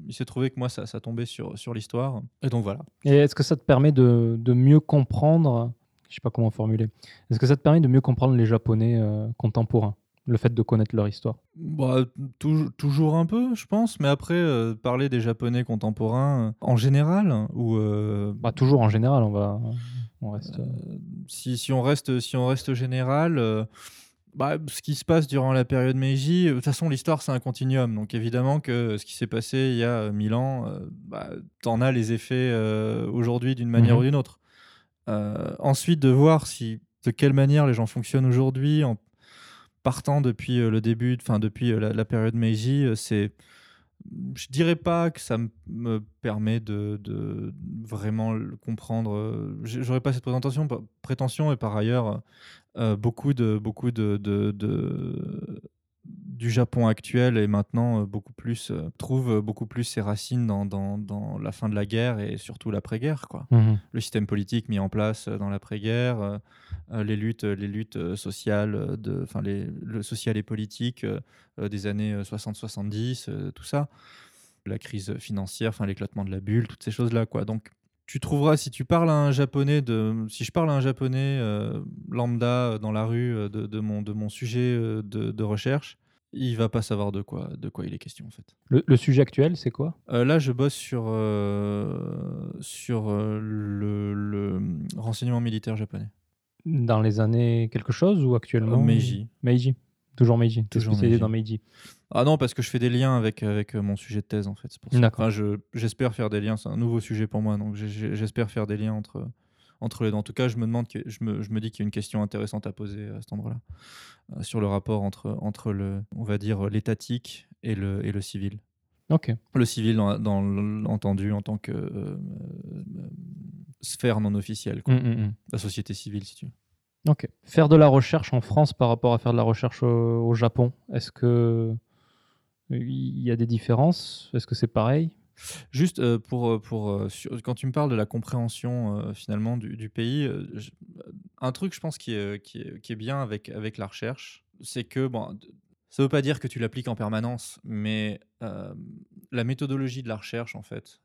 il s'est trouvé que moi ça, ça tombait sur, sur l'histoire. Et donc voilà. Et est-ce que ça te permet de, de mieux comprendre, je sais pas comment formuler, est-ce que ça te permet de mieux comprendre les Japonais euh, contemporains, le fait de connaître leur histoire? Bah, tou- toujours un peu, je pense, mais après, euh, parler des Japonais contemporains euh, en général, ou euh, bah, Toujours en général, on va. On reste, Euh, si, si on reste, si on reste général, bah, ce qui se passe durant la période Meiji, de toute façon, l'histoire, c'est un continuum. Donc, évidemment que ce qui s'est passé il y a euh, 1000 ans, bah, t'en as les effets aujourd'hui d'une manière Mhm. ou d'une autre. Ensuite, de voir si, de quelle manière les gens fonctionnent aujourd'hui en partant depuis euh, le début, enfin depuis euh, la, période Meiji, euh, c'est je dirais pas que ça me permet de, de vraiment le comprendre. J'aurais pas cette présentation, pa- prétention et par ailleurs, beaucoup de beaucoup de- de- du Japon actuel et maintenant euh, beaucoup plus euh, trouve beaucoup plus ses racines dans, dans, dans la fin de la guerre et surtout l'après-guerre quoi Mhm. le système politique mis en place euh, dans l'après-guerre, euh, euh, les luttes, les luttes euh, sociales, euh, de, enfin le social et politique euh, euh, des années euh, 60-70, euh, tout ça, la crise financière, enfin l'éclatement de la bulle, toutes ces choses-là, quoi. Donc tu trouveras si tu parles à un japonais de, si je parle à un japonais euh, lambda euh, dans la rue euh, de, de mon de mon sujet euh, de, de recherche, il va pas savoir de quoi de quoi il est question en fait. le, le sujet actuel, c'est quoi? Euh, là, je bosse sur, euh, sur euh, le, le renseignement militaire japonais. Dans les années quelque chose ou actuellement? Meiji. Meiji. Toujours Meiji. Toujours Meiji. dans Meiji. Ah non, parce que je fais des liens avec, avec mon sujet de thèse, en fait. D'accord. Enfin, je- j'espère faire des liens. C'est un nouveau sujet pour moi, donc j'espère faire des liens entre, entre les deux. En tout cas, je me, demande que, je me, je me dis qu'il y a une question intéressante à poser à cet endroit-là, euh, sur le rapport entre, entre le, on va dire, l'étatique et le, et le civil. Ok. Le civil, dans, dans l- entendu en tant que euh, euh, sphère non officielle, quoi. Mm, mm, mm. la société civile, si tu veux. Ok. Faire de la recherche en France par rapport à faire de la recherche au, au Japon, est-ce que il y a des différences? Est-ce que c'est pareil? Juste euh, pour, euh, pour euh, sur- quand tu me parles de la compréhension euh, finalement du, du pays, je- un truc je pense qui est, qui est, qui est bien avec, avec la recherche, c'est que bon, ça veut pas dire que tu l'appliques en permanence, mais la méthodologie de la recherche en fait,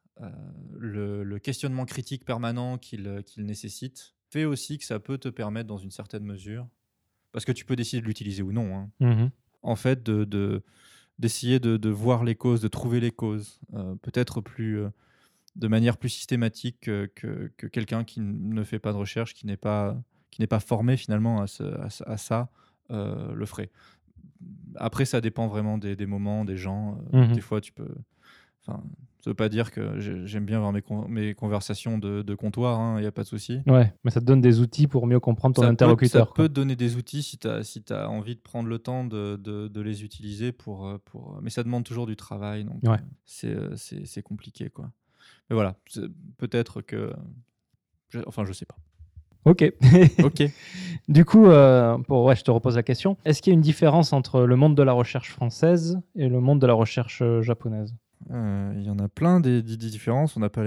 le, le questionnement critique permanent qu'il nécessite, fait aussi que ça peut te permettre dans une certaine mesure, parce que tu peux décider de l'utiliser ou non, hein, Mhm. en fait, de, de- d'essayer de, de voir les causes, de trouver les causes, euh, peut-être plus, euh, de manière plus systématique que, que- que quelqu'un qui ne fait pas de recherche, qui n'est pas, qui n'est pas formé finalement à, ce- à ce- à ça, euh, le ferait. Après, ça dépend vraiment des, des moments, des gens. euh, Mhm. Des fois, tu peux. Enfin, ça veut pas dire que j'ai- j'aime bien avoir mes, con- mes conversations de, de comptoir, il n'y a pas de souci. Ouais, mais ça te donne des outils pour mieux comprendre ton Ça peut- interlocuteur. ça quoi. peut te donner des outils si tu as, si as envie de prendre le temps de, de- de les utiliser. Pour, euh, pour... Mais ça demande toujours du travail. Donc Ouais. euh, c'est, euh, compliqué. Quoi. Mais voilà, peut-être que. je- Enfin, je sais pas. Ok. <laughs> Ok. du coup, euh, pour, ouais, je te repose la question. Est-ce qu'il y a une différence entre le monde de la recherche française et le monde de la recherche euh, japonaise? Euh, Il y en a plein des, différences. On n'a pas,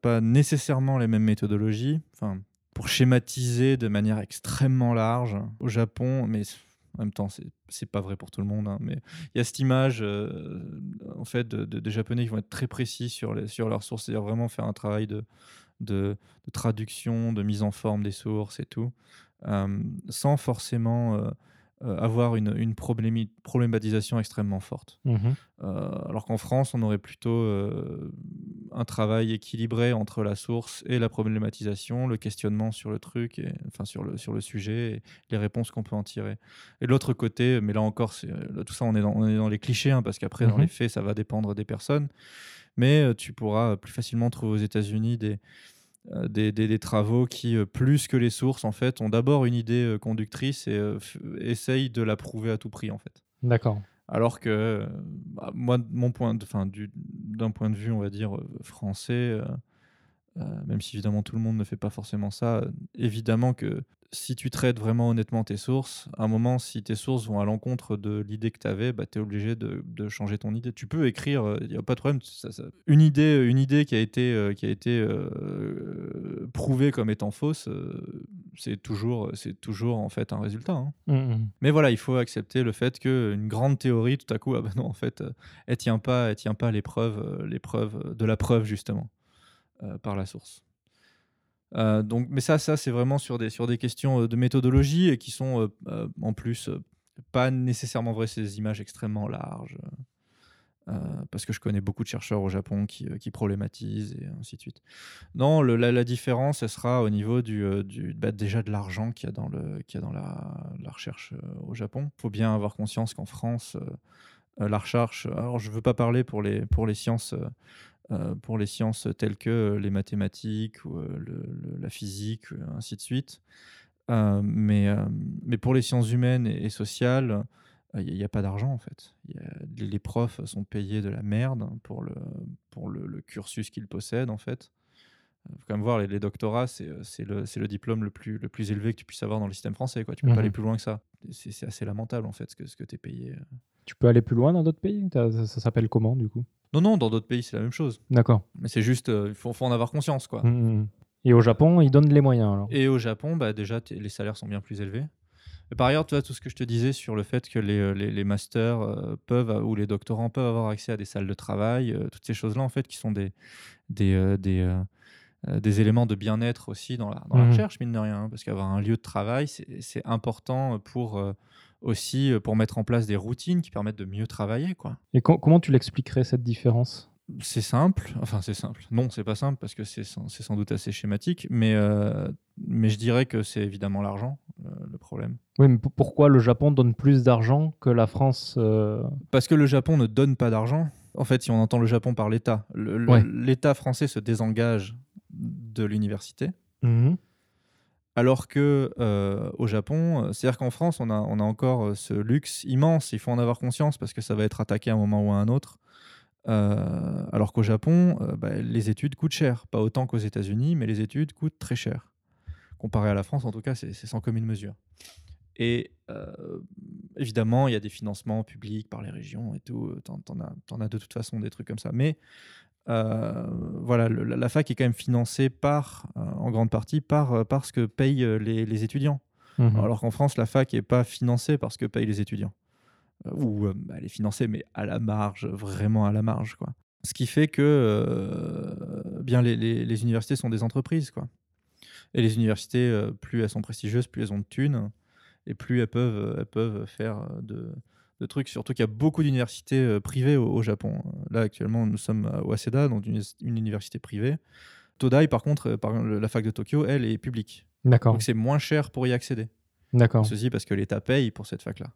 pas nécessairement les mêmes méthodologies. Enfin, pour schématiser de manière extrêmement large, au Japon, mais en même temps, c'est pas vrai pour tout le monde. hein, mais il y a cette image, euh, en fait, de, de- des Japonais qui vont être très précis sur, les, sur leurs sources, c'est-à-dire vraiment faire un travail de, de, traduction, de mise en forme des sources et tout, euh, sans forcément euh, euh, avoir une, problématisation extrêmement forte. Mhm. Euh, alors qu'en France, on aurait plutôt euh, un travail équilibré entre la source et la problématisation, le questionnement sur le truc, et, enfin sur le, sur le sujet, et les réponses qu'on peut en tirer. Et de l'autre côté, mais là encore, là, tout ça, on est dans, on est dans les clichés, hein, parce qu'après, dans Mhm. les faits, ça va dépendre des personnes. Mais euh, tu pourras plus facilement trouver aux États-Unis des, euh, des, des- des travaux qui, euh, plus que les sources, en fait, ont d'abord une idée euh, conductrice et euh, essayent de la prouver à tout prix, en fait. D'accord. Alors que euh, bah, moi, mon point de, enfin, du- d'un point de vue, on va dire euh, français, euh, euh, même si évidemment tout le monde ne fait pas forcément ça, euh, évidemment que si tu traites vraiment honnêtement tes sources, à un moment, si tes sources vont à l'encontre de l'idée que tu avais, bah, tu es obligé de, de changer ton idée. Tu peux écrire, il n'y a pas de problème. ça- ça- Une, idée, une idée qui a été, euh, qui a été euh, prouvée comme étant fausse, euh, c'est toujours, c'est toujours en fait un résultat. hein. Mhm. Mais voilà, il faut accepter le fait qu'une grande théorie, tout à coup, ah ben non, en fait, euh, elle tient pas, elle tient pas l'épreuve, euh, l'épreuve de la preuve justement euh, par la source. Euh, donc, mais ça, ça c'est vraiment sur des sur des questions euh, de méthodologie et qui sont euh, en plus pas nécessairement vraies. Des images extrêmement larges. parce que je connais beaucoup de chercheurs au Japon qui, qui problématisent et ainsi de suite. Non, la, différence, elle sera au niveau du, bah, déjà de l'argent qu'il y a dans, le, qu'il y a dans la, recherche au Japon. Il faut bien avoir conscience qu'en France, la recherche, alors je ne veux pas parler pour les, pour les sciences. Euh, pour les sciences telles que euh, les mathématiques ou euh, le- le- la physique, ainsi de suite. Mais, mais pour les sciences humaines et, et sociales, il n'y a, pas d'argent en fait. Y a- les, profs sont payés de la merde pour le, pour le, le cursus qu'ils possèdent en fait. Il faut quand même voir, les, les doctorats, c'est le, le diplôme le plus, le plus élevé que tu puisses avoir dans le système français. Quoi. Tu peux Mhm. pas aller plus loin que ça. C'est assez lamentable en fait ce que, ce que tu es payé. Tu peux aller plus loin dans d'autres pays? Ça s'appelle comment du coup? Non, non, dans d'autres pays, c'est la même chose. D'accord. Mais c'est juste, euh, il faut, faut en avoir conscience. quoi. Mhm. Et au Japon, ils donnent les moyens alors? Et au Japon, bah, déjà, les salaires sont bien plus élevés. Et par ailleurs, tu vois, tout ce que je te disais sur le fait que les, euh, les, les masters euh, peuvent, ou les doctorants peuvent avoir accès à des salles de travail, euh, toutes ces choses-là, en fait, qui sont des, des, des, des éléments de bien-être aussi dans la, dans la recherche, mine de rien. hein, parce qu'avoir un lieu de travail, c'est important pour aussi euh, pour mettre en place des routines qui permettent de mieux travailler. quoi. Et co- comment tu l'expliquerais cette différence? C'est simple, enfin c'est simple. Non, c'est pas simple parce que c'est sans, sans doute assez schématique, mais, euh, mais je dirais que c'est évidemment l'argent, euh, le problème. Oui, mais pourquoi le Japon donne plus d'argent que la France euh, Parce que le Japon ne donne pas d'argent. En fait, si on entend le Japon par l'État, Ouais. l'État français se désengage de l'université. Mhm. Alors que euh, au Japon, c'est-à-dire qu'en France, on a, on a encore euh, ce luxe immense, il faut en avoir conscience parce que ça va être attaqué à un moment ou à un autre, Euh, alors qu'au Japon, bah, les études coûtent cher. Pas autant qu'aux États-Unis, mais les études coûtent très cher. Comparé à la France, en tout cas, c'est sans commune mesure. Et évidemment, il y a des financements publics par les régions et tout. T'en t'en as, as de toute façon des trucs comme ça. Mais euh, voilà, le- la, fac est quand même financée par, euh, en grande partie par, euh, par ce que payent les, les étudiants. Mhm. Alors qu'en France, la fac n'est pas financée par ce que payent les étudiants. Euh, ou bah, elle est financée, mais à la marge, vraiment à la marge. Quoi. Ce qui fait que bien les, les- les universités sont des entreprises. Quoi. Et les universités, plus elles sont prestigieuses, plus elles ont de thunes, et plus elles peuvent, elles peuvent faire de, de trucs. Surtout qu'il y a beaucoup d'universités euh, privées au, au Japon. Là, actuellement, nous sommes à Waseda, donc une, une université privée. Todai, par contre, euh, par la fac de Tokyo, elle est publique. D'accord. Donc c'est moins cher pour y accéder. D'accord. Ceci parce que l'État paye pour cette fac-là.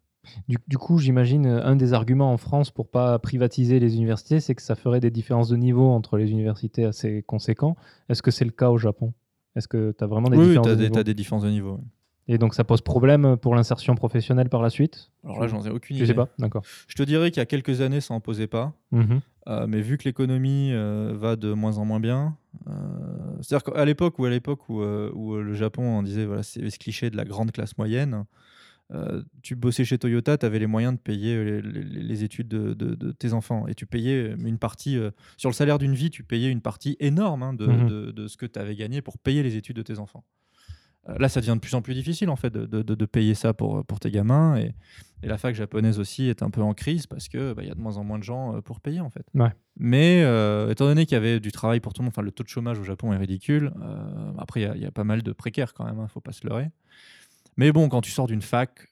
Du, du coup, j'imagine euh, un des arguments en France pour pas privatiser les universités, c'est que ça ferait des différences de niveau entre les universités assez conséquents. Est-ce que c'est le cas au Japon? Est-ce que tu as vraiment des oui, oui, différences tu as, de niveau? des des différences de niveau. Et donc ça pose problème pour l'insertion professionnelle par la suite Alors là, j'en ai aucune Je idée. sais pas, d'accord. Je te dirais qu'il y a quelques années, ça en posait pas. Mhm. Euh, mais vu que l'économie euh, va de moins en moins bien, euh, c'est-à-dire qu'à l'époque où, à l'époque où, où le Japon, on disait, voilà, c'est ce cliché de la grande classe moyenne, tu bossais chez Toyota, tu avais les moyens de payer les, les- les études de, de- de tes enfants. Et tu payais une partie, sur le salaire d'une vie, tu payais une partie énorme hein, de, Mhm. de- de ce que tu avais gagné pour payer les études de tes enfants. Euh, là, ça devient de plus en plus difficile en fait de, de- payer ça pour, pour tes gamins. Et, et la fac japonaise aussi est un peu en crise parce que bah, y a de moins en moins de gens euh, pour payer en fait. Ouais. Mais euh, étant donné qu'il y avait du travail pour tout le monde, enfin le taux de chômage au Japon est ridicule. euh, après, il y a- il y, a pas mal de précaires quand même, il faut pas se leurrer. Mais bon, quand tu sors d'une fac,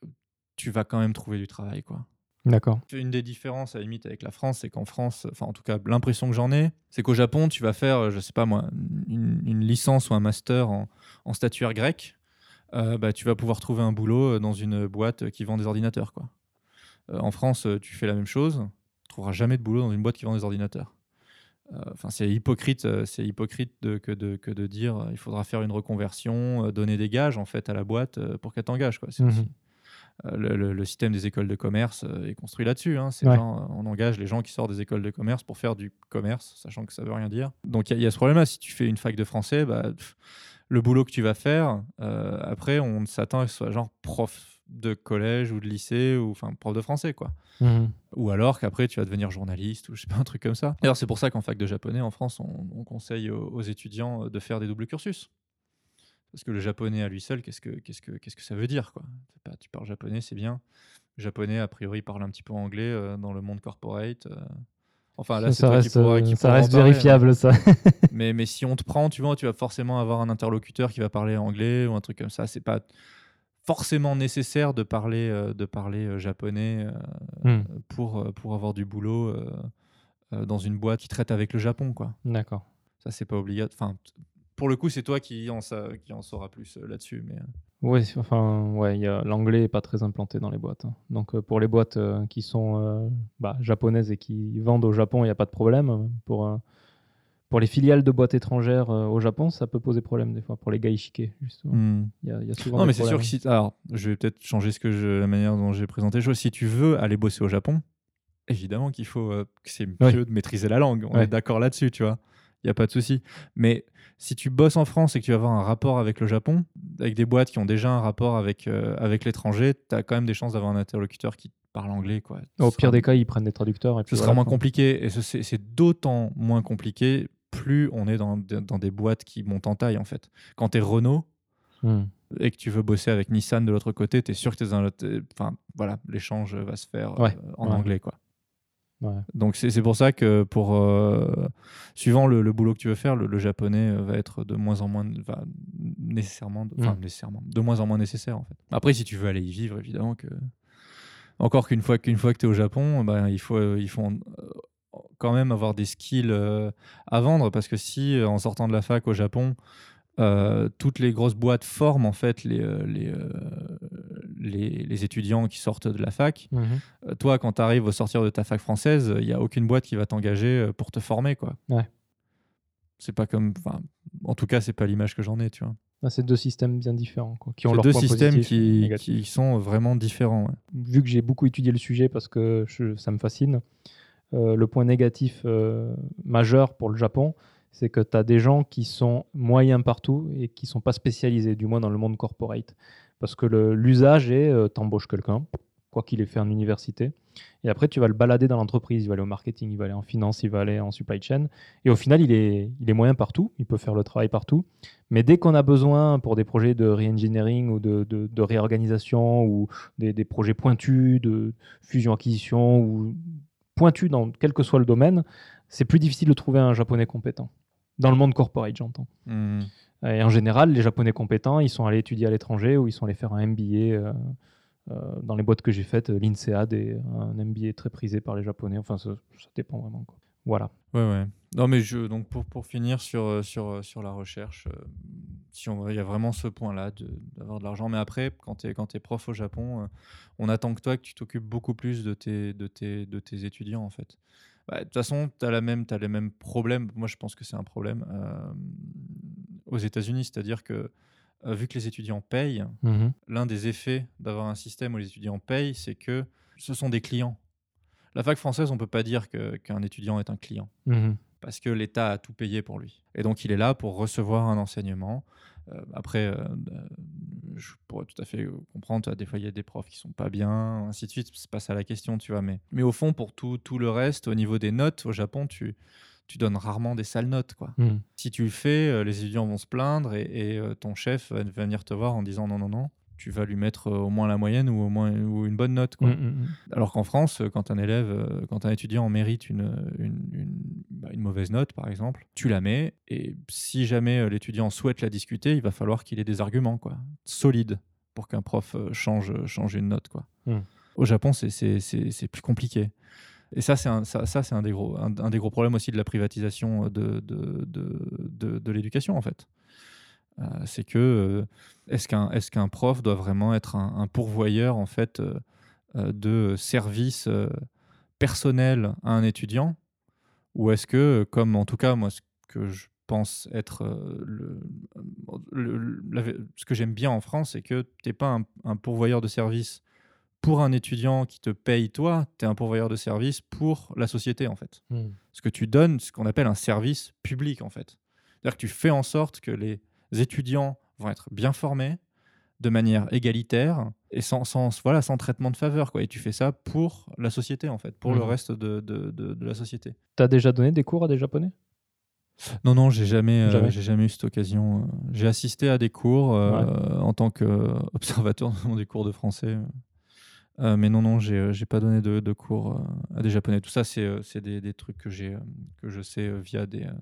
tu vas quand même trouver du travail quoi. D'accord. Une des différences à la limite avec la France, c'est qu'en France, enfin en tout cas l'impression que j'en ai, c'est qu'au Japon, tu vas faire, je sais pas moi, une, une licence ou un master en, en statuaire grec, euh, bah, tu vas pouvoir trouver un boulot euh, dans une boîte qui vend des ordinateurs. Quoi. Euh, en France, euh, tu fais la même chose, tu trouveras jamais de boulot dans une boîte qui vend des ordinateurs. Euh, Enfin, c'est hypocrite, euh, c'est hypocrite de- que, de, que de dire euh, il faudra faire une reconversion, euh, donner des gages en fait à la boîte euh, pour qu'elle t'engage. quoi. C'est Mhm. aussi- euh, le, le- le système des écoles de commerce euh, est construit là-dessus. hein. C'est Ouais. genre, euh, on engage les gens qui sortent des écoles de commerce pour faire du commerce, sachant que ça veut rien dire. Donc il y, a- il y a ce problème-là. Si tu fais une fac de français, bah, pff, le boulot que tu vas faire, euh, après, on s'attend à ce que ce soit genre prof de collège ou de lycée, ou enfin prof de français, quoi. Mhm. Ou alors qu'après, tu vas devenir journaliste, ou je sais pas, un truc comme ça. D'ailleurs, c'est pour ça qu'en fac de japonais, en France, on, on conseille aux, aux étudiants de faire des doubles cursus. Parce que le japonais à lui seul, qu'est-ce que, qu'est-ce que, qu'est-ce que ça veut dire quoi? Pas, Tu parles japonais, c'est bien. Le japonais, a priori, parle un petit peu anglais euh, dans le monde corporate. euh. Enfin, là, ça toi reste, qui pourras, euh, qui ça pourras en reste parler, hein. vérifiable, ça. <laughs> mais, mais si on te prend, tu vois, tu vas forcément avoir un interlocuteur qui va parler anglais ou un truc comme ça. C'est pas forcément nécessaire de parler, euh, de parler euh, japonais euh, Hmm. pour, pour avoir du boulot euh, dans une boîte qui traite avec le Japon, quoi. D'accord. Ça, c'est pas obligatoire. Enfin, pour le coup, c'est toi qui en, sa- qui en saura plus là-dessus. Mais c'est- enfin, ouais, il y a- l'anglais est pas très implanté dans les boîtes. hein. Donc euh, pour les boîtes euh, qui sont euh, bah, japonaises et qui vendent au Japon, il n'y a pas de problème. Pour, euh, pour les filiales de boîtes étrangères euh, au Japon, ça peut poser problème des fois. Pour les gaishike, justement. Il y, a- il y a souvent non, des mais c'est sûr problèmes. que si. Alors, je vais peut-être changer ce que je, la manière dont j'ai présenté les choses. Si tu veux aller bosser au Japon, évidemment qu'il faut euh, que c'est mieux Oui. de maîtriser la langue. On Ouais. est d'accord là-dessus, tu vois. Il n'y a pas de souci. Mais si tu bosses en France et que tu vas avoir un rapport avec le Japon, avec des boîtes qui ont déjà un rapport avec, euh, avec l'étranger, tu as quand même des chances d'avoir un interlocuteur qui parle anglais. Quoi. Ce Au sera- pire des cas, ils prennent des traducteurs. Et puis ce sera moins quoi. compliqué. Et ce- c'est d'autant moins compliqué plus on est dans, dans des boîtes qui montent en taille, en fait. Quand tu es Renault, Hmm. et que tu veux bosser avec Nissan de l'autre côté, tu es sûr que t'es t'es- Enfin, voilà, l'échange va se faire euh, en ouais. anglais, quoi. Ouais. Donc c'est pour ça que pour euh, suivant le, le boulot que tu veux faire, le, le japonais euh, va être de moins en moins, va nécessairement, de- Mm. nécessairement, de moins en moins nécessaire en fait. Après, si tu veux aller y vivre, évidemment que encore qu'une fois qu'une fois que tu es au Japon, ben, il faut euh, il faut quand même avoir des skills à vendre parce que si en sortant de la fac au Japon euh, toutes les grosses boîtes forment en fait les, les, les, les étudiants qui sortent de la fac. Mhm. Euh, toi, quand tu arrives au sortir de ta fac française, il n'y a aucune boîte qui va t'engager euh, pour te former. quoi. Ouais. C'est pas comme. En tout cas, c'est pas l'image que j'en ai, tu vois. Ah, c'est deux systèmes bien différents quoi, qui ont leurs deux systèmes qui, sont vraiment différents. ouais. vu que j'ai beaucoup étudié le sujet parce que je- ça me fascine, euh, le point négatif euh, majeur pour le Japon, c'est que tu as des gens qui sont moyens partout et qui sont pas spécialisés, du moins dans le monde corporate. Parce que l'usage est, euh, t'embauches quelqu'un, quoi qu'il ait fait en université, et après tu vas le balader dans l'entreprise, il va aller au marketing, il va aller en finance, il va aller en supply chain, et au final il est, il est moyen partout, il peut faire le travail partout, mais dès qu'on a besoin pour des projets de re-engineering ou de, de- de réorganisation ou des, des projets pointus de fusion-acquisition ou pointus dans quel que soit le domaine, c'est plus difficile de trouver un japonais compétent. Dans le monde corporate, j'entends. Hmm. Et en général, les japonais compétents, ils sont allés étudier à l'étranger ou ils sont allés faire un MBA. euh, euh, dans les boîtes que j'ai faites, l'INSEAD est un MBA très prisé par les japonais. Enfin, ça, dépend vraiment. Voilà. Ouais, ouais. Non, mais je, donc pour, pour finir sur, euh, sur, euh, sur la recherche, euh, si on, il y a vraiment ce point-là d'avoir de, l'argent. Mais après, quand tu es, es prof au Japon, euh, on attend que toi, que tu t'occupes beaucoup plus de tes, de tes, de tes étudiants, en fait. Bah, De toute façon, tu as, as les mêmes problèmes. Moi, je pense que c'est un problème euh, aux États-Unis. C'est-à-dire que, euh, vu que les étudiants payent, l'un des effets d'avoir un système où les étudiants payent, c'est que ce sont des clients. La fac française, on peut pas dire qu'un étudiant est un client Mhm. parce que l'État a tout payé pour lui. Et donc, il est là pour recevoir un enseignement. Euh, après, euh, euh, je pourrais tout à fait comprendre, tu vois, des fois, il y a des profs qui sont pas bien, ainsi de suite. C'est pas ça la question, tu vois. Mais, mais au fond, pour tout, tout le reste, au niveau des notes, au Japon, tu, tu donnes rarement des sales notes, quoi. Mhm. Si tu le fais, euh, les étudiants vont se plaindre et, et, euh, ton chef va, venir te voir en disant non, non, non. Tu vas lui mettre euh, au moins la moyenne ou au moins ou une bonne note. Quoi. Mhm, mhm. Alors qu'en France, quand un élève, quand un étudiant mérite une, une, une- bah, une mauvaise note, par exemple, tu la mets. Et si jamais l'étudiant souhaite la discuter, il va falloir qu'il ait des arguments quoi, solides pour qu'un prof change, change une note. Quoi. Au Japon, c'est plus compliqué. Et ça, c'est un, des gros, problèmes aussi de la privatisation de, de, l'éducation, en fait. Euh, c'est que euh, est-ce qu'un prof doit vraiment être un, pourvoyeur en fait euh, euh, de services euh, personnels à un étudiant? Ou est-ce que comme en tout cas moi ce que je pense être euh, ce que j'aime bien en France c'est que tu n'es pas un, un pourvoyeur de services pour un étudiant qui te paye toi tu es un pourvoyeur de services pour la société en fait Mhm. ce que tu donnes, ce qu'on appelle un service public en fait. C'est-à-dire que tu fais en sorte que les étudiants vont être bien formés de manière égalitaire et sans, sans, voilà, sans traitement de faveur. Quoi. Et tu fais ça pour la société en fait, pour le Mhm. reste de, de, de- de la société. T'as déjà donné des cours à des japonais? Non, non, j'ai jamais, euh, Jamais. j'ai jamais eu cette occasion. euh. J'ai assisté à des cours euh, en tant qu'observateur <laughs> des cours de français. Euh, mais non, non, j'ai euh, j'ai pas donné de, de cours euh, à des japonais. Tout ça, c'est euh, des, des trucs que, euh, que je sais euh, via des, euh,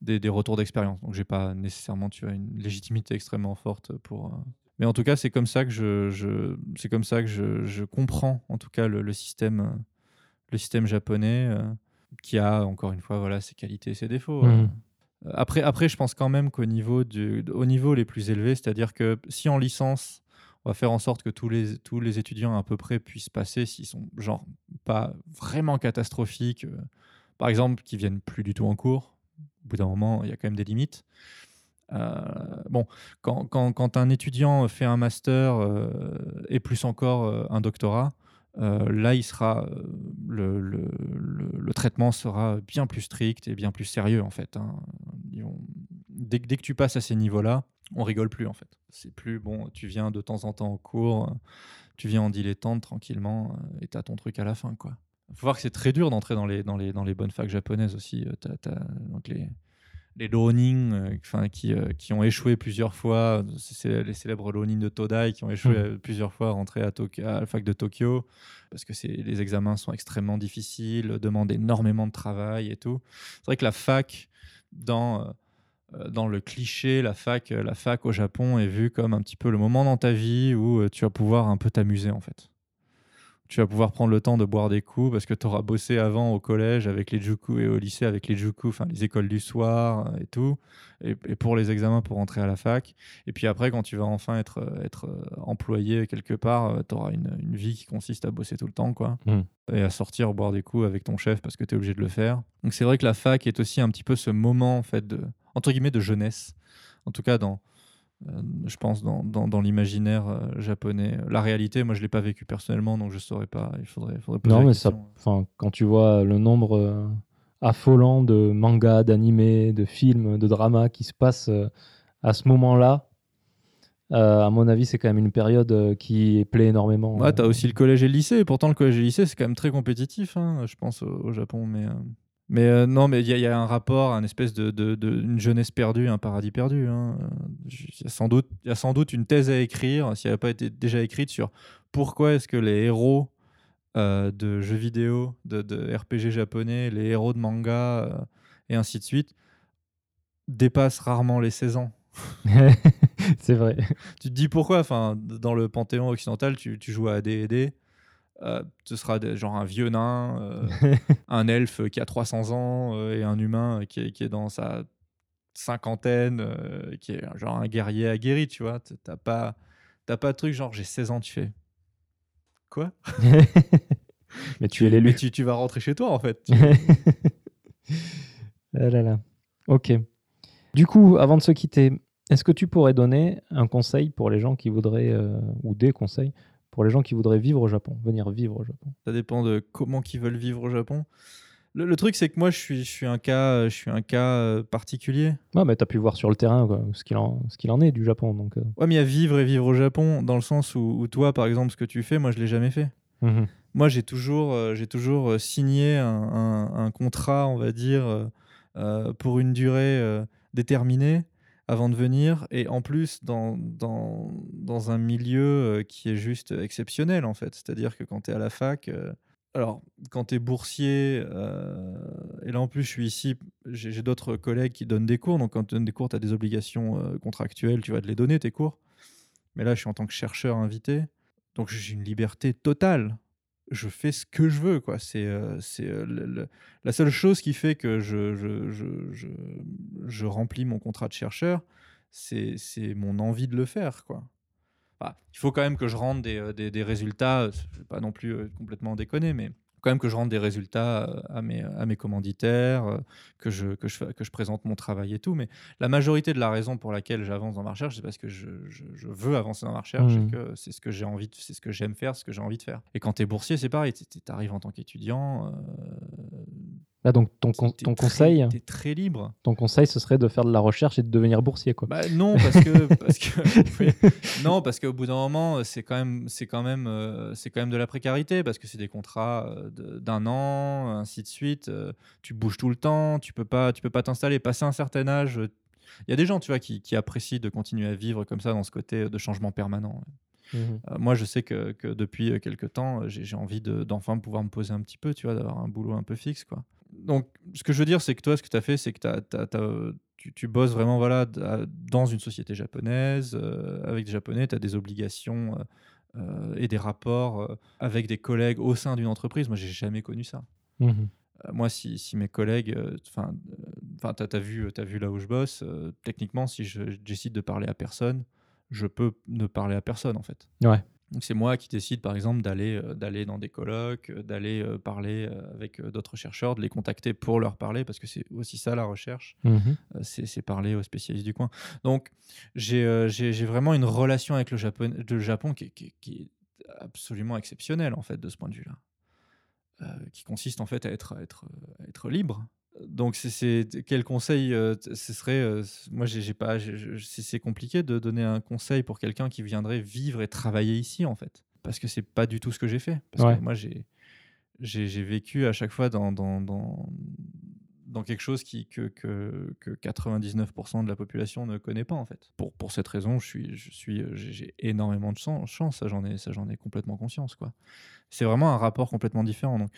des, des retours d'expérience. Donc, j'ai pas nécessairement tu vois, une légitimité extrêmement forte pour. euh, Mais en tout cas, c'est comme ça que je, je c'est comme ça que je, je comprends en tout cas le, le système, euh, le système japonais, euh, qui a encore une fois voilà ses qualités et ses défauts. Mhm. Euh, Après, après, je pense quand même qu'au niveau, du, au niveau les plus élevés, c'est-à-dire que si en licence, on va faire en sorte que tous les, tous les étudiants à peu près puissent passer, s'ils sont genre pas vraiment catastrophiques, euh, par exemple, qui viennent plus du tout en cours, au bout d'un moment, il y a quand même des limites. Euh, bon, quand, quand, un étudiant fait un master euh, et plus encore un doctorat, là, il sera, le, le, traitement sera bien plus strict et bien plus sérieux en fait. hein. Dès, dès que tu passes à ces niveaux-là, on rigole plus en fait. C'est plus bon, tu viens de temps en temps au cours, tu viens en dilettante tranquillement euh, et t'as ton truc à la fin quoi. Faut voir que c'est très dur d'entrer dans les, dans, les, dans les bonnes facs japonaises aussi. euh, t'as- t'as- donc les, les Ronin, euh, qui, euh, qui ont échoué plusieurs fois, c'est les célèbres Ronin de Todai qui ont échoué euh, plusieurs fois à rentrer à, à la fac de Tokyo, parce que les examens sont extrêmement difficiles, demandent énormément de travail et tout. C'est vrai que la fac, dans, dans le cliché, la fac, euh, la fac au Japon est vue comme un petit peu le moment dans ta vie où euh, tu vas pouvoir un peu t'amuser en fait. Tu vas pouvoir prendre le temps de boire des coups parce que tu auras bossé avant au collège avec les juku et au lycée avec les juku, enfin les écoles du soir euh, et tout, et, et pour les examens pour entrer à la fac. Et puis après, quand tu vas enfin être, euh, être euh, employé quelque part, tu auras une, une vie qui consiste à bosser tout le temps, quoi. Mm. Et à sortir boire des coups avec ton chef parce que tu es obligé de le faire. Donc c'est vrai que la fac est aussi un petit peu ce moment, en fait, de, entre guillemets, de jeunesse. En tout cas, dans, euh, je pense, dans, dans, dans l'imaginaire euh, japonais. La réalité, moi, je l'ai pas vécu personnellement, donc je saurais pas. Il faudrait, faudrait poser Non, mais ça, quand tu vois le nombre euh, affolant de mangas, d'animés, de films, de dramas qui se passent à ce moment-là, à mon avis, c'est quand même une période qui plaît énormément. Ouais, t'as aussi le collège et le lycée. Pourtant, le collège et le lycée, c'est quand même très compétitif, hein, je pense, au, au Japon. Mais, mais euh, non, mais il y, a- il y a un rapport, un espèce de, de, de- une jeunesse perdue, un paradis perdu. hein. Il y, a sans doute- il y a sans doute une thèse à écrire, si elle n'a pas été déjà écrite, sur pourquoi est-ce que les héros euh, de jeux vidéo, de, de RPG japonais, les héros de manga, euh, et ainsi de suite, dépassent rarement les 16 ans. <laughs> c'est vrai. Tu te dis pourquoi? Enfin, Dans le panthéon occidental, tu, tu joues à AD&D, euh, ce sera des- genre un vieux nain, <laughs> euh, un elfe qui a 300 ans euh, et un humain qui est, qui est dans sa cinquantaine, qui est genre un guerrier aguerri, tu vois. T'as pas, t'as pas de truc genre j'ai 16 ans, tu fais quoi? <laughs> Mais tu es Mais l'élu. tu, tu vas rentrer chez toi en fait. <laughs> Ah là là. Ok. Du coup, avant de se quitter, est-ce que tu pourrais donner un conseil pour les gens qui voudraient, ou des conseils, pour les gens qui voudraient vivre au Japon, venir vivre au Japon Ça dépend de comment qu'ils veulent vivre au Japon. Le, le truc, c'est que moi, je suis, je suis un cas, je suis un cas euh, particulier. Ouais, mais tu as pu voir sur le terrain quoi, ce qu'il en, qu'il en est du Japon. Donc, euh, Ouais, mais il y a vivre et vivre au Japon, dans le sens où, où toi, par exemple, ce que tu fais, moi, je l'ai jamais fait. mhm. Moi, j'ai toujours, euh, j'ai toujours euh, signé un, un- un contrat, on va dire, euh, euh, pour une durée euh, déterminée avant de venir, et en plus dans, dans, dans un milieu euh, qui est juste exceptionnel, en fait. C'est-à-dire que quand tu es à la fac, euh, alors, quand tu es boursier, euh, et là en plus je suis ici, j'ai d'autres collègues qui donnent des cours, donc quand tu donnes des cours, tu as des obligations euh, contractuelles, tu vas de les donner, tes cours. Mais là, je suis en tant que chercheur invité, donc j'ai une liberté totale. Je fais ce que je veux, quoi. C'est euh, c'est, euh, la seule chose qui fait que je, remplis mon contrat de chercheur, c'est c'est mon envie de le faire, quoi. Il faut quand même que je rende des, euh, résultats, vais pas non plus complètement déconner, mais quand même que je rende des résultats euh, à mes, à mes commanditaires, euh, que je, que, je, que je présente mon travail et tout. Mais la majorité de la raison pour laquelle j'avance dans ma recherche, c'est parce que je, je- je veux avancer dans ma recherche Mhm. et que c'est ce que j'ai envie, c'est ce que j'aime faire, ce que j'ai envie de faire. Et quand tu es boursier, c'est pareil, tu arrives en tant qu'étudiant. euh, Là, donc, ton, con- t'es ton très- conseil, t'es très libre. ton conseil, ce serait de faire de la recherche et de devenir boursier. Quoi. Bah, non, parce que, parce que <laughs> oui. non, parce qu'au bout d'un moment, euh, c'est quand même, c'est quand même, euh, c'est quand même de la précarité, parce que c'est des contrats euh, de- d'un an, ainsi de suite. euh, tu bouges tout le temps, tu peux pas, tu peux pas t'installer. Passer un certain âge, euh, il y a des gens, tu vois, qui, qui apprécient de continuer à vivre comme ça dans ce côté de changement permanent. Mhm. Euh, moi, je sais que, que depuis euh, quelques temps, euh, j'ai j'ai envie de- d'enfin pouvoir me poser un petit peu, tu vois, d'avoir un boulot un peu fixe, quoi. Donc, ce que je veux dire, c'est que toi, ce que tu as fait, c'est que tu, tu bosses vraiment voilà, dans une société japonaise, euh, avec des Japonais, tu as des obligations euh, euh, et des rapports avec des collègues au sein d'une entreprise. Moi, j'ai jamais connu ça. Euh, moi, si, si mes collègues, enfin, enfin, t'as as vu, t'as vu là où je bosse, techniquement, si je je décide de parler à personne, je peux ne parler à personne en fait. Ouais. Donc c'est moi qui décide par exemple d'aller euh, d'aller dans des colloques, euh, d'aller euh, parler avec d'autres chercheurs, de les contacter pour leur parler parce que c'est aussi ça la recherche, Mhm. c'est parler aux spécialistes du coin. Donc j'ai vraiment une relation avec le Japon, le Japon qui, est- qui est- qui est absolument exceptionnelle en fait de ce point de vue-là, Euh, qui consiste en fait à être à être à être libre. Donc c'est- quel conseil euh, ce serait euh, moi j'ai pas c'est compliqué de donner un conseil pour quelqu'un qui viendrait vivre et travailler ici en fait parce que c'est pas du tout ce que j'ai fait parce Ouais. que moi j'ai vécu à chaque fois dans dans, dans, dans quelque chose qui, que, que, que 99% de la population ne connaît pas en fait. Pour, pour cette raison, je suis, je suis, j'ai énormément de chan- chance, ça j'en ai, ça j'en ai complètement conscience quoi. C'est vraiment un rapport complètement différent. Donc,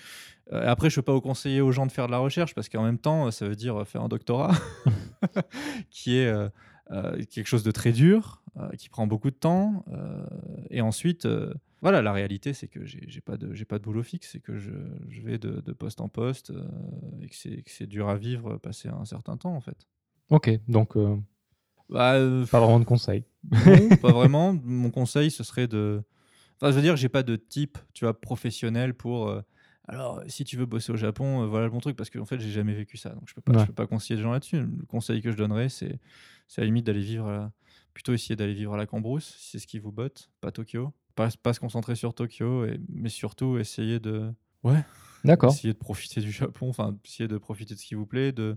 euh, après, je ne peux pas vous conseiller aux gens de faire de la recherche parce qu'en même temps, ça veut dire faire un doctorat <laughs> <laughs> qui est euh, euh, quelque chose de très dur, qui prend beaucoup de temps. et ensuite, voilà, la réalité, c'est que j'ai pas de, j'ai pas de boulot fixe, c'est que je, je vais de, de poste en poste euh, et que c'est dur à vivre passer un certain temps en fait. Ok, donc euh, Bah, euh, pas vraiment de conseils. non, <laughs> pas vraiment. Mon conseil, ce serait de. Enfin, je veux dire, j'ai pas de type, tu vois, professionnel pour. Alors, si tu veux bosser au Japon, voilà le bon truc, parce qu'en fait, j'ai jamais vécu ça, donc je peux pas, Ouais. je peux pas conseiller les gens là-dessus. Le conseil que je donnerais, c'est, c'est à la limite d'aller vivre à la- plutôt essayer d'aller vivre à la Cambrousse, si c'est ce qui vous botte, pas Tokyo. Pas, pas se concentrer sur Tokyo, et, mais surtout essayer de. Ouais, D'accord. essayer de profiter du Japon, enfin, essayer de profiter de ce qui vous plaît, de,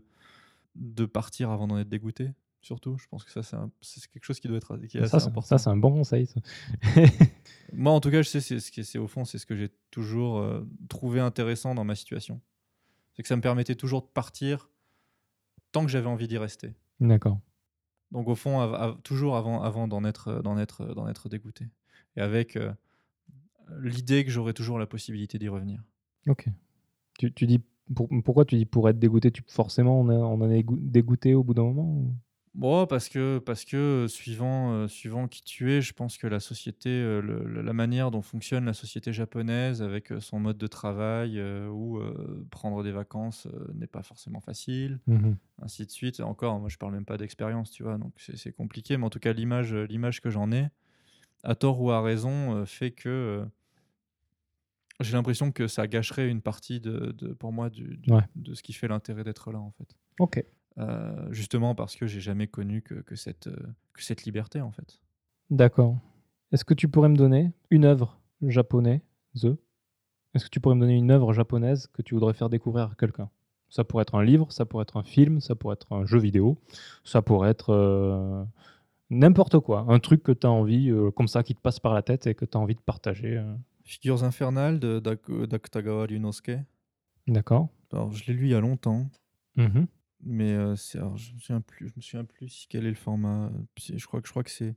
de partir avant d'en être dégoûté, surtout. Je pense que ça, c'est un- c'est quelque chose qui doit être qui est Ça, assez c'est- important. ça, c'est un bon conseil. ça. <laughs> Moi, en tout cas, je sais, c'est ce qui est- c'est au fond, c'est ce que j'ai toujours euh, trouvé intéressant dans ma situation. C'est que ça me permettait toujours de partir tant que j'avais envie d'y rester. D'accord. Donc au fond, av- av- toujours avant, avant d'en être, d'en être, d'en être dégoûté. Et avec euh, l'idée que j'aurais toujours la possibilité d'y revenir. Ok. Tu, tu dis pour- pourquoi tu dis pour être dégoûté? Tu, Forcément, on, a- on en est dégoûté au bout d'un moment ou- Bon, parce que, parce que euh, suivant, euh, suivant qui tu es, je pense que la société, euh, le- la manière dont fonctionne la société japonaise avec son mode de travail euh, où prendre des vacances n'est pas forcément facile, Mhm. ainsi de suite. Et encore, moi je parle même pas d'expérience, tu vois, donc c'est compliqué, mais en tout cas, l'image l'image que j'en ai, à tort ou à raison, euh, fait que euh, j'ai l'impression que ça gâcherait une partie de, de- pour moi du, du- Ouais. de ce qui fait l'intérêt d'être là, en fait. Ok. Euh, justement parce que j'ai jamais connu que, que cette, que cette liberté en fait. D'accord. Est-ce que tu pourrais me donner une œuvre japonaise? Est-ce que tu pourrais me donner une œuvre japonaise que tu voudrais faire découvrir à quelqu'un? Ça pourrait être un livre, ça pourrait être un film, ça pourrait être un jeu vidéo, ça pourrait être euh, n'importe quoi. Un truc que tu as envie, euh, comme ça, qui te passe par la tête et que tu as envie de partager. euh. Figures infernales de Dak- d'Akutagawa Ryunosuke. D'accord. Alors je l'ai lu il y a longtemps, Mhm. mais euh, c'est- alors, je me souviens plus, je me souviens plus si quel est le format. C'est- Je crois que je crois que c'est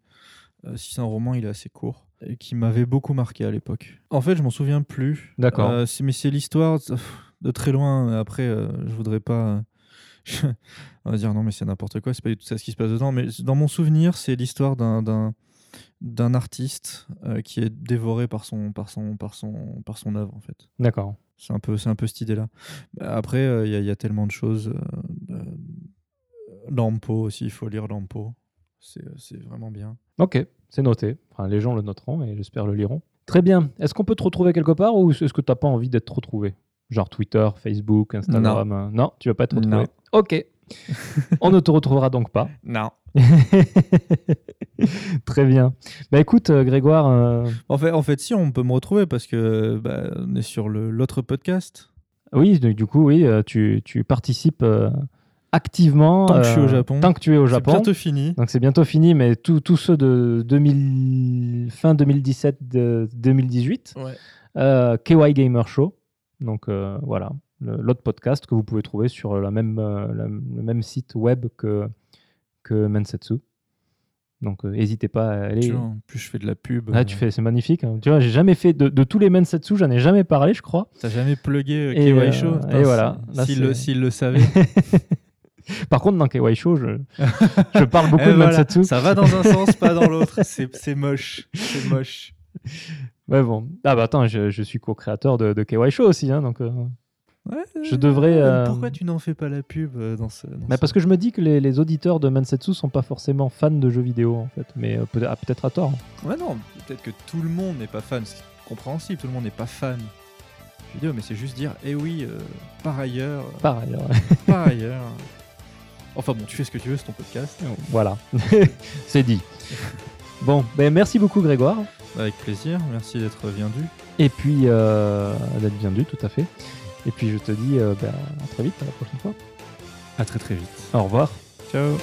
euh, si c'est un roman, il est assez court et qui m'avait beaucoup marqué à l'époque. En fait, je m'en souviens plus. D'accord. Euh, c'est- mais c'est l'histoire de, de très loin. Après, euh, je voudrais pas. On va dire non, mais c'est n'importe quoi. C'est pas du tout ça ce qui se passe dedans. Mais dans mon souvenir, c'est l'histoire d'un d'un artiste euh, qui est dévoré par son par son par son par son œuvre en fait. D'accord. C'est un peu c'est un peu cette idée là. Après, euh, il y, a- il y a tellement de choses. Euh, Lampo aussi, il faut lire Lampo. C'est c'est vraiment bien. Ok, c'est noté. Enfin, les gens le noteront et j'espère le liront. Très bien. Est-ce qu'on peut te retrouver quelque part ou est-ce que tu n'as pas envie d'être retrouvé? Genre Twitter, Facebook, Instagram euh, Non, tu vas pas être retrouvé. Non. Ok. <laughs> On ne te retrouvera donc pas. Non. <laughs> Très bien. Bah écoute, euh, Grégoire, euh, En fait, en fait, si on peut me retrouver parce que bah, on est sur l'autre podcast. oui, du du coup, oui, euh, tu, tu participes euh, activement. Tant que je suis au Japon. Tant que tu es au C'est Japon. bientôt fini. Donc c'est bientôt fini, mais tous ceux de 2000, fin 2017, de 2018, Ouais. euh, KY Gamer Show. Donc euh, voilà, l'autre podcast que vous pouvez trouver sur la même, euh, la- le même site web que, que Mensetsu. Donc euh, n'hésitez pas à aller. Tu vois, en plus, je fais de la pub. Ah, euh, tu fais, c'est magnifique. hein. Tu vois, j'ai jamais fait de, de tous les Mensetsu, j'en ai jamais parlé, je crois. T'as jamais plugué euh, Et, KY euh, Show? et voilà. si- Là, S'il le, le savait. <laughs> Par contre, dans KY Show, je, <laughs> je parle beaucoup Eh de voilà, Mensetsu. Ça va dans un <laughs> sens, pas dans l'autre. C'est c'est moche. C'est moche. Ouais, bon. Ah bah attends, je, je suis co-créateur de, de KY Show aussi, hein, donc. euh, Ouais, Je devrais, euh, Pourquoi tu n'en fais pas la pub euh, dans ce. dans Bah ce- parce que je me dis que les, les auditeurs de Mansetsu sont pas forcément fans de jeux vidéo en fait, mais euh, peut- ah, peut-être à tort. Ouais, non, peut-être que tout le monde n'est pas fan. C'est compréhensible, tout le monde n'est pas fan de vidéo, mais c'est juste dire, eh oui, euh, par ailleurs, euh, Par ailleurs. <laughs> par ailleurs. Enfin bon, tu fais ce que tu veux, c'est ton podcast. voilà, <laughs> c'est dit. Bon, ben merci beaucoup Grégoire. Avec plaisir, merci d'être viendu. Et puis euh, d'être bienvenu, tout à fait. Et puis je te dis euh, ben, à très vite, à la prochaine fois. À très très vite. Au revoir. Ciao.